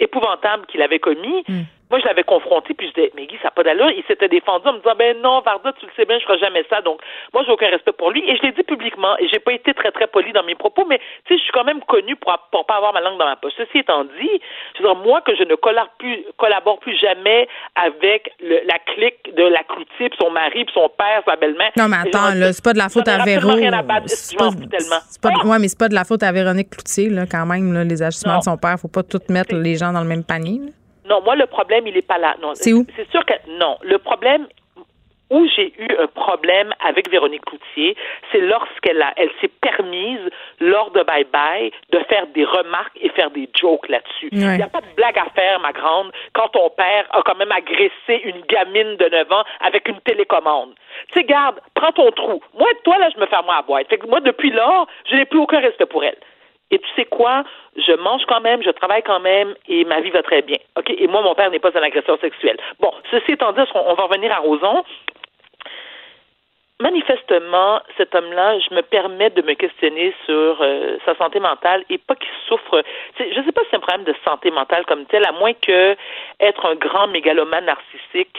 épouvantables qu'il avait commis Moi, je l'avais confronté, puis je disais, mais Guy, ça n'a pas d'allure. Il s'était défendu en me disant, ben non, Varda, tu le sais bien, je ferai jamais ça. Donc, moi, j'ai aucun respect pour lui. Et je l'ai dit publiquement. Et j'ai pas été très, très poli dans mes propos, mais, tu sais, je suis quand même connue pour, pour pas avoir ma langue dans ma poche. Ceci étant dit, je veux dire, moi, que je ne collabore plus, collabore plus jamais avec le, la clique de la Cloutier, puis son mari, puis son père, sa belle-mère. Non, mais attends, là, c'est pas de la faute à Véro. C'est pas, pas, ouais, mais c'est pas de la faute à Véronique Cloutier, là, quand même, là, les agissements de son père. Faut pas tout mettre les gens dans le même panier. Là. Non, moi, le problème, il n'est pas là. C'est où? C'est sûr que non. Le problème où j'ai eu un problème avec Véronique Cloutier, c'est lorsqu'elle a, elle s'est permise, lors de Bye Bye, de faire des remarques et faire des jokes là-dessus. Il n'y a pas de blague à faire, ma grande, quand ton père a quand même agressé une gamine de 9 ans avec une télécommande. Tu sais, garde, prends ton trou. Moi, toi, là, je me ferme à boîte. Fait que moi, depuis lors, je n'ai plus aucun respect pour elle. Et tu sais quoi? Je mange quand même, je travaille quand même et ma vie va très bien. OK? Et moi, mon père n'est pas un agresseur sexuel. Bon, ceci étant dit, on va revenir à Roson? Manifestement, cet homme-là, je me permets de me questionner sur euh, sa santé mentale et pas qu'il souffre. Je ne sais pas si c'est un problème de santé mentale comme tel, à moins que être un grand mégalomane narcissique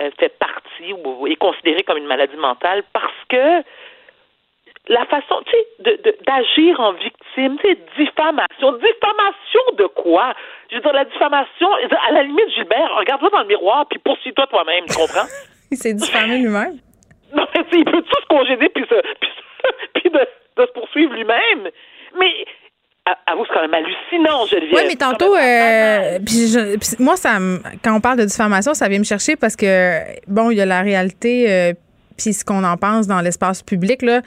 euh, fait partie ou est considéré comme une maladie mentale parce que la façon, tu sais, d'agir en victime, tu sais, diffamation. Diffamation de quoi? Je veux dire, la diffamation, à la limite, Gilbert, regarde-toi dans le miroir, puis poursuis-toi toi-même, tu comprends? il s'est diffamé lui-même. Non, mais il peut tout se congéder, puis, se, puis, de, de, se poursuivre lui-même? Mais Avoue, c'est quand même hallucinant, Geneviève. Oui, mais tantôt, euh, puis moi, ça, quand on parle de diffamation, ça vient me chercher parce que, bon, il y a la réalité, euh, puis ce qu'on en pense dans l'espace public là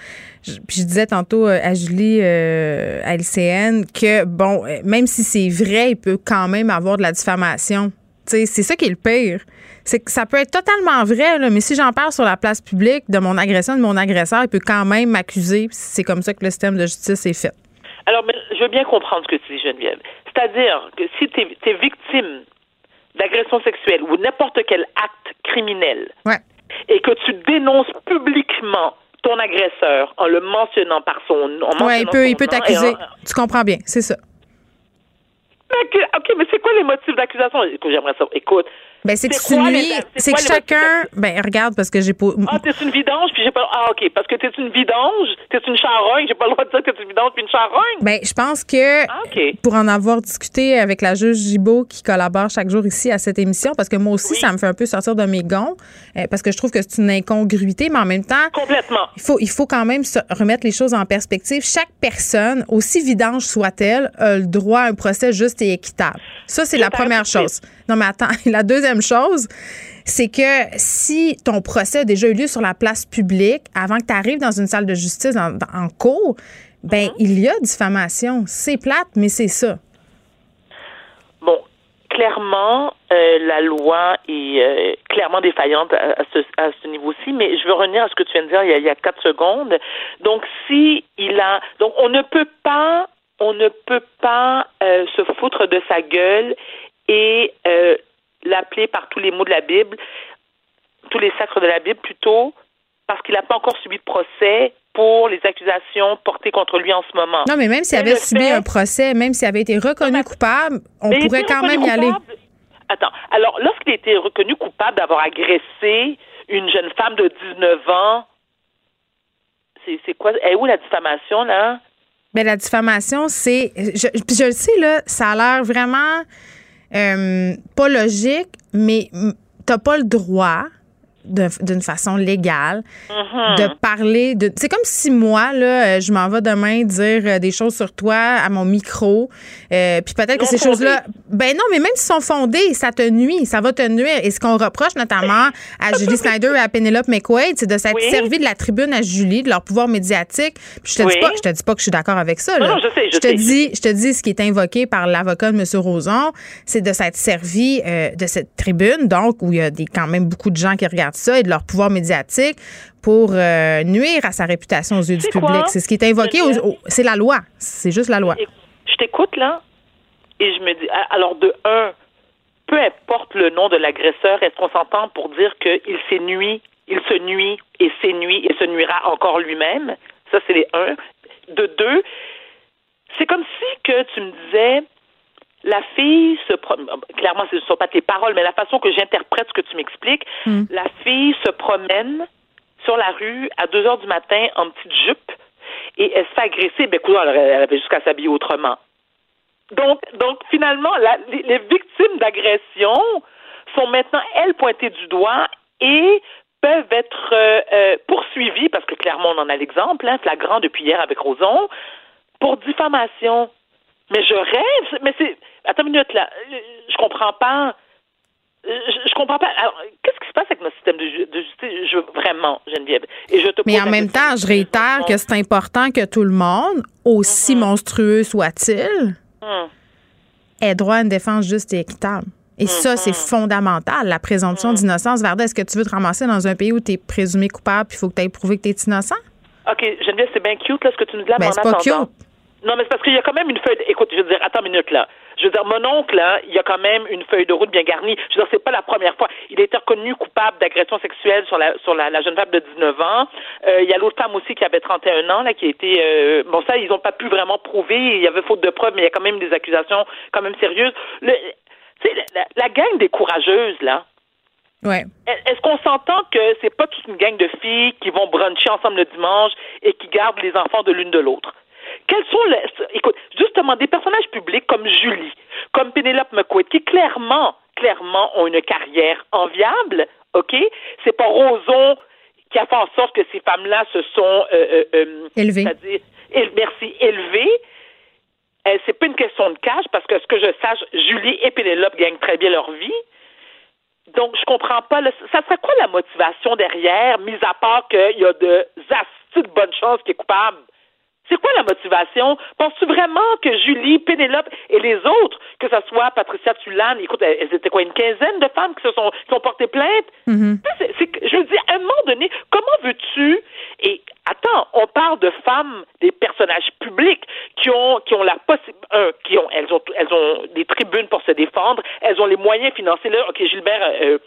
puis je disais tantôt euh, à Julie euh, à LCN que bon euh, même si c'est vrai il peut quand même avoir de la diffamation. C'est ça qui est le pire. C'est que ça peut être totalement vrai là, mais si j'en parle sur la place publique de mon agression de mon agresseur il peut quand même m'accuser c'est comme ça que le système de justice est fait. Alors mais je veux bien comprendre ce que tu dis Geneviève. C'est-à-dire que si tu es, victime d'agression sexuelle ou n'importe quel acte criminel ouais et que tu dénonces publiquement ton agresseur en le mentionnant par son nom. Oui, il peut, il peut t'accuser. Tu comprends bien, c'est ça. OK, mais c'est quoi les motifs d'accusation? J'aimerais ça. Écoute, ben, c'est que. C'est que chacun. Ben, regarde, parce que j'ai pas. Ah, t'es une vidange, puis j'ai pas. Ah, OK. Parce que t'es une vidange, t'es une charogne, j'ai pas le droit de dire que t'es une vidange, puis une charogne. Ben, je pense que. Ah. Pour en avoir discuté avec la juge Gibault qui collabore chaque jour ici à cette émission, parce que moi aussi, ça me fait un peu sortir de mes gonds, euh, parce que je trouve que c'est une incongruité, mais en même temps. Complètement. Il faut, il faut quand même se remettre les choses en perspective. Chaque personne, aussi vidange soit-elle, a le droit à un procès juste et équitable. Ça, c'est la première chose. Non, mais attends, la deuxième chose, c'est que si ton procès a déjà eu lieu sur la place publique, avant que tu arrives dans une salle de justice en, cours, ben mm-hmm. il y a diffamation. C'est plate, mais c'est ça. Bon, clairement, euh, la loi est euh, clairement défaillante à, ce, niveau-ci, mais je veux revenir à ce que tu viens de dire il y a, il y a quatre secondes. Donc, si il a, donc on ne peut pas on ne peut pas euh, se foutre de sa gueule et l'appeler par tous les mots de la Bible, tous les sacres de la Bible plutôt, parce qu'il n'a pas encore subi de procès pour les accusations portées contre lui en ce moment. Non, mais même s'il avait subi un procès, même s'il avait été reconnu coupable, on pourrait quand même y aller. Attends, alors lorsqu'il a été reconnu coupable d'avoir agressé une jeune femme de 19 ans, c'est quoi? est où la diffamation, là? Mais la diffamation, c'est. Je, je le sais, là, ça a l'air vraiment euh, pas logique, mais t'as pas le droit d'une façon légale, mm-hmm. de parler de. C'est comme si moi, là, euh, je m'en vais demain dire euh, des choses sur toi à mon micro. Euh, puis peut-être que ces choses-là. Ben non, mais même s'ils sont fondés, ça te nuit, ça va te nuire. Et ce qu'on reproche notamment à Julie Snyder et à Penelope McQuaid, c'est de s'être servi de la tribune à Julie, de leur pouvoir médiatique. Puis je te dis pas, je te dis pas que je suis d'accord avec ça. Là. Non, je sais, je, te dis, je te dis ce qui est invoqué par l'avocat de M. Roson, c'est de s'être servi de cette tribune, donc où il y a des, quand même beaucoup de gens qui regardent ça et de leur pouvoir médiatique pour euh, nuire à sa réputation aux yeux du public. C'est ce qui est invoqué. C'est la loi. C'est juste la loi. Je t'écoute, là, et je me dis, alors de un, peu importe le nom de l'agresseur, est-ce qu'on s'entend pour dire qu'il s'est nuit, il se nuit et s'est nuit et se nuira encore lui-même? Ça, c'est les un. De deux, c'est comme si que tu me disais, la fille se promène, clairement ce ne sont pas tes paroles, mais la façon que j'interprète ce que tu m'expliques, Hmm. la fille se promène sur la rue à 2 heures du matin en petite jupe et elle se fait agresser. Ben, écoute, elle, elle avait jusqu'à s'habiller autrement. Donc, donc finalement, la- les, les victimes d'agression sont maintenant, elles, pointées du doigt et peuvent être euh, euh, poursuivies, parce que clairement, on en a l'exemple, hein, flagrant depuis hier avec Roson, pour diffamation. Mais je rêve, mais c'est... Attends une minute, là. Je comprends pas. Je, je comprends pas. Alors, qu'est-ce qui se passe avec notre système de, de justice? Je, vraiment, Geneviève. Et je te Mais en même temps, je réitère que c'est important que tout le monde, aussi Mm-hmm. monstrueux soit-il, Hum. ait droit à une défense juste et équitable. Et ça, Mm-hmm. c'est fondamental, la présomption d'innocence. Varda, est-ce que tu veux te ramasser dans un pays où tu es présumé coupable puis il faut que tu ailles prouver que tu es innocent? OK, Geneviève, c'est bien cute, là, ce que tu nous dis là, Ben, c'est pas attendant- cute. Non, mais c'est parce qu'il y a quand même une feuille. de- Écoute, je veux dire, attends une minute, là. Je veux dire, mon oncle, il y a quand même une feuille de route bien garnie. Je veux dire, c'est pas la première fois. Il a été reconnu coupable d'agression sexuelle sur la sur la, la jeune femme de 19 ans. Euh, il y a l'autre femme aussi qui avait 31 ans, là, qui a été. euh, bon, ça, ils ont pas pu vraiment prouver. Il y avait faute de preuves, mais il y a quand même des accusations quand même sérieuses. Le, tu sais, la, la, la gang des courageuses, là. Ouais. Est-ce qu'on s'entend que c'est pas toute une gang de filles qui vont bruncher ensemble le dimanche et qui gardent les enfants de l'une de l'autre? Quels sont les. Écoute, justement, des personnages publics comme Julie, comme Penelope McQuaid, qui clairement, clairement ont une carrière enviable, OK? C'est pas Roson qui a fait en sorte que ces femmes-là se sont. Euh, euh, euh, Élevées. C'est-à-dire, merci, élevées. C'est pas une question de cash parce que ce que je sache, Julie et Pénélope gagnent très bien leur vie. Donc, je comprends pas. là, ça serait quoi la motivation derrière, mis à part qu'il y a de astuces de bonne chance qui est coupable? C'est quoi la motivation? Penses-tu vraiment que Julie, Pénélope et les autres, que ce soit Patricia Tulane, écoute, elles étaient quoi, une quinzaine de femmes qui se sont, qui ont porté plainte? Mm-hmm. Je veux dire, à un moment donné, comment veux-tu et attends, on parle de femmes, des personnages publics qui ont qui ont la possibilité, qui ont elles ont elles ont des tribunes pour se défendre, elles ont les moyens financiers. Là, ok, Gilbert. euh,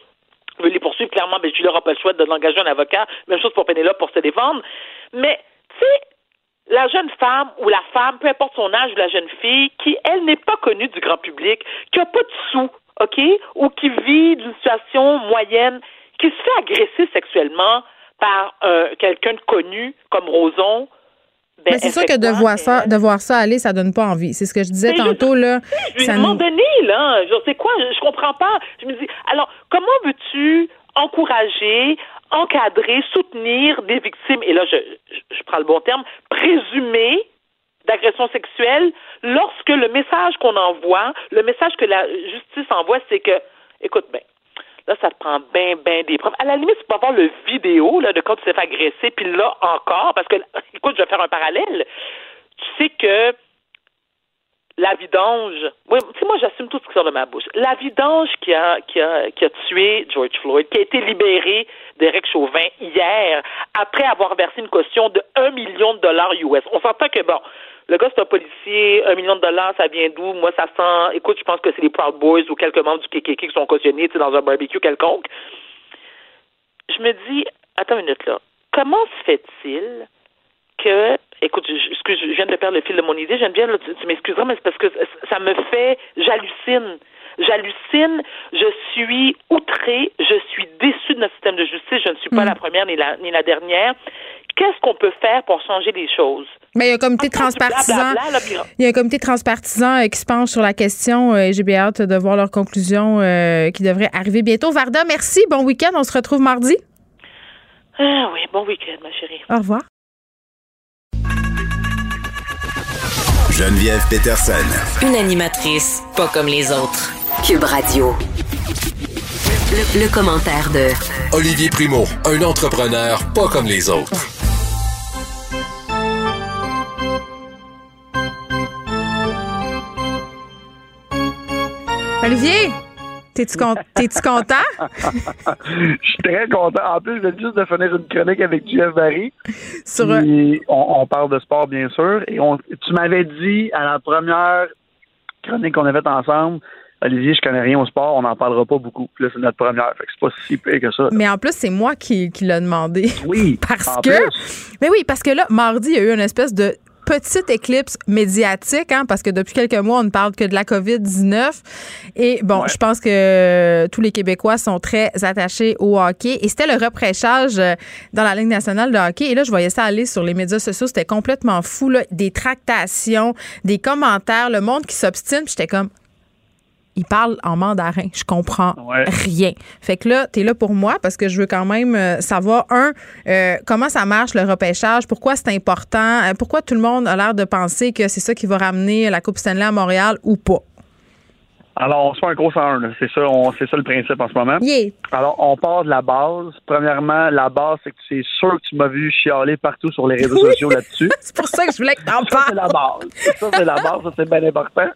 veut les poursuivre, clairement, mais Julie n'aura pas le choix de l'engager un avocat. Même chose pour Pénélope pour se défendre. Mais, tu sais, la jeune femme ou la femme, peu importe son âge ou la jeune fille, qui, elle, n'est pas connue du grand public, qui n'a pas de sous, OK, ou qui vit d'une situation moyenne, qui se fait agresser sexuellement par euh, quelqu'un de connu comme Roson, ben, Mais c'est sûr que de voir, ça, de voir ça aller, ça donne pas envie. C'est ce que je disais Mais je- tantôt, là. Ça à un moment nous... donné, là, je sais quoi, je, je comprends pas. Je me dis, alors, comment veux-tu encourager, encadrer, soutenir des victimes, et là, je, je, prends le bon terme, présumées d'agression sexuelle, lorsque le message qu'on envoie, le message que la justice envoie, c'est que, écoute, ben, là, ça te prend bien, bien des preuves. À la limite, tu peux avoir le vidéo là, de quand tu t'es fait agresser, puis là encore, parce que, écoute, je vais faire un parallèle. Tu sais que la vidange. Oui, tu sais, moi, j'assume tout ce qui sort de ma bouche. La vidange qui a, qui a, qui a tué George Floyd, qui a été libéré d'Éric Chauvin hier, après avoir versé une caution de 1 million de dollars US. On s'entend que, bon, le gars, c'est un policier, un million de dollars, ça vient d'où? Moi, ça sent, écoute, je pense que c'est les Proud Boys ou quelques membres du KKK qui sont cautionnés, dans un barbecue quelconque. Je me dis, attends une minute, là. Comment se fait-il que, écoute, je, excuse, je viens de perdre le fil de mon idée, là, tu, tu m'excuseras, mais c'est parce que ça me fait, j'hallucine. J'hallucine, je suis outrée, je suis déçue de notre système de justice, je ne suis pas la première ni la, ni la dernière. Qu'est-ce qu'on peut faire pour changer les choses? Mais il y a un comité transpartisan. Il y a un comité transpartisan euh, qui se penche sur la question euh, et j'ai bien hâte de voir leurs conclusions euh, qui devraient arriver bientôt. Varda, merci. Bon week-end. On se retrouve mardi. Ah oui, bon week-end, ma chérie. Au revoir. Geneviève Peterson. Une animatrice pas comme les autres. Cube Radio. Le, le commentaire de Olivier Primo, un entrepreneur pas comme les autres. Olivier, t'es-tu con- t'es-tu content? Je suis très content. En plus, je viens juste de finir une chronique avec Jeff Barry. Sur on, on parle de sport, bien sûr. Et on, tu m'avais dit à la première chronique qu'on a faite ensemble, Olivier, je connais rien au sport, on n'en parlera pas beaucoup. Puis là, c'est notre première. Fait que c'est pas si pire que ça. Mais en plus, c'est moi qui, qui l'a demandé. Oui. parce que. plus. Mais oui, parce que là, mardi, il y a eu une espèce de petite éclipse médiatique, hein, parce que depuis quelques mois, on ne parle que de la COVID-19. Et bon, je pense que tous les Québécois sont très attachés au hockey. Et c'était le repréchage euh, dans la Ligue nationale de hockey. Et là, je voyais ça aller sur les médias sociaux. C'était complètement fou. Là. Des tractations, des commentaires, le monde qui s'obstine. J'étais comme, il parle en mandarin. Je comprends rien. Fait que là, tu es là pour moi parce que je veux quand même euh, savoir, un, euh, comment ça marche le repêchage, pourquoi c'est important, euh, pourquoi tout le monde a l'air de penser que c'est ça qui va ramener la Coupe Stanley à Montréal ou pas? Alors, on se fait un gros 101. C'est ça, c'est ça le principe en ce moment. Alors, on part de la base. Premièrement, la base, c'est que c'est sûr que tu m'as vu chialer partout sur les réseaux sociaux là-dessus. c'est pour ça que je voulais que t'en parles. c'est la base. Ça, c'est la base. Ça, c'est bien important.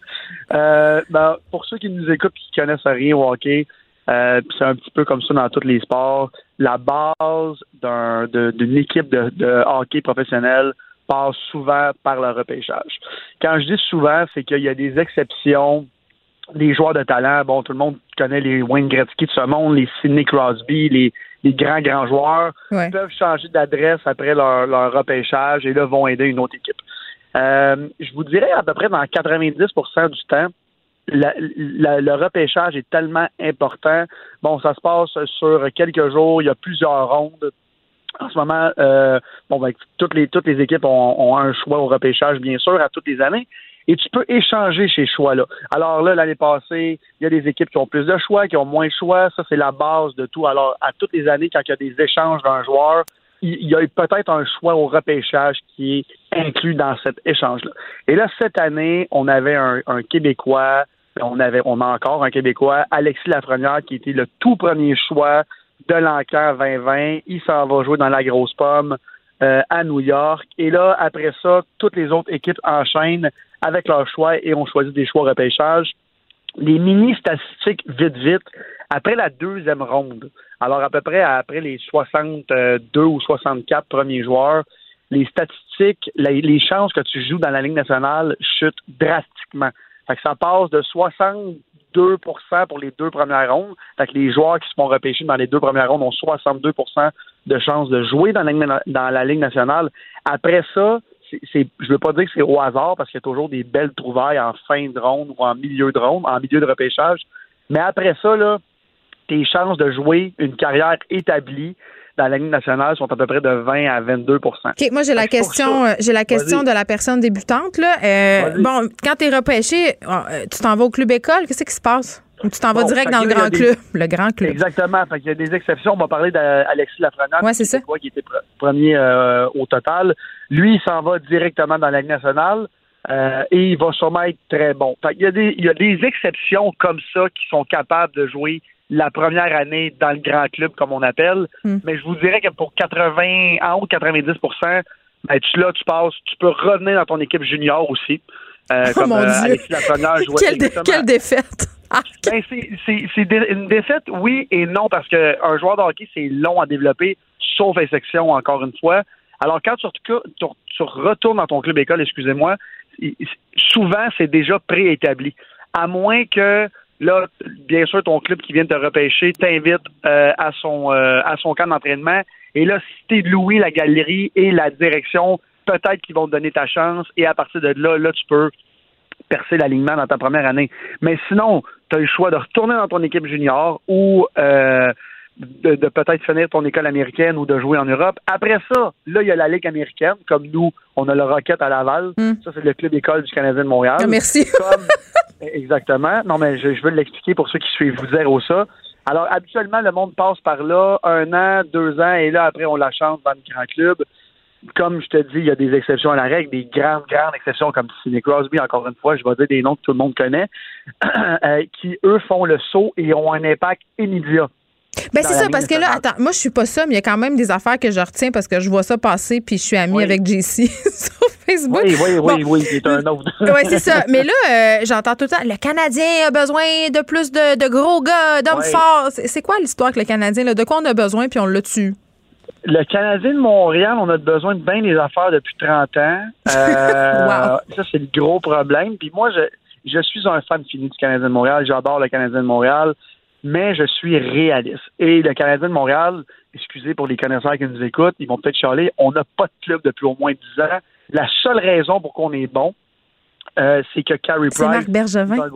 Euh, ben, pour ceux qui nous écoutent et qui connaissent rien au hockey, euh, c'est un petit peu comme ça dans tous les sports. La base d'un, d'une équipe de, de hockey professionnel passe souvent par le repêchage. Quand je dis souvent, c'est qu'il y a des exceptions les joueurs de talent, bon, tout le monde connaît les Wayne Gretzky de ce monde, les Sidney Crosby, les, les grands, grands joueurs, peuvent changer d'adresse après leur, leur repêchage et là vont aider une autre équipe. Euh, je vous dirais à peu près dans 90% du temps, le repêchage est tellement important. Bon, ça se passe sur quelques jours, il y a plusieurs rondes. En ce moment, euh, bon, ben, toutes les toutes les équipes ont, ont, un choix au repêchage, bien sûr, à toutes les années et tu peux échanger ces choix-là. Alors là, l'année passée, il y a des équipes qui ont plus de choix, qui ont moins de choix. Ça, c'est la base de tout. Alors, à toutes les années, quand il y a des échanges d'un joueur, il y a peut-être un choix au repêchage qui est inclus dans cet échange-là. Et là, cette année, on avait un, Québécois, on avait, on a encore un Québécois, Alexis Lafrenière, qui était le tout premier choix de l'enquête 2020. Il s'en va jouer dans la grosse pomme euh, à New York. Et là, après ça, toutes les autres équipes enchaînent avec leur choix et ont choisi des choix repêchage. Les mini statistiques vite vite après la deuxième ronde. Alors à peu près après les 62 ou 64 premiers joueurs, les statistiques, les, chances que tu joues dans la Ligue nationale chutent drastiquement. Ça passe de 62% pour les deux premières rondes. Fait que les joueurs qui se font repêcher dans les deux premières rondes ont 62% de chances de jouer dans la Ligue nationale. Après ça, c'est, je veux pas dire que c'est au hasard parce qu'il y a toujours des belles trouvailles en fin de ronde ou en milieu de ronde, en milieu de repêchage. Mais après ça, là, tes chances de jouer une carrière établie dans la Ligue nationale sont à peu près de 20 à 22 OK, moi j'ai la question euh, j'ai la question de la personne débutante là. Euh, bon, quand tu es repêché, euh, tu t'en vas au club école, qu'est-ce qui se passe? Ou tu t'en vas direct dans le grand club, le grand club? Exactement. Il y a des exceptions. On va parler d'Alexis Lafrenière. C'est ça. Qui était premier euh, au total. Lui, il s'en va directement dans la Ligue nationale. Euh, et il va sûrement être très bon. il, y a des, il y a des exceptions comme ça qui sont capables de jouer la première année dans le grand club, comme on appelle. Hmm. Mais je vous dirais que pour 80, en haut de 90 ben, tu, là, tu passes, tu peux revenir dans ton équipe junior aussi. Euh, oh comme mon Alexis Lafrenière jouait. quelle défaite! Ben, c'est une défaite, oui et non, parce qu'un joueur de hockey, c'est long à développer, sauf exception, encore une fois. Alors, quand tu, tu retournes dans ton club école, excusez-moi, souvent, c'est déjà préétabli. À moins que, là, bien sûr, ton club qui vient te repêcher t'invite euh, à, son, euh, à son camp d'entraînement. Et là, si t'es loué la galerie et la direction, peut-être qu'ils vont te donner ta chance. Et à partir de là, là, tu peux percer l'alignement dans ta première année. Mais sinon, tu as le choix de retourner dans ton équipe junior ou euh, de, peut-être finir ton école américaine ou de jouer en Europe. Après ça, là, il y a la Ligue américaine, comme nous, on a le Rocket à Laval. Hmm. Ça, c'est le club école du Canadien de Montréal. Ah, merci. exactement. Non, mais je, veux l'expliquer pour ceux qui suivent vous zéro ça. Alors, habituellement, le monde passe par là, un an, deux ans, et là, après, on la chance dans le grand club comme je te dis, il y a des exceptions à la règle, des grandes, grandes exceptions comme Sidney Crosby, encore une fois, je vais dire des noms que tout le monde connaît, euh, qui, eux, font le saut et ont un impact immédiat. Ben c'est ça, parce que là, attends, moi je suis pas ça, mais il y a quand même des affaires que je retiens parce que je vois ça passer puis je suis amie avec JC sur Facebook. Oui, oui, oui, oui, c'est un autre. oui, c'est ça. Mais là, euh, j'entends tout le temps, le Canadien a besoin de plus de, gros gars, d'hommes forts. C'est quoi l'histoire avec le Canadien? De quoi on a besoin puis on le tue? Le Canadien de Montréal, on a besoin de bien des affaires depuis 30 ans. Euh, ça, c'est le gros problème. Puis moi, je, je suis un fan fini du Canadien de Montréal. J'adore le Canadien de Montréal, mais je suis réaliste. Et le Canadien de Montréal, excusez pour les connaisseurs qui nous écoutent, ils vont peut-être chialer, on n'a pas de club depuis au moins 10 ans. La seule raison pour qu'on est bon, euh, c'est que Carey Price. C'est Marc Bergevin?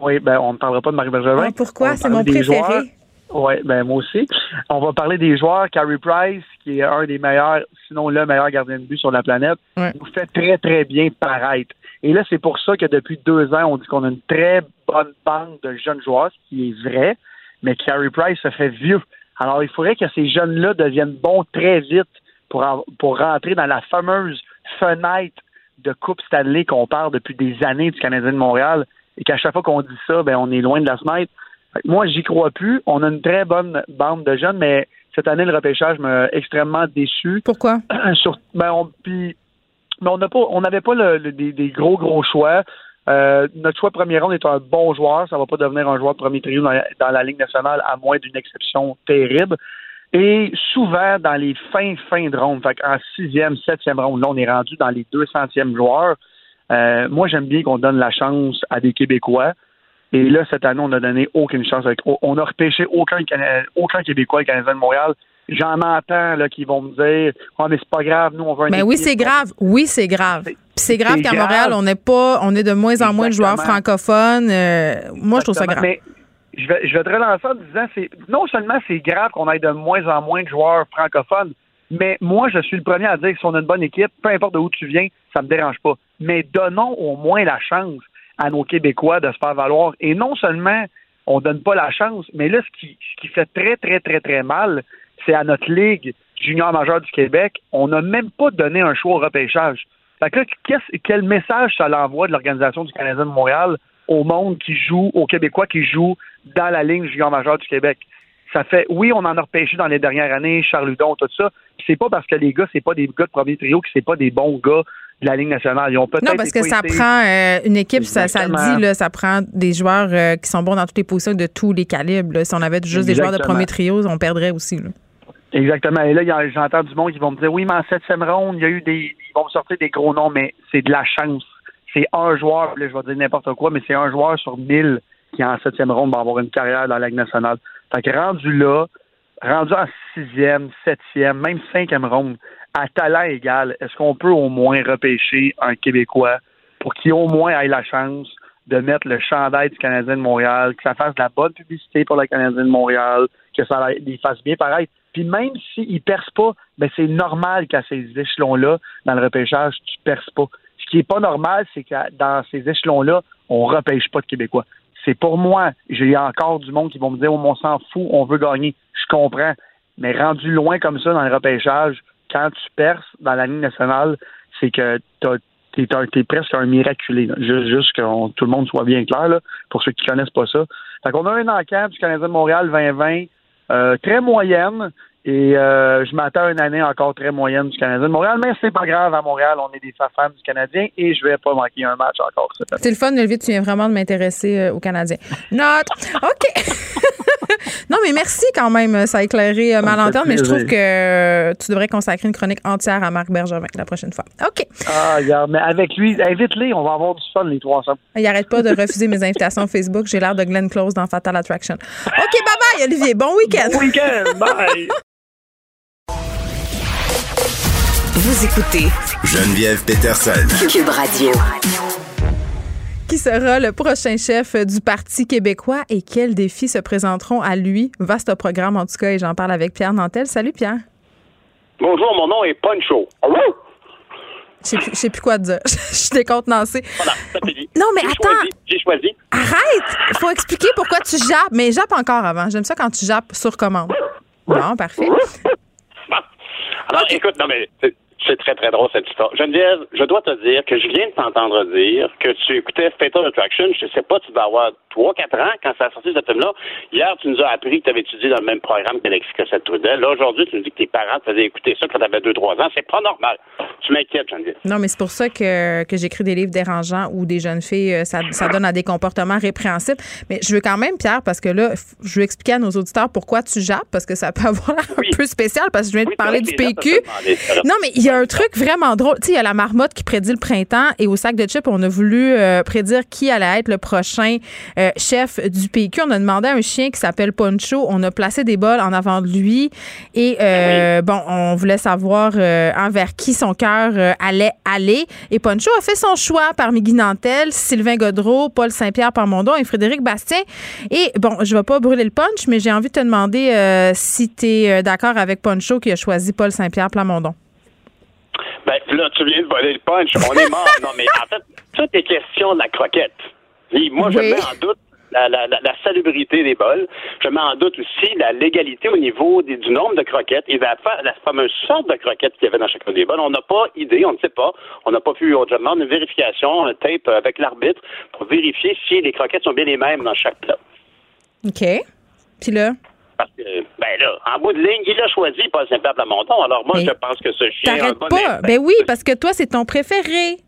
Oui, ben on ne parlera pas de Marc Bergevin. Ah, pourquoi? C'est mon préféré. Oui, ben moi aussi. On va parler des joueurs. Carey Price, qui est un des meilleurs, sinon le meilleur gardien de but sur la planète, nous fait très, très bien paraître. Et là, c'est pour ça que depuis deux ans, on dit qu'on a une très bonne bande de jeunes joueurs, ce qui est vrai, mais Carey Price se fait vieux. Alors, il faudrait que ces jeunes-là deviennent bons très vite pour, pour rentrer dans la fameuse fenêtre de Coupe Stanley qu'on parle depuis des années du Canadien de Montréal et qu'à chaque fois qu'on dit ça, ben on est loin de la fenêtre. Moi, j'y crois plus. On a une très bonne bande de jeunes, mais cette année, le repêchage m'a extrêmement déçu. Pourquoi? Sur, ben on, mais on n'a pas, on n'avait pas le, des, gros gros choix. Euh, notre choix premier round est un bon joueur. Ça va pas devenir un joueur de premier trio dans la, dans la Ligue nationale, à moins d'une exception terrible. Et souvent, dans les fins, fins de ronde, fait en sixième, septième ronde, là, on est rendu dans les deux centièmes joueurs. Euh, moi, j'aime bien qu'on donne la chance à des Québécois. Et là, cette année, on n'a donné aucune chance. Avec, on n'a repêché aucun, aucun Québécois et Canadien de Montréal. J'en entends là, qui vont me dire oh, mais c'est pas grave, nous, on veut un Mais oui, c'est grave. Oui, c'est grave. c'est grave qu'à Montréal, on n'est pas, on est de moins en moins de joueurs francophones. Euh, moi, je trouve ça grave. Mais je vais, je vais te relancer en disant c'est non seulement c'est grave qu'on ait de moins en moins de joueurs francophones, mais moi, je suis le premier à dire que si on a une bonne équipe, peu importe d'où tu viens, ça me dérange pas. Mais donnons au moins la chance à nos Québécois de se faire valoir. Et non seulement on donne pas la chance, mais là, ce qui, fait très, très, très, très mal, c'est à notre Ligue junior majeure du Québec, on n'a même pas donné un choix au repêchage. Fait que là, quel message ça l'envoie de l'Organisation du Canadien de Montréal au monde qui joue, aux Québécois qui jouent dans la ligne junior majeure du Québec? Ça fait, oui, on en a repêché dans les dernières années, Charles tout ça. C'est pas parce que les gars, c'est pas des gars de premier trio, que c'est pas des bons gars de la Ligue nationale. Ils ont peut-être non, parce que ça prend euh, une équipe, ça, ça, le dit, là, ça prend des joueurs euh, qui sont bons dans toutes les positions de tous les calibres. Si on avait juste des joueurs de premier trio, on perdrait aussi. Là. Exactement. Et là, j'entends du monde qui vont me dire oui, mais en septième ronde, il y a eu des. Ils vont me sortir des gros noms, mais c'est de la chance. C'est un joueur, là, je vais dire n'importe quoi, mais c'est un joueur sur mille qui en septième ronde va avoir une carrière dans la Ligue nationale. Fait que rendu là, rendu en sixième, septième, même cinquième ronde, à talent égal, est-ce qu'on peut au moins repêcher un Québécois pour qu'il au moins ait la chance de mettre le chandail du Canadien de Montréal, que ça fasse de la bonne publicité pour le Canadien de Montréal, que ça les fasse bien pareil. Puis même s'ils ne percent pas, ben c'est normal qu'à ces échelons-là, dans le repêchage, tu perces pas. Ce qui est pas normal, c'est que dans ces échelons-là, on repêche pas de Québécois. C'est pour moi. J'ai encore du monde qui vont me dire, oh, on s'en fout, on veut gagner. Je comprends. Mais rendu loin comme ça dans le repêchage, quand tu perces dans la ligne nationale, c'est que tu es, presque un miraculé. Juste, que tout le monde soit bien clair, là, pour ceux qui connaissent pas ça. Fait qu'on a un encamp du Canadien de Montréal 2020, euh, très moyenne. Et euh, je m'attends à une année encore très moyenne du Canadien de Montréal, mais c'est pas grave. À Montréal, on est des fans du Canadien et je vais pas manquer un match encore. C'est le fun, Olivier. Tu viens vraiment de m'intéresser euh, aux Canadiens. Note. OK. non, mais merci quand même. Ça a éclairé euh, ma lanterne, mais je trouve que tu devrais consacrer une chronique entière à Marc Bergevin la prochaine fois. OK. Ah, regarde, mais avec lui, invite-les. On va avoir du fun, les trois ensemble. Il arrête pas de refuser mes invitations Facebook. J'ai l'air de Glenn Close dans Fatal Attraction. OK, bye-bye, Olivier. Bon week-end. Bon week-end. Bye. Vous écoutez Geneviève Peterson. Cube Radio. Qui sera le prochain chef du Parti québécois et quels défis se présenteront à lui? Vaste programme en tout cas et j'en parle avec Pierre Nantel. Salut Pierre. Bonjour, mon nom est Poncho. Je sais plus, plus quoi dire. Je suis décontenancée. Voilà, ça dit. Non, mais attends. J'ai choisi. Arrête! Il faut expliquer pourquoi tu jappes. Mais jappe encore avant. J'aime ça quand tu jappes sur commande. Bon, parfait. Alors, écoute, non, mais c'est très, très drôle, cette histoire. Geneviève, je dois te dire que je viens de t'entendre dire que tu écoutais Fatal Attraction. Je sais pas, tu vas avoir 3-4 ans quand ça a sorti ce film-là. Hier, tu nous as appris que tu avais étudié dans le même programme qu'Alexis Cossette-Trudel. Là, aujourd'hui, tu nous dis que tes parents te faisaient écouter ça quand tu avais 2-3 ans. C'est pas normal. Tu m'inquiètes, Geneviève. Non, mais c'est pour ça que, que j'écris des livres dérangeants où des jeunes filles, euh, ça, ça donne à des comportements répréhensibles. Mais je veux quand même, Pierre, parce que là, je veux expliquer à nos auditeurs pourquoi tu jappes, parce que ça peut avoir un peu spécial, parce que je viens de parler du PQ. non, mais il y a a un truc vraiment drôle. Tu sais, il y a la marmotte qui prédit le printemps et au sac de chips, on a voulu euh, prédire qui allait être le prochain euh, chef du PQ. On a demandé à un chien qui s'appelle Poncho. On a placé des bols en avant de lui et euh, bon, on voulait savoir envers qui son cœur allait aller. Et Poncho a fait son choix parmi Guy Nantel, Sylvain Godreau, Paul Saint-Pierre Parmondon et Frédéric Bastien. Et bon, je vais pas brûler le punch, mais j'ai envie de te demander si tu es d'accord avec Poncho qui a choisi Paul Saint-Pierre Plamondon. Ben, là, tu viens de voler le punch. On est mort. non, mais en fait, tout est question de la croquette. moi, je mets en doute la, la, la, salubrité des bols. Je mets en doute aussi la légalité au niveau du nombre de croquettes et la, la fameuse sorte de croquettes qu'il y avait dans chacun des bols. On n'a pas idée, on ne sait pas. On n'a pas pu, on demande une vérification, un tape avec l'arbitre pour vérifier si les croquettes sont bien les mêmes dans chaque plat. OK. Puis là? Parce que, ben là, en bout de ligne, il a choisi Paul Saint-Pierre Plamondon. Alors moi, je pense que ce chien. T'arrêtes pas. Ben oui, parce que toi, c'est ton préféré.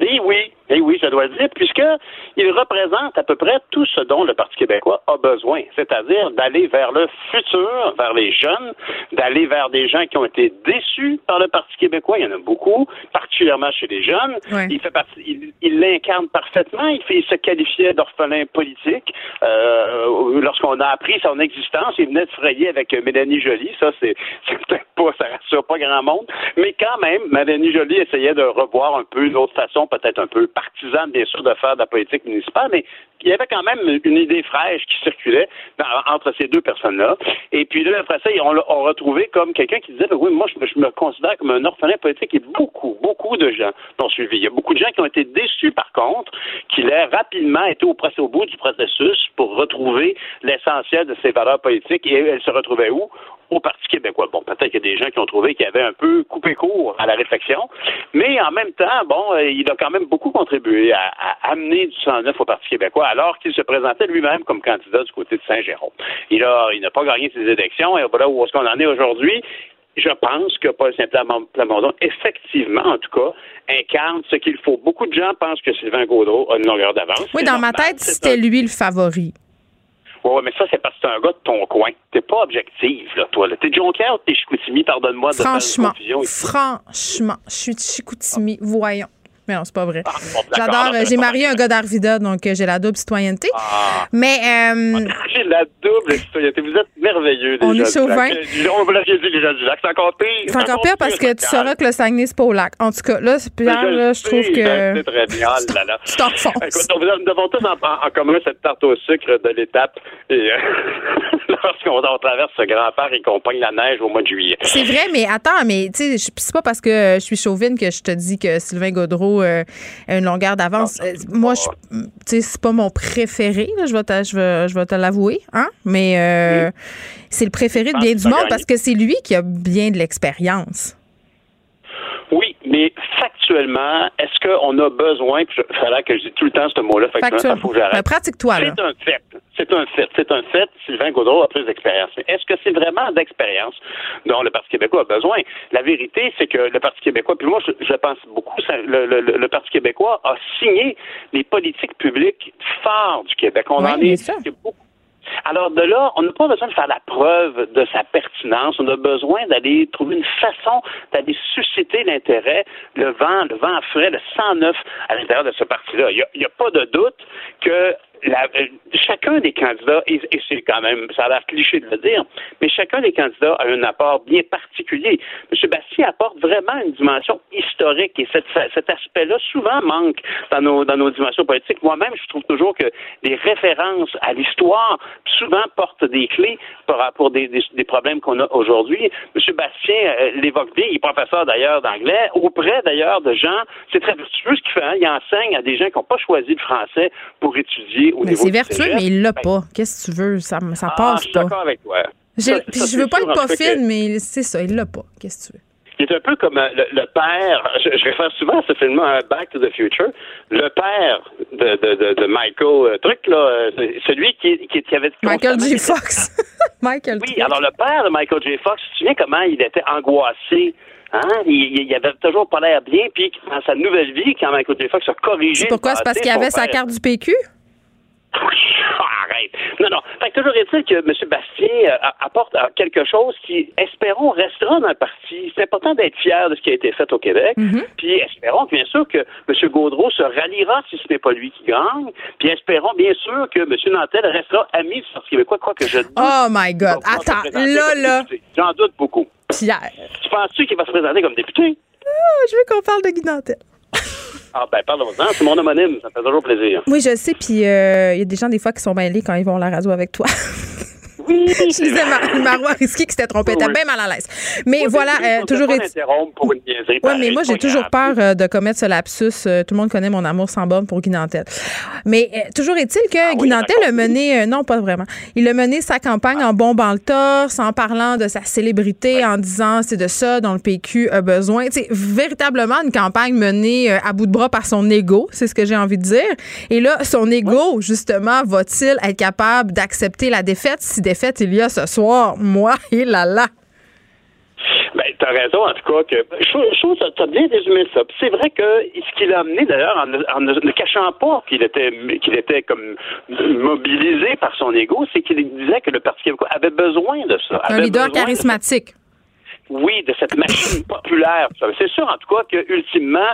Oui, oui. Et eh oui, je dois dire, puisqu'il représente à peu près tout ce dont le Parti québécois a besoin, c'est-à-dire d'aller vers le futur, vers les jeunes, d'aller vers des gens qui ont été déçus par le Parti québécois. Il y en a beaucoup, particulièrement chez les jeunes. Il fait partie, il l'incarne parfaitement. Il, fait, il se qualifiait d'orphelin politique. Euh, lorsqu'on a appris son existence, il venait de frayer avec Mélanie Joly. Ça, c'est peut-être pas, ça rassure pas grand monde. Mais quand même, Mélanie Joly essayait de revoir un peu une autre façon, peut-être un peu partisane, bien sûr, de faire de la politique municipale, mais il y avait quand même une idée fraîche qui circulait entre ces deux personnes-là. Et puis là, après ça, on l'a retrouvé comme quelqu'un qui disait, ben oui, moi, je, me considère comme un orphelin politique et beaucoup, beaucoup de gens l'ont suivi. Il y a beaucoup de gens qui ont été déçus, par contre, qu'il ait rapidement été au, au bout du processus pour retrouver l'essentiel de ses valeurs politiques. Et elle se retrouvait où? au Parti québécois. Bon, peut-être qu'il y a des gens qui ont trouvé qu'il avait un peu coupé court à la réflexion, mais en même temps, bon, euh, il a quand même beaucoup contribué à, amener du 109 au Parti québécois, alors qu'il se présentait lui-même comme candidat du côté de Saint-Jérôme. Il a, il n'a pas gagné ses élections, et voilà où est-ce qu'on en est aujourd'hui. Je pense que Paul Saint-Plamondon, effectivement, en tout cas, incarne ce qu'il faut. Beaucoup de gens pensent que Sylvain Gaudreau a une longueur d'avance. Oui, dans ma tête, c'était lui le favori. Oui, mais ça, c'est parce que c'est un gars de ton coin. T'es pas objectif, là, toi. Là. T'es Jonker ou t'es Chicoutimi, pardonne-moi de Franchement, franchement, je suis de Chicoutimi, voyons. Mais non, c'est pas vrai. Ah, J'adore. J'ai marié un gars d'Arvida, donc euh, j'ai la double citoyenneté. Ah. Mais. Euh, j'ai la double citoyenneté. Vous êtes merveilleux, On est chauvin. On vous l'a dit, les gens du lac. C'est encore pire. C'est encore pire parce que tu sauras que le Saguenay, c'est pas au lac. En tout cas, là, Pierre, là, je trouve que. C'est très bien. Oh là, là. Tu t'enfonces. Écoute, nous avons tous en, commun cette tarte au sucre de l'étape. Et euh, lorsqu'on traverse ce grand parc et qu'on pogne la neige au mois de juillet. C'est vrai, mais attends, mais tu sais, c'est pas parce que je suis chauvine que je te dis que Sylvain Gaudreau euh, une longueur d'avance. Euh, moi, je, c'est pas mon préféré, je vais te, je vais, te l'avouer, hein? mais euh, c'est le préféré de bien du monde parce que c'est lui qui a bien de l'expérience. Oui, mais factuellement, est-ce qu'on a besoin, puis il fallait que je dise tout le temps ce mot-là, factuellement, faut que j'arrête. Ben, pratique-toi, C'est un fait. C'est un fait. C'est un fait. Sylvain Gaudreau a plus d'expérience. Mais est-ce que c'est vraiment d'expérience? Dont le Parti québécois a besoin? La vérité, c'est que le Parti québécois, puis moi, je, pense beaucoup, le, le, Parti québécois a signé les politiques publiques phares du Québec. On en est, beaucoup alors de là, on n'a pas besoin de faire la preuve de sa pertinence. On a besoin d'aller trouver une façon d'aller susciter l'intérêt, le vent, le vent frais, le sang neuf à l'intérieur de ce parti-là. Il n'y a, pas de doute que la, chacun des candidats, et, c'est quand même, ça a l'air cliché de le dire, mais chacun des candidats a un apport bien particulier. M. Bastien apporte vraiment une dimension historique et cet aspect-là souvent manque dans nos, dans nos dimensions politiques. Moi-même, je trouve toujours que les références à l'histoire souvent portent des clés pour, pour des, des, problèmes qu'on a aujourd'hui. M. Bastien euh, l'évoque bien, il est professeur d'ailleurs d'anglais, auprès d'ailleurs de gens, c'est très vertueux ce qu'il fait, hein. il enseigne à des gens qui n'ont pas choisi le français pour étudier mais c'est vertueux, mais il l'a pas. Qu'est-ce que tu veux? Ça, ça ah, passe je suis d'accord avec toi. Je, je veux pas être pas fine, mais c'est ça, il l'a pas. Qu'est-ce que tu veux? Il est un peu comme euh, le, père, je, réfère souvent à ce film euh, Back to the Future, le père de, de, de, Michael euh, Truc, là, celui qui, qui, qui avait... Michael J. Fox. Michael Oui, alors le père de Michael J. Fox, tu te souviens comment il était angoissé Hein? Il, il, avait toujours pas l'air bien, puis dans sa nouvelle vie, quand Michael J. Fox a corrigé. Pourquoi? C'est parce qu'il avait sa carte du PQ? Arrête. Non, non. Fait que toujours est-il que M. Bastien euh, apporte euh, quelque chose qui, espérons, restera dans le parti. C'est important d'être fier de ce qui a été fait au Québec. Mm-hmm. Puis espérons, bien sûr, que M. Gaudreau se ralliera si ce n'est pas lui qui gagne. Puis espérons, bien sûr, que M. Nantel restera ami du Parti québécois, quoi que je dise. Oh my God. Attends, là, là. J'en doute beaucoup. Pierre. Tu penses-tu qu'il va se présenter comme député? Ah, je veux qu'on parle de Guy Nantel. Ah, ben, parlons-en. C'est mon homonyme. Ça fait toujours plaisir. Oui, je sais. Puis euh, il y a des gens, des fois, qui sont mêlés quand ils vont à la radio avec toi. Oui, je disais Mar Marois Risky qui s'était trompé. Elle était bien mal à l'aise. Mais Oui, voilà, euh, toujours est. pour une Oui, pareille, mais moi, j'ai toujours peur euh, de commettre ce lapsus. Euh, tout le monde connaît mon amour sans borne pour Guy Nantel. Mais euh, toujours est-il que Ah Guy Nantel a mené, non, pas vraiment, il a mené sa campagne en bombant le torse, en parlant de sa célébrité, en disant c'est de ça dont le PQ a besoin. C'est véritablement une campagne menée à bout de bras par son ego, c'est ce que j'ai envie de dire. Et là, son ego, justement, va-t-il être capable d'accepter la défaite si défaite il y a ce soir? Moi, et là là. Ben, t'as raison, en tout cas, que je trouve- que t'as bien résumé ça. C'est vrai que ce qu'il a amené, d'ailleurs, en, ne- en ne, cachant pas qu'il était qu'il était comme mobilisé par son ego, c'est qu'il disait que le Parti québécois avait besoin de ça. Un leader charismatique. oui, de cette machine populaire. C'est sûr, en tout cas, que ultimement,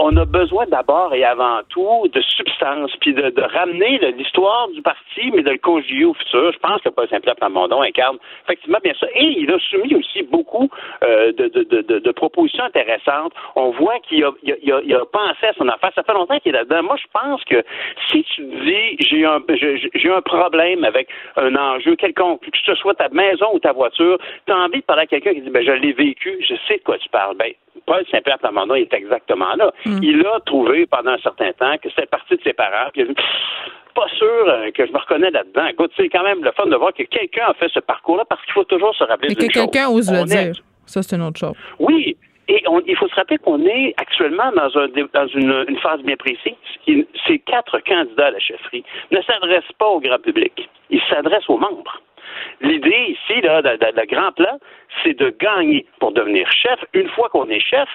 on a besoin d'abord et avant tout de substance, puis de, de ramener l'histoire du parti, mais de le conjuguer au futur. Je pense que Paul Saint-Pierre Plamondon incarne effectivement bien ça. Et il a soumis aussi beaucoup euh, de, de, de, de- propositions intéressantes. On voit qu'il a, il a, il a- pensé à son affaire. Ça fait longtemps qu'il est là-dedans. Moi, je pense que si tu dis j'ai un j'ai un problème avec un enjeu quelconque, que ce soit ta maison ou ta voiture, tu as envie de parler à quelqu'un qui dit ben je l'ai vécu, je sais de quoi tu parles. Ben Paul Saint-Pierre Plamondon est exactement là. Il a trouvé pendant un certain temps que c'était parti de ses parents, puis il a dit pas sûr euh, que je me reconnais là-dedans. Écoute, c'est quand même le fun de voir que quelqu'un a fait ce parcours-là parce qu'il faut toujours se rappeler Et que quelqu'un ose le est- dire. Ça, c'est une autre chose. oui, et on- il faut se rappeler qu'on est actuellement dans, un, dé- dans une, une phase bien précise. Ces quatre candidats à la chefferie ne s'adressent pas au grand public. Ils s'adressent aux membres. L'idée ici, là, le grand plan, c'est de gagner pour devenir chef. Une fois qu'on est chef,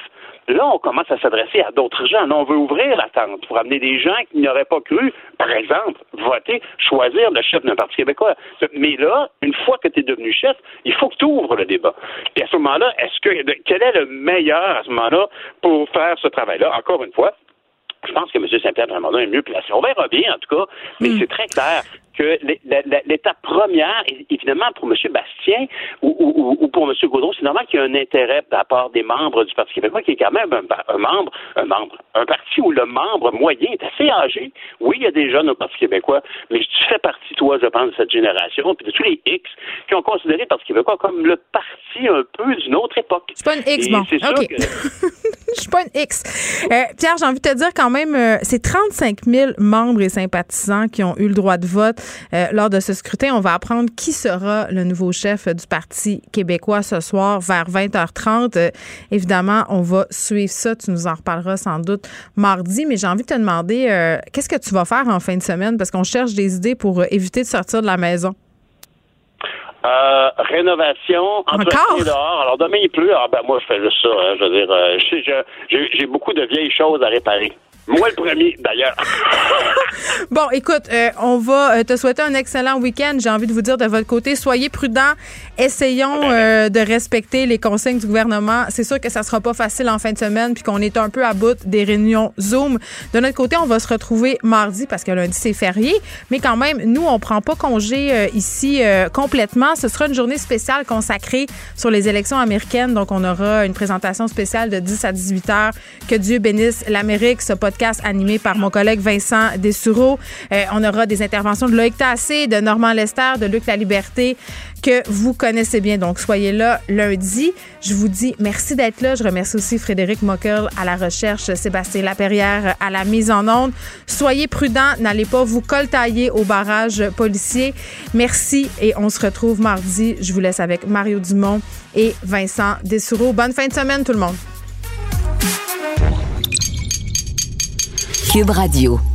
là, on commence à s'adresser à d'autres gens. Là, on veut ouvrir la tente pour amener des gens qui n'auraient pas cru, par exemple, voter, choisir le chef d'un Parti québécois. Mais là, une fois que tu es devenu chef, il faut que tu ouvres le débat. Et à ce moment-là, est-ce que quel est le meilleur à ce moment-là pour faire ce travail-là? Encore une fois, je pense que M. Saint-Pierre Plamondon est mieux placé. On verra bien, en tout cas, mais c'est très clair que l'étape première, évidemment, pour M. Bastien ou, ou- ou- ou pour M. Gaudreau, c'est normal qu'il y ait un intérêt de la part des membres du Parti québécois, qui est quand même un, membre, un membre, un parti où le membre moyen est assez âgé. Oui, il y a des jeunes au Parti québécois, mais tu fais partie, toi, je pense, de cette génération, puis de tous les X qui ont considéré le Parti québécois comme le parti un peu d'une autre époque. C'est pas une X, Et bon. c'est sûr que- Je suis pas une X. Euh, Pierre, j'ai envie de te dire quand même, euh, c'est 35 000 membres et sympathisants qui ont eu le droit de vote euh, lors de ce scrutin. On va apprendre qui sera le nouveau chef du Parti québécois ce soir vers 20h30. Euh, évidemment, on va suivre ça. Tu nous en reparleras sans doute mardi. Mais j'ai envie de te demander, qu'est-ce que tu vas faire en fin de semaine? Parce qu'on cherche des idées pour éviter de sortir de la maison. Euh, rénovation, entretien dehors. Alors demain il pleut. Ah ben moi je fais juste ça. hein. je veux dire, euh, j'ai beaucoup de vieilles choses à réparer. Moi le premier d'ailleurs. Bon, écoute, euh, on va euh, te souhaiter un excellent week-end. J'ai envie de vous dire de votre côté, soyez prudents. Essayons euh, de respecter les consignes du gouvernement. C'est sûr que ça sera pas facile en fin de semaine, puis qu'on est un peu à bout des réunions Zoom. De notre côté, on va se retrouver mardi parce que lundi c'est férié, mais quand même, nous on prend pas congé euh, ici complètement. Ce sera une journée spéciale consacrée sur les élections américaines. Donc, on aura une présentation spéciale de 10 à 18 heures. Que Dieu bénisse l'Amérique. Ce podcast animé par mon collègue Vincent Dessureau. Euh, on aura des interventions de Loïc Tassé, de Normand Lester, de Luc La Liberté que vous connaissez bien. Donc, soyez là lundi. Je vous dis merci d'être là. Je remercie aussi Frédéric Mockel à la recherche, Sébastien Laperrière à la mise en onde. Soyez prudents. N'allez pas vous coltailler au barrage policier. Merci et on se retrouve mardi. Je vous laisse avec Mario Dumont et Vincent Dessureau. Bonne fin de semaine, tout le monde. Cube Radio.